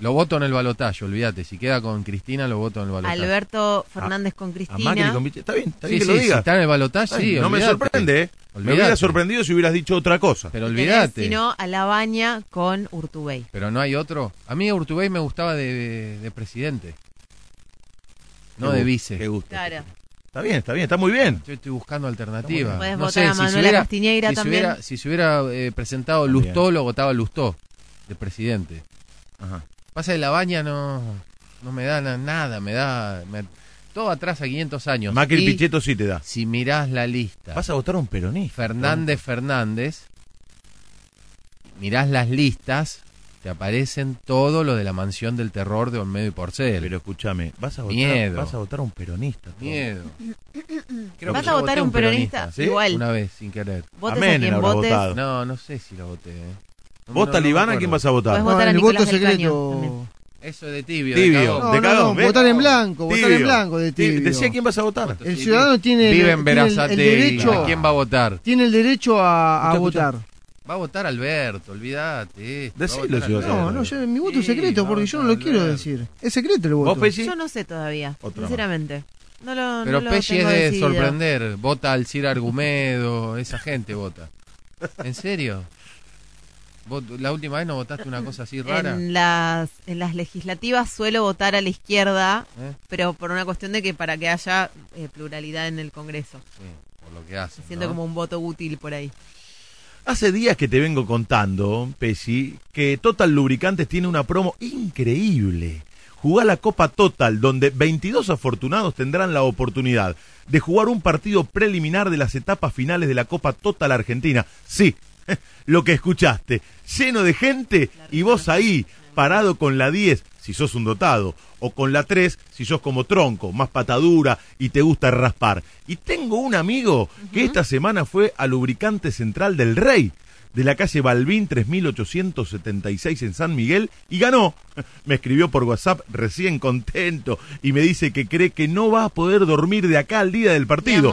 Speaker 4: Lo voto en el balotaje, olvídate. Si queda con Cristina, lo voto en el balotaje.
Speaker 29: Alberto Fernández con
Speaker 1: A
Speaker 29: Cristina.
Speaker 1: Macri con Piche- Está bien, está
Speaker 4: Sí,
Speaker 1: bien que
Speaker 4: sí,
Speaker 1: lo
Speaker 4: si
Speaker 1: digas.
Speaker 4: está en el balotaje, sí,
Speaker 1: No me sorprende, ¿eh? Me hubiera sorprendido si hubieras dicho otra cosa.
Speaker 4: Pero olvídate.
Speaker 29: Si no, a La Baña con Urtubey.
Speaker 4: Pero no hay otro. A mí Urtubey me gustaba de, de- de presidente. No
Speaker 1: Qué
Speaker 4: de vice.
Speaker 1: Qué gusto.
Speaker 29: Claro.
Speaker 1: Está bien, está bien, está muy bien.
Speaker 4: Yo estoy buscando alternativas. No
Speaker 29: votar
Speaker 4: sé,
Speaker 29: a
Speaker 4: si se hubiera, se
Speaker 29: también.
Speaker 4: hubiera, si se hubiera eh, presentado
Speaker 1: También.
Speaker 4: Lustó, lo votaba Lustó, de presidente.
Speaker 1: Ajá.
Speaker 4: Pasa de la baña no, no me da na- nada, me da... me- todo atrás a 500 años.
Speaker 1: Macri
Speaker 4: Y
Speaker 1: Pichetto sí te da.
Speaker 4: Si mirás la lista,
Speaker 1: Vas a votar a un peronista.
Speaker 4: Fernández Fernández, mirás las listas, te aparecen todo lo de la mansión del terror de Olmedo y Porcel.
Speaker 1: Pero escúchame, vas a votar,
Speaker 4: Miedo.
Speaker 1: vas a votar a un peronista. todo.
Speaker 4: Miedo. Creo
Speaker 29: ¿Vas
Speaker 4: que
Speaker 29: a votar a un peronista?
Speaker 1: ¿sí?
Speaker 29: Igual.
Speaker 4: Una vez, sin querer.
Speaker 29: Votes
Speaker 1: A
Speaker 29: a,
Speaker 1: Menem
Speaker 29: quien
Speaker 1: habrás
Speaker 29: votes.
Speaker 1: votado.
Speaker 4: No, no sé si lo voté. ¿eh? No,
Speaker 1: ¿Vos
Speaker 4: no,
Speaker 1: talibán
Speaker 4: no
Speaker 1: a quién vas a votar?
Speaker 29: Votar a
Speaker 6: el
Speaker 29: Nicolás
Speaker 6: voto secreto.
Speaker 4: Eso de tibio.
Speaker 1: Tibio.
Speaker 4: de cagón.
Speaker 6: No,
Speaker 1: de
Speaker 6: no,
Speaker 1: cagón,
Speaker 6: no,
Speaker 1: ¿ves?
Speaker 6: votar en blanco, votar
Speaker 1: Tibio.
Speaker 6: en blanco de
Speaker 1: Tibio.
Speaker 6: tibio.
Speaker 1: Decía quién vas a votar.
Speaker 6: El ciudadano tiene el,
Speaker 4: Vive en
Speaker 6: tiene el- derecho,
Speaker 4: ¿A quién va a votar?
Speaker 6: tiene el derecho a, votar.
Speaker 4: Va a votar Alberto, olvídate. esto,
Speaker 1: Decilo si.
Speaker 6: No, no, yo, mi voto es
Speaker 4: Sí,
Speaker 6: secreto porque yo no lo quiero decir. Es secreto el voto.
Speaker 1: ¿Vos, Pesci?
Speaker 29: Yo no sé todavía,
Speaker 1: Otra
Speaker 29: sinceramente. No lo,
Speaker 4: Pero
Speaker 29: no lo
Speaker 4: Pesci es
Speaker 29: tengo
Speaker 4: de
Speaker 29: decidido.
Speaker 4: sorprender. Vota al Ciro Argumedo, esa gente vota. ¿En serio? ¿Vos la última vez no votaste una cosa así rara?
Speaker 29: En las, en las legislativas suelo votar a la izquierda,
Speaker 4: ¿Eh?
Speaker 29: pero por una cuestión de que para que haya eh, pluralidad en el Congreso.
Speaker 4: Sí, por lo que hace.
Speaker 29: Siento como un voto útil por ahí.
Speaker 1: Hace días que te vengo contando, Pesci, que Total Lubricantes tiene una promo increíble. Jugá la Copa Total, donde 22 afortunados tendrán la oportunidad de jugar un partido preliminar de las etapas finales de la Copa Total Argentina. Sí, [LAUGHS] lo que escuchaste, lleno de gente y vos ahí, parado con la 10, si sos un dotado, o con la 3, si sos como tronco, más patadura y te gusta raspar. Y tengo un amigo que esta semana fue al Lubricante Central del Rey, de la calle Balbín 3876 en San Miguel, y ganó. [LAUGHS] Me escribió por WhatsApp recién contento y me dice que cree que no va a poder dormir de acá al día del partido.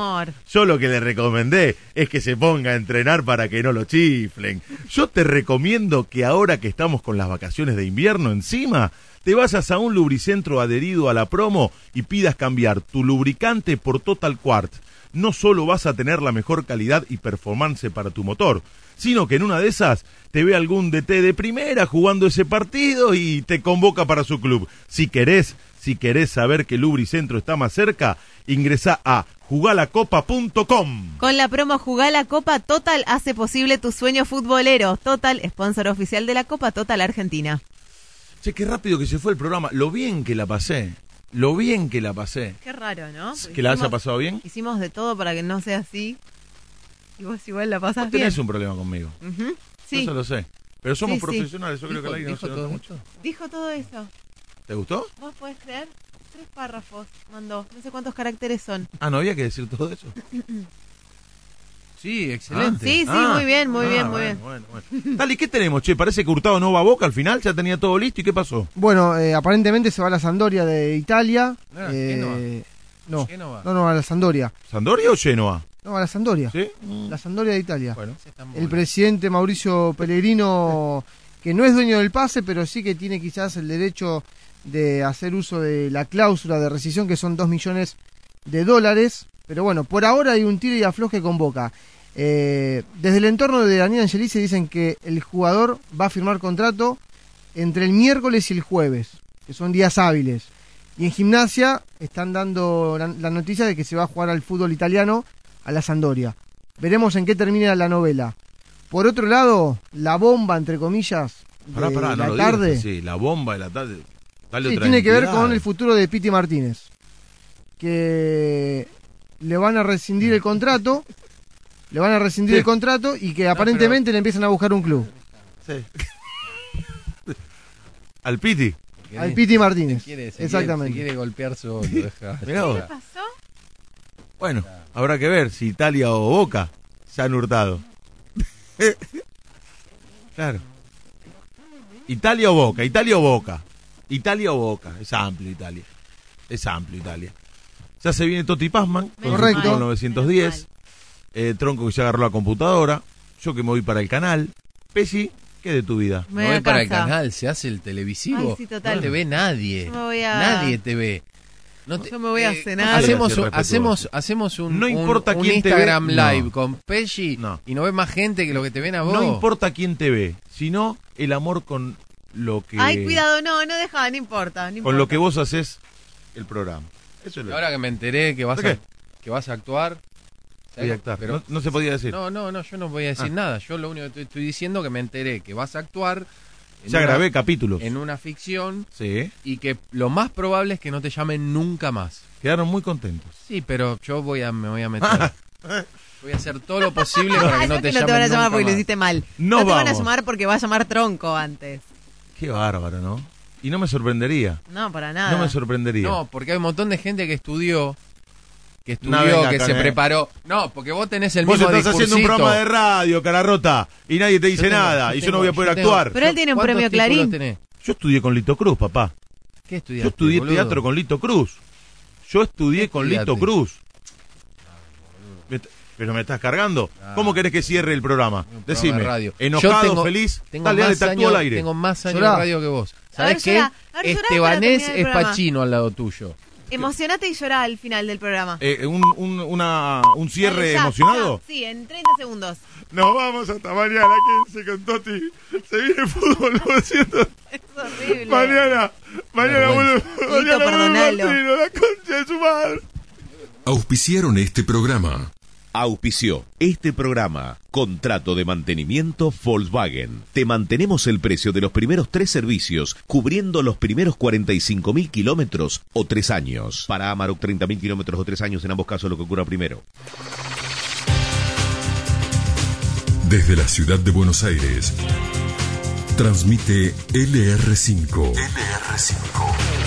Speaker 1: Yo lo que le recomendé es que se ponga a entrenar para que no lo chiflen. Yo te recomiendo que ahora que estamos con las vacaciones de invierno encima, te vayas a un lubricentro adherido a la promo y pidas cambiar tu lubricante por Total Quartz. No solo vas a tener la mejor calidad y performance para tu motor, sino que en una de esas te ve algún DT de primera jugando ese partido y te convoca para su club. Si querés, si querés saber que Lubricentro está más cerca, ingresa a jugalacopa.com.
Speaker 29: Con la promo Jugá la Copa, Total hace posible tu sueño futbolero. Total, sponsor oficial de la Copa Total Argentina.
Speaker 1: Che, qué rápido que se fue el programa. Lo bien que la pasé. Lo bien que la pasé.
Speaker 29: Qué raro, ¿no?
Speaker 1: ¿Que la haya pasado bien?
Speaker 29: Hicimos de todo para que no sea así. Y vos igual la pasás
Speaker 1: Vos
Speaker 29: bien.
Speaker 1: tenés un problema conmigo.
Speaker 29: Ujú, Sí,
Speaker 1: Eso lo sé. Pero somos
Speaker 29: Sí, sí.
Speaker 1: profesionales. Yo creo que el aire no
Speaker 4: ¿Dijo
Speaker 1: se nota
Speaker 4: todo
Speaker 1: mucho.
Speaker 29: dijo todo eso.
Speaker 1: ¿Te gustó?
Speaker 29: ¿Vos podés creer? Tres párrafos mandó. No sé cuántos caracteres son.
Speaker 1: Ah, ¿no había que decir todo eso? [LAUGHS]
Speaker 4: Sí, excelente.
Speaker 29: Sí, sí,
Speaker 1: Ah.
Speaker 29: muy bien, muy
Speaker 1: Ah,
Speaker 29: bien, muy
Speaker 1: bueno,
Speaker 29: bien.
Speaker 1: bueno, bueno. Dale, ¿qué tenemos, che? Parece que Hurtado no va a Boca al final, ya tenía todo listo. ¿Y qué pasó?
Speaker 6: Bueno, eh, aparentemente se va a la Sandoria de Italia.
Speaker 1: Ah,
Speaker 6: eh, no,
Speaker 1: Génova.
Speaker 6: no, no, a la Sandoria.
Speaker 1: ¿Sandoria o Genoa?
Speaker 6: No, a la Sandoria.
Speaker 1: ¿Sí?
Speaker 6: La Sandoria de Italia.
Speaker 1: Bueno.
Speaker 6: El presidente Mauricio Pellegrino, que no es dueño del pase, pero sí que tiene quizás el derecho de hacer uso de la cláusula de rescisión, que son 2 millones de dólares. Pero bueno, por ahora hay un tiro y afloje con Boca. Eh, desde el entorno de Daniel Angelici dicen que el jugador va a firmar contrato entre el miércoles y el jueves, que son días hábiles. Y en gimnasia están dando la, la noticia de que se va a jugar al fútbol italiano a la Sandoria. Veremos en qué termina la novela. Por otro lado, la bomba, entre comillas, de
Speaker 1: Pará, pará, no
Speaker 6: la
Speaker 1: digas
Speaker 6: tarde.
Speaker 1: así, la bomba de la tarde. Dale
Speaker 6: Sí, tiene que ver con el futuro de Piti Martínez. Que le van a rescindir el contrato. Le van a rescindir
Speaker 1: Sí.
Speaker 6: el contrato y que aparentemente le empiezan a buscar un club.
Speaker 1: Al Piti.
Speaker 6: Al Piti Martínez.
Speaker 4: Se quiere- se
Speaker 6: Exactamente.
Speaker 4: quiere- se quiere golpear [LAUGHS]
Speaker 1: Mirá vos.
Speaker 29: pasó?
Speaker 1: Bueno, habrá que ver si Italia o Boca se han hurtado. [LAUGHS] claro. Italia o Boca, Italia o Boca. Italia o Boca. Es amplio Italia. Es amplio Italia. Ya se viene Toti Pazman con su
Speaker 6: Correcto.
Speaker 1: fútbol 910. Eh, Tronco que ya agarró la computadora. Yo que me voy para el canal. Pesi, ¿qué de tu vida?
Speaker 4: No voy para el canal, se hace el televisivo.
Speaker 29: Ay, sí, total.
Speaker 4: No te ve nadie.
Speaker 29: Yo me voy a-
Speaker 4: Nadie te ve. No te-
Speaker 29: Yo me voy a
Speaker 4: eh,
Speaker 29: cenar.
Speaker 4: Hacemos, hacemos, hacemos un,
Speaker 1: No importa
Speaker 4: un
Speaker 1: quién te
Speaker 4: Instagram
Speaker 1: ve,
Speaker 4: live
Speaker 1: no.
Speaker 4: con Pesci y no ve más gente que lo que te ven a vos.
Speaker 1: No importa quién te ve, sino el amor con lo que
Speaker 29: Ay, cuidado, no, no deja, no importa. No
Speaker 1: con
Speaker 29: importa.
Speaker 1: lo que vos haces el programa. Eso es
Speaker 4: Y
Speaker 1: lo
Speaker 4: ahora que me enteré que vas,
Speaker 1: ¿De
Speaker 4: a, que vas a actuar.
Speaker 1: Voy a actuar. No- no se podía decir.
Speaker 4: No, no, no, yo no voy a decir
Speaker 1: Ah.
Speaker 4: nada. Yo lo único que te estoy diciendo es que me enteré que vas a actuar. en
Speaker 1: Ya
Speaker 4: una-
Speaker 1: grabé capítulos.
Speaker 4: En una ficción.
Speaker 1: Sí.
Speaker 4: Y que lo más probable es que no te llamen nunca más.
Speaker 1: Quedaron muy contentos.
Speaker 4: Sí, pero yo voy a, me voy a meter. voy a hacer todo lo posible [LAUGHS] para que no te
Speaker 29: que no
Speaker 4: llamen
Speaker 29: te van a llamar porque lo hiciste mal.
Speaker 1: No
Speaker 29: No, te van a llamar porque va a llamar tronco antes.
Speaker 1: Qué bárbaro, ¿no? Y no me sorprendería.
Speaker 29: No, para nada.
Speaker 1: No me sorprendería.
Speaker 4: No, porque hay un montón de gente que estudió, que estudió, que se preparó. No, porque vos tenés el
Speaker 1: Vos
Speaker 4: mismo
Speaker 1: estás haciendo un programa de radio, cara rota, y nadie te dice
Speaker 4: tengo-
Speaker 1: nada,
Speaker 4: yo
Speaker 1: y yo no voy a poder
Speaker 4: tengo-
Speaker 1: actuar.
Speaker 29: Pero él tiene un
Speaker 4: ¿Cuántos
Speaker 29: premio Clarín.
Speaker 4: tenés?
Speaker 1: Yo estudié con Lito Cruz, papá.
Speaker 4: ¿Qué estudiaste,
Speaker 1: Yo estudié
Speaker 4: boludo?
Speaker 1: teatro con Lito Cruz. Yo estudié con? Lito Cruz. ¿Pero me estás cargando? ¿Cómo querés que cierre el programa?
Speaker 4: programa
Speaker 1: Decime.
Speaker 4: de radio.
Speaker 1: Enojado,
Speaker 4: tengo-
Speaker 1: feliz.
Speaker 4: Tengo
Speaker 1: dale, dale,
Speaker 4: años-
Speaker 1: al aire.
Speaker 4: Tengo más años de radio que vos. ¿Sabés qué? Estebanés es. Pachino al lado tuyo.
Speaker 29: Emocionate y llorá al final del programa.
Speaker 1: Eh, un, un, una, un cierre emocionado.
Speaker 29: ya. Sí, en 30 segundos.
Speaker 1: Nos vamos hasta mañana, quédense con Toti. Se viene el fútbol 900.
Speaker 29: Es horrible.
Speaker 1: Mañana, mañana vuelve, mañana vuelve la concha de su madre.
Speaker 44: Auspiciaron este programa.
Speaker 45: Auspició este programa. Contrato de mantenimiento Volkswagen. Te mantenemos el precio de los primeros tres servicios, cubriendo los primeros 45.000 kilómetros o tres años. Para Amarok, 30.000 kilómetros o tres años, en ambos casos lo que ocurra primero.
Speaker 44: Desde la ciudad de Buenos Aires. Transmite LR5. LR5.